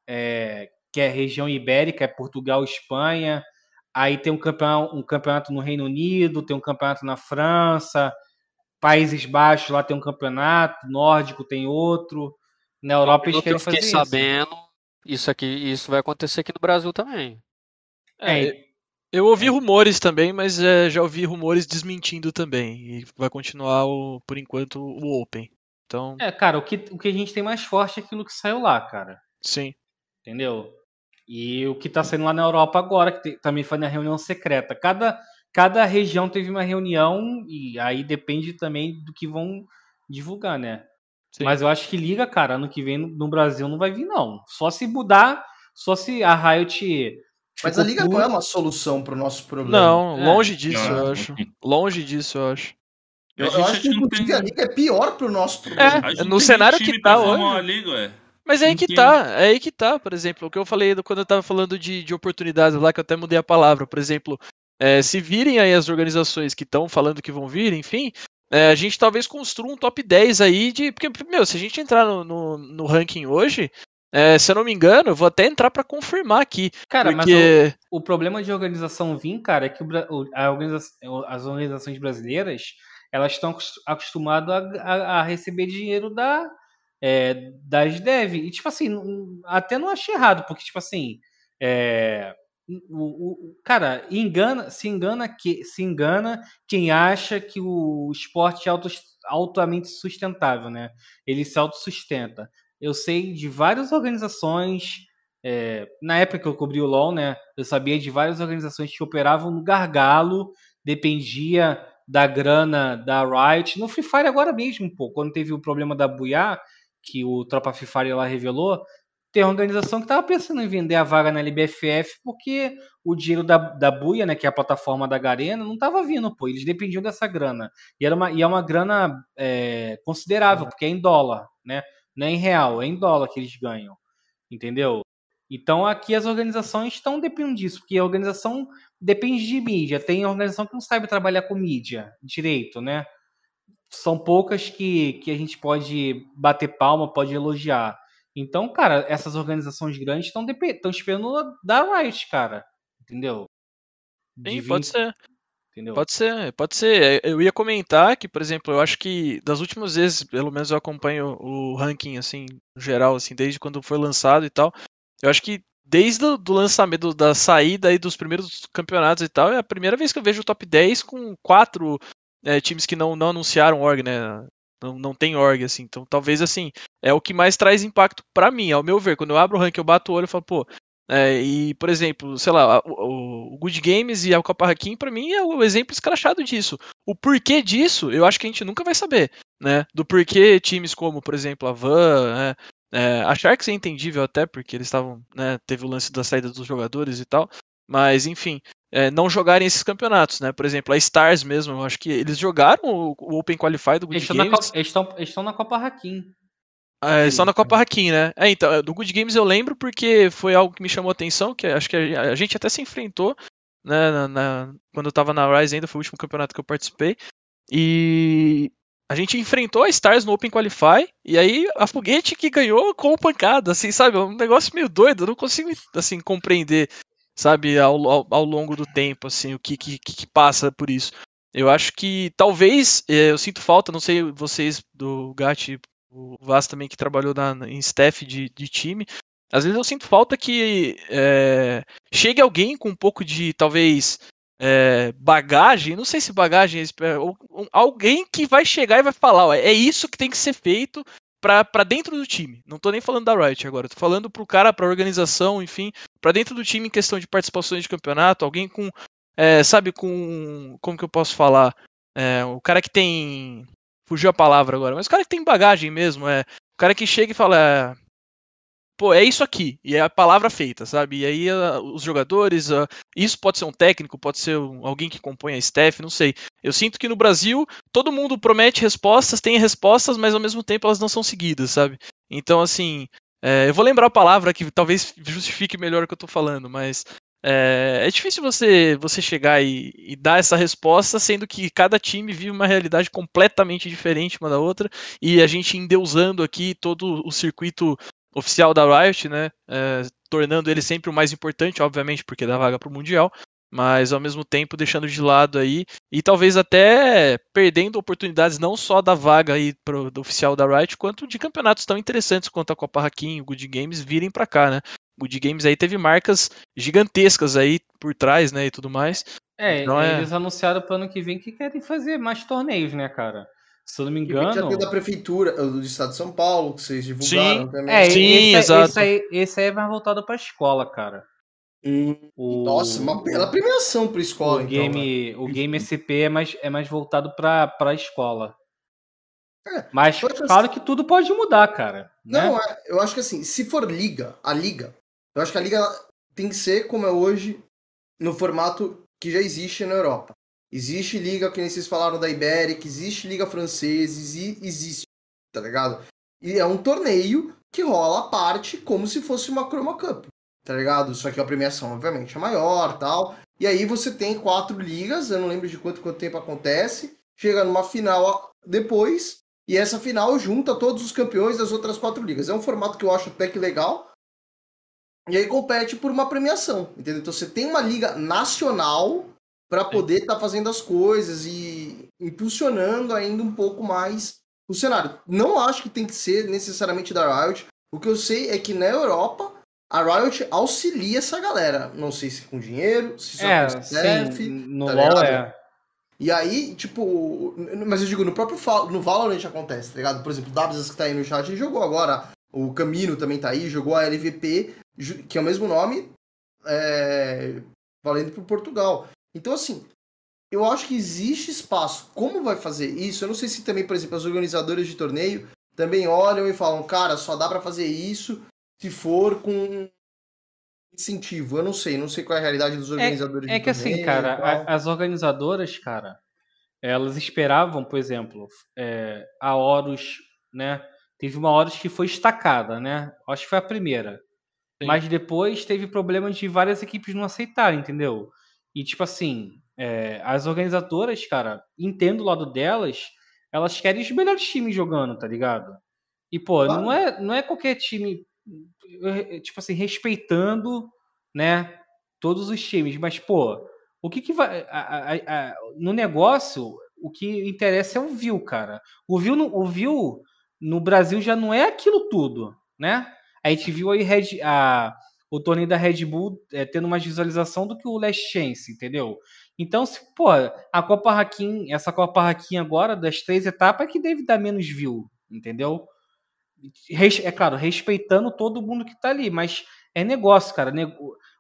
é, que é a região ibérica, é Portugal, Espanha. Aí tem um campeonato, um campeonato no Reino Unido, tem um campeonato na França, Países Baixos lá tem um campeonato, Nórdico tem outro. Na Europa eles querem eu fiquei fazer isso. sabendo, isso aqui, isso vai acontecer aqui no Brasil também. É, É, eu ouvi rumores também, mas é, já ouvi rumores desmentindo também. E vai continuar, o, por enquanto, o Open. Então, é, cara, o que, o que a gente tem mais forte é aquilo que saiu lá, cara. sim. Entendeu? E o que tá saindo lá na Europa agora, que também foi na reunião secreta. Cada, cada região teve uma reunião e aí depende também do que vão divulgar, né? Sim. Mas eu acho que liga, cara, ano que vem no, Brasil não vai vir, não. Só se mudar, só se a Riot. Mas ficou a liga não puta- é uma solução pro nosso problema. Não, É. longe disso, Não. eu acho. Longe disso, eu acho. Eu, eu acho que, não inclusive, tem- a liga é pior pro nosso problema. A gente não no cenário que tá hoje. uma liga, ué. Mas é aí que tá, é aí que tá, por exemplo, o que eu falei quando eu tava falando de, de oportunidades lá, que eu até mudei a palavra, por exemplo, é, se virem aí as organizações que estão falando que vão vir, enfim, é, a gente talvez construa um top 10 aí de. Porque, meu, se a gente entrar no, no, no ranking hoje, é, se eu não me engano, eu vou até entrar pra confirmar aqui. Cara, mas porque. o, o problema de organização vir, cara, é que o as organizações brasileiras elas estão acos- acostumadas a, a- a receber dinheiro da, é, das dev. E, tipo assim, até não achei errado, porque, tipo assim, é, o, o, cara, engana, se engana que se engana quem acha que o esporte é auto, altamente sustentável, né? Ele se autossustenta. Eu sei de várias organizações, é, na época que eu cobri o LoL, né? Eu sabia de várias organizações que operavam no gargalo, dependia da grana da Riot. No Free Fire agora mesmo, pô, quando teve o problema da Buiá, que o Tropa Fire lá revelou, tem organização que estava pensando em vender a vaga na LBFF porque o dinheiro da, da Buia, né, que é a plataforma da Garena, não estava vindo, pô. Eles dependiam dessa grana. E, era uma, e é uma grana é, considerável, porque é em dólar, né? Não é em real, é em dólar que eles ganham. Entendeu? Então aqui as organizações estão dependendo disso, porque a organização depende de mídia. Tem organização que não sabe trabalhar com mídia direito, né? São poucas que, que a gente pode bater palma, pode elogiar. Então, cara, essas organizações grandes estão esperando da Riot, cara. Entendeu? Sim, 20... pode ser. Entendeu? Pode ser, pode ser. É, eu ia comentar que, por exemplo, eu acho que das últimas vezes, pelo menos eu acompanho o ranking, assim, geral, assim, desde quando foi lançado e tal. Eu acho que desde o lançamento, da saída aí dos primeiros campeonatos e tal, é a primeira vez que eu vejo o top 10 com quatro é, times que não, não anunciaram org, né? Não, não tem org, assim. Então, talvez, assim, é o que mais traz impacto para mim, ao meu ver. Quando eu abro o ranking, eu bato o olho e falo, pô. É, e, por exemplo, sei lá, o, o Good Games e a Copa Hakim, para mim, é o exemplo escrachado disso. O porquê disso, eu acho que a gente nunca vai saber, né? Do porquê times como, por exemplo, a Van, né? É, a Sharks é entendível até, porque eles estavam, né, teve o lance da saída dos jogadores e tal, mas enfim, é, não jogarem esses campeonatos, né? Por exemplo, a Stars mesmo, eu acho que eles jogaram o, o Open Qualify do Good eles Games. Copa, eles, estão, eles estão na Copa Hakim. É, estão na Copa Hakim, né? É, então, do Good Games eu lembro porque foi algo que me chamou a atenção, que acho que a, a gente até se enfrentou, né, na, na, quando eu tava na Rise ainda, foi o último campeonato que eu participei. E a gente enfrentou a Stars no Open Qualify e aí a Foguete que ganhou com pancada, assim, sabe? É um negócio meio doido, eu não consigo, assim, compreender sabe, ao, ao, ao longo do tempo, assim, o que, que, que passa por isso. Eu acho que talvez, eh, eu sinto falta, não sei vocês do Gat, o Vaz também que trabalhou na, em staff de, de time, às vezes eu sinto falta que é, chegue alguém com um pouco de, talvez, é, bagagem, não sei se bagagem, alguém que vai chegar e vai falar, ó, é isso que tem que ser feito para dentro do time. Não tô nem falando da Riot agora, tô falando pro cara, pra organização, enfim, para dentro do time em questão de participações de campeonato, alguém com, é, sabe, com, como que eu posso falar? É, o cara que tem, fugiu a palavra agora, mas o cara que tem bagagem mesmo, é, o cara que chega e fala, é, pô, é isso aqui, e é a palavra feita, sabe? E aí uh, os jogadores, uh, isso pode ser um técnico, pode ser um, alguém que compõe a staff, não sei. Eu sinto que no Brasil todo mundo promete respostas, tem respostas, mas ao mesmo tempo elas não são seguidas, sabe? Então, assim, é, eu vou lembrar a palavra que talvez justifique melhor o que eu tô falando, mas é, é difícil você, você chegar e, e, dar essa resposta, sendo que cada time vive uma realidade completamente diferente uma da outra, e a gente endeusando aqui todo o circuito oficial da Riot, né? É, tornando ele sempre o mais importante, obviamente, porque dá vaga para o Mundial, mas ao mesmo tempo deixando de lado aí e talvez até perdendo oportunidades não só da vaga aí pro, do oficial da Riot, quanto de campeonatos tão interessantes quanto a Copa Hakim, o Good Games virem para cá, né? O Good Games aí teve marcas gigantescas aí por trás, né, e tudo mais. É, então, eles é... anunciaram para ano que vem que querem fazer mais torneios, né, cara? Se eu não me engano. Já tem da prefeitura, do estado de São Paulo, que vocês divulgaram sim. também. É, sim, esse, exato. Esse aí, esse aí é mais voltado pra escola, cara. Hum, o, Nossa, uma bela premiação pra escola, o então. Game, né? O Game SP é mais, é mais voltado pra, pra escola. É, Mas claro assim, que tudo pode mudar, cara. Né? Não, né? eu acho que assim, se for liga, a liga, eu acho que a liga tem que ser como é hoje, no formato que já existe na Europa. Existe liga, que nem vocês falaram da Iberic, existe liga francesa, existe, tá ligado? E é um torneio que rola a parte como se fosse uma Chroma Cup, tá ligado? Só que a premiação, obviamente, é maior tal. E aí você tem quatro ligas, eu não lembro de quanto, quanto tempo acontece. Chega numa final depois, e essa final junta todos os campeões das outras quatro ligas. É um formato que eu acho até que legal. E aí compete por uma premiação, entendeu? Então você tem uma liga nacional para poder estar tá fazendo as coisas e impulsionando ainda um pouco mais o cenário. Não acho que tem que ser necessariamente da Riot. O que eu sei é que na Europa a Riot auxilia essa galera. Não sei se com dinheiro, se só É, com staff. no tá LoL é. E aí, tipo. Mas eu digo, no próprio no Valorant acontece, tá ligado? Por exemplo, o Dabs que tá aí no chat, ele jogou agora. O Camino também tá aí, jogou a LVP, que é o mesmo nome, é, valendo pro Portugal. Então, assim, eu acho que existe espaço. Como vai fazer isso? Eu não sei se também, por exemplo, as organizadoras de torneio também olham e falam, cara, só dá pra fazer isso se for com incentivo. Eu não sei, não sei qual é a realidade dos organizadores É de que assim, torneio cara, e tal. a- as organizadoras, cara, elas esperavam, por exemplo, é, a Horus, né? Teve uma Horus que foi estacada, né? Acho que foi a primeira. Sim. Mas depois teve problemas de várias equipes não aceitarem, entendeu? E tipo assim, é, as organizadoras, cara, entendo o lado delas, elas querem os melhores times jogando, tá ligado? E, pô, Claro. não, é, não é qualquer time, eh, tipo assim, respeitando, né, todos os times, mas, pô, o que que vai. a- a- a- no negócio, o que interessa é o view, cara. O view, no, o view no Brasil já não é aquilo tudo, né? A gente viu aí Red, a, o torneio da Red Bull é, tendo mais visualização do que o Last Chance, entendeu? Então, se, pô, a Copa Hakim, essa Copa Hakim agora, das três etapas, é que deve dar menos view, entendeu? É claro, respeitando todo mundo que tá ali, mas é negócio, cara.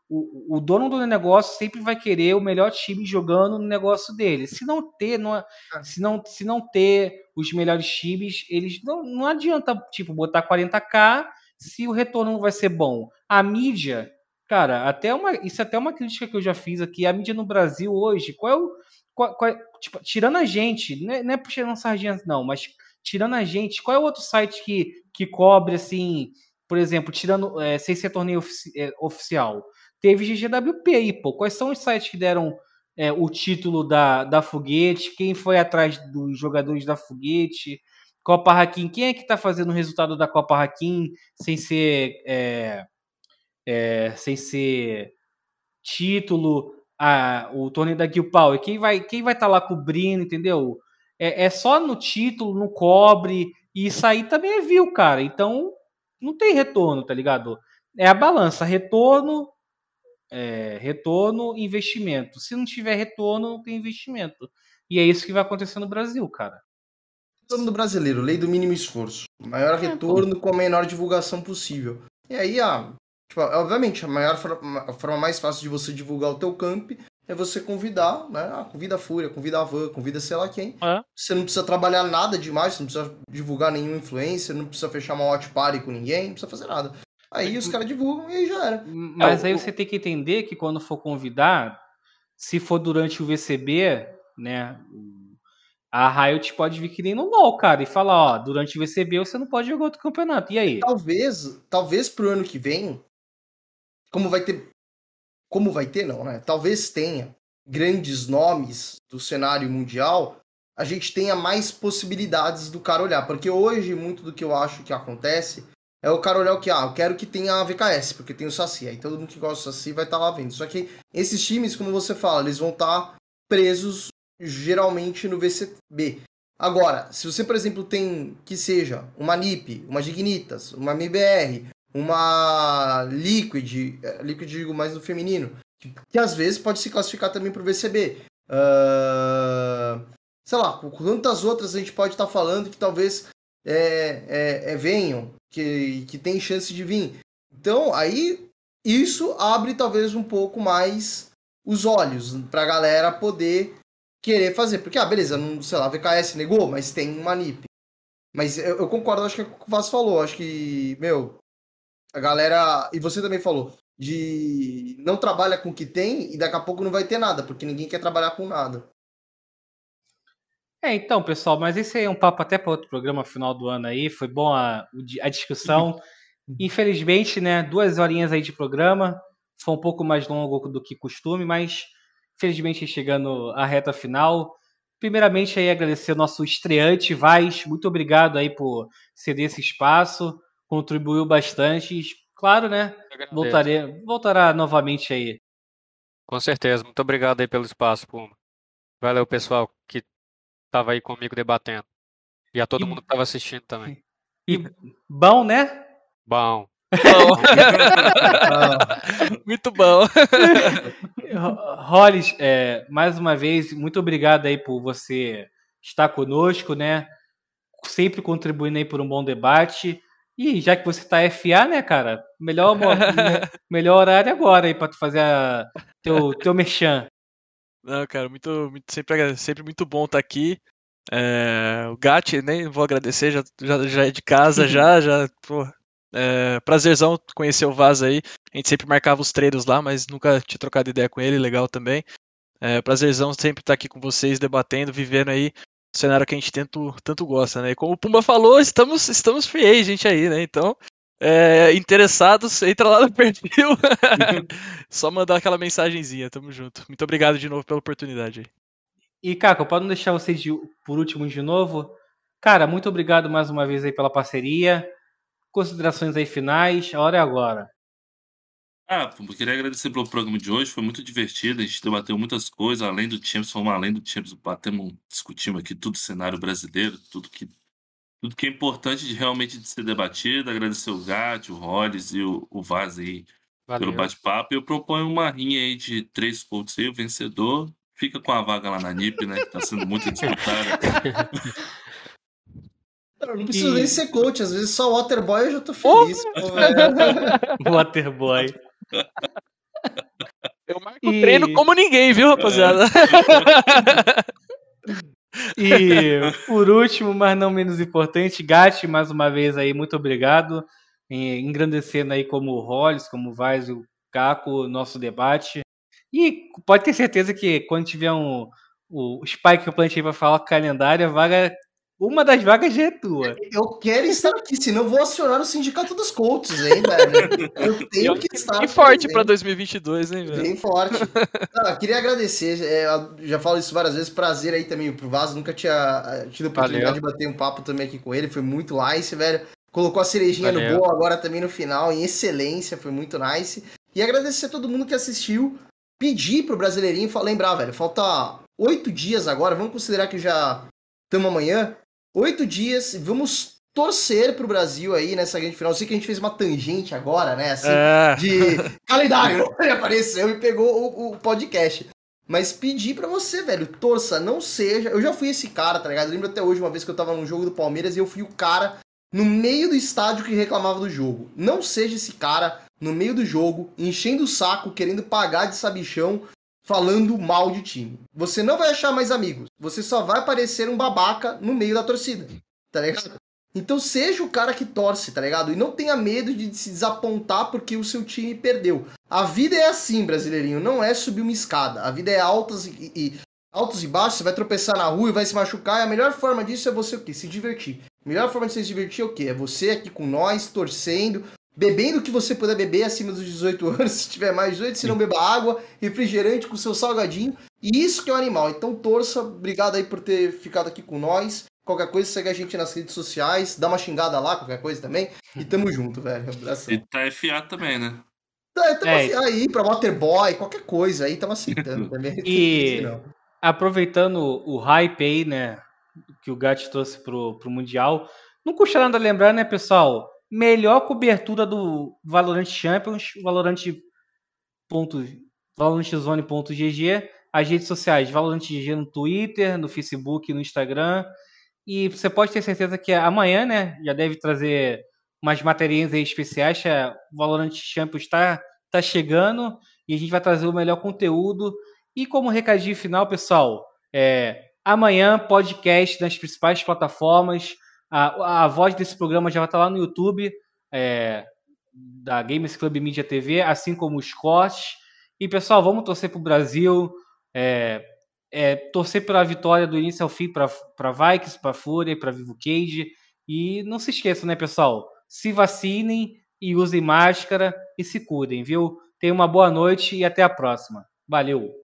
o, o dono do negócio sempre vai querer o melhor time jogando no negócio dele. Se não ter, não, é- se não, se não ter os melhores times, eles não, não adianta tipo botar 40k se o retorno não vai ser bom. A mídia, cara, até uma, isso é até uma crítica que eu já fiz aqui. A mídia no Brasil hoje, qual é o qual- qual é- tipo, tirando a gente, não é, não é puxando sardinha não, mas tirando a gente, qual é o outro site que, que cobre assim, por exemplo, tirando é, sem ser torneio ofici- é, oficial? Teve GGWP aí, pô. Quais são os sites que deram é, o título da, da Foguete? Quem foi atrás dos jogadores da Foguete? Copa Hakim, quem é que tá fazendo o resultado da Copa Hakim sem ser é, é, sem ser título, a, o torneio da Gil Power? Quem vai quem vai estar lá cobrindo, entendeu? É, é só no título, no cobre, e isso aí também é view, cara. Então não tem retorno, tá ligado? É a balança, retorno, é, retorno, investimento. Se não tiver retorno, não tem investimento. E é isso que vai acontecer no Brasil, cara. Retorno do brasileiro, lei do mínimo esforço. Maior retorno com a menor divulgação possível. E aí, ah, tipo, obviamente, a maior forma, a forma mais fácil de você divulgar o teu camp é você convidar, né? Ah, convida a Fúria, convida a Van, convida sei lá quem. É. Você não precisa trabalhar nada demais, você não precisa divulgar nenhum influencer, não precisa fechar uma watch party com ninguém, não precisa fazer nada. Aí os caras divulgam e aí já era. Mas É, aí o- você tem que entender que quando for convidar, se for durante o VCB, né? A Riot pode vir que nem no LoL, cara, e falar, ó, durante o VCB você não pode jogar outro campeonato. E aí? Talvez, talvez pro ano que vem, como vai ter, como vai ter não, né? Talvez tenha grandes nomes do cenário mundial, a gente tenha mais possibilidades do cara olhar, porque hoje muito do que eu acho que acontece é o cara olhar o que, ah, eu quero que tenha a VKS, porque tem o Saci, aí todo mundo que gosta do Saci vai estar lá vendo. Só que esses times, como você fala, eles vão estar presos geralmente no VCB. Agora, se você, por exemplo, tem que seja uma NiP, uma Dignitas, uma MBR, uma Liquid, eh, Liquid digo mais no feminino, que, que às vezes pode se classificar também para o VCB. Ah, sei lá, quantas outras a gente pode estar falando que talvez é, é, é, venham, que, que tem chance de vir. Então, aí isso abre talvez um pouco mais os olhos pra galera poder querer fazer. Porque, ah, beleza, não, sei lá, a VKS negou, mas tem uma NIP. Mas eu, eu concordo, acho que é o que o Vaz falou. Acho que, meu, a galera. E você também falou, de não trabalha com o que tem e daqui a pouco não vai ter nada, porque ninguém quer trabalhar com nada. É, então, pessoal, mas esse aí é um papo até para outro programa final do ano aí. Foi bom a, a discussão. Infelizmente, né, duas horinhas aí de programa. Foi um pouco mais longo do que costume, mas felizmente chegando à reta final. Primeiramente aí agradecer ao nosso estreante Vaz, muito obrigado aí por ceder esse espaço, contribuiu bastante. Claro, né? Voltarei, voltará novamente aí. Com certeza. Muito obrigado aí pelo espaço, Puma. Valeu, pessoal, que tava aí comigo debatendo. E a todo E- mundo que tava assistindo também. E bom, né? Bom, muito bom. Hollis, é, mais uma vez, muito obrigado aí por você estar conosco, né? Sempre contribuindo aí por um bom debate. E já que você tá FA, né, cara? Melhor, melhor horário agora aí pra tu fazer a, teu, teu merchan. Não, cara, muito, muito sempre, sempre muito bom estar tá aqui. É, o Gatti, nem vou agradecer, já, já, já é de casa, já, já, pô, é, prazerzão conhecer o Vaz aí. A gente sempre marcava os treinos lá, mas nunca tinha trocado ideia com ele, legal também. É, prazerzão sempre estar aqui com vocês, debatendo, vivendo aí o cenário que a gente tanto, tanto gosta, né? E como o Pumba falou, estamos, estamos free agent aí, né? Então, é, interessados, entra lá no perfil. Só mandar aquela mensagenzinha, tamo junto. Muito obrigado de novo pela oportunidade. E, Caco, para não deixar vocês de, por último de novo, cara, muito obrigado mais uma vez aí pela parceria. Considerações aí finais, a hora é agora. Ah, queria agradecer pelo programa de hoje, foi muito divertido, a gente debateu muitas coisas, além do Champions, fomos além do Champions, batemos, discutimos aqui tudo o cenário brasileiro, tudo que, tudo que é importante de realmente de ser debatido, agradecer o Gat, o Hollis e o, o Vaz aí Valeu. pelo bate-papo, eu proponho uma rinha aí de três pontos aí, o vencedor fica com a vaga lá na NIP, né, que tá sendo muito disputada. Não precisa e... nem ser coach, às vezes só Waterboy eu já tô feliz. Oh! Waterboy. Eu marco e... treino como ninguém, viu, rapaziada? e por último, mas não menos importante, Gatti, mais uma vez aí, muito obrigado. Engrandecendo aí como o Hollis, como o Vaz o Caco, nosso debate. E pode ter certeza que quando tiver um, o Spike que eu plantei para falar com o calendário, a vaga uma das vagas já é tua. Eu quero estar aqui, senão eu vou acionar o sindicato dos Colts, hein, velho? Eu tenho que estar. Bem forte para 2022, hein, velho? Bem forte. Não, queria agradecer, é, já falo isso várias vezes, prazer aí também pro Vaso, nunca tinha eh, tido a oportunidade Valeu. de bater um papo também aqui com ele, foi muito nice, velho. Colocou a cerejinha Valeu. no gol agora também no final, em excelência, foi muito nice. E agradecer a todo mundo que assistiu, pedir pro Brasileirinho, lembrar, velho, falta oito dias agora, vamos considerar que já estamos amanhã, Oito dias, vamos torcer pro Brasil aí nessa grande final. Eu sei que a gente fez uma tangente agora, né? Assim, é. de calendário. Ele apareceu e pegou o, o podcast. Mas pedir para você, velho, torça, não seja. Eu já fui esse cara, tá ligado? Eu lembro até hoje uma vez que eu tava num jogo do Palmeiras e eu fui o cara no meio do estádio que reclamava do jogo. Não seja esse cara no meio do jogo, enchendo o saco, querendo pagar de sabichão falando mal de time. Você não vai achar mais amigos. Você só vai parecer um babaca no meio da torcida. Tá ligado? Então seja o cara que torce, tá ligado? E não tenha medo de se desapontar porque o seu time perdeu. A vida é assim, brasileirinho. Não é subir uma escada. A vida é altas e, e altos e baixos. Você vai tropeçar na rua e vai se machucar. E a melhor forma disso é você o quê? Se divertir. A melhor forma de se divertir é o quê? É você aqui com nós, torcendo, Bebendo o que você puder beber acima dos 18 anos, se tiver mais 18, se não beba água, refrigerante com seu salgadinho. E isso que é o animal. Então torça, obrigado aí por ter ficado aqui com nós. Qualquer coisa, segue a gente nas redes sociais, dá uma xingada lá, qualquer coisa também. E tamo junto, velho. Abração. E tá FA também, né? Tá, tamo é. aí, pra Waterboy, qualquer coisa aí, tamo aceitando também. e aproveitando o hype aí, né, que o Gat trouxe pro, pro Mundial, não custa nada lembrar, né, pessoal? Melhor cobertura do Valorant Champions, Valorant, ponto, as redes sociais, Valorant GG no Twitter, no Facebook, no Instagram. E você pode ter certeza que amanhã, né, já deve trazer umas matérias aí especiais. O Valorant Champions está tá chegando e a gente vai trazer o melhor conteúdo. E como recadinho final, pessoal, é, amanhã podcast nas principais plataformas. A, a voz desse programa já vai estar lá no YouTube, é, da Games Club Media TV, assim como os cortes. E, pessoal, vamos torcer para o Brasil, é, é, torcer pela vitória do início ao fim para Vikings, para Fúria, para Vivo Cage. E não se esqueçam, né, pessoal? Se vacinem e usem máscara e se cuidem, viu? Tenham uma boa noite e até a próxima. Valeu!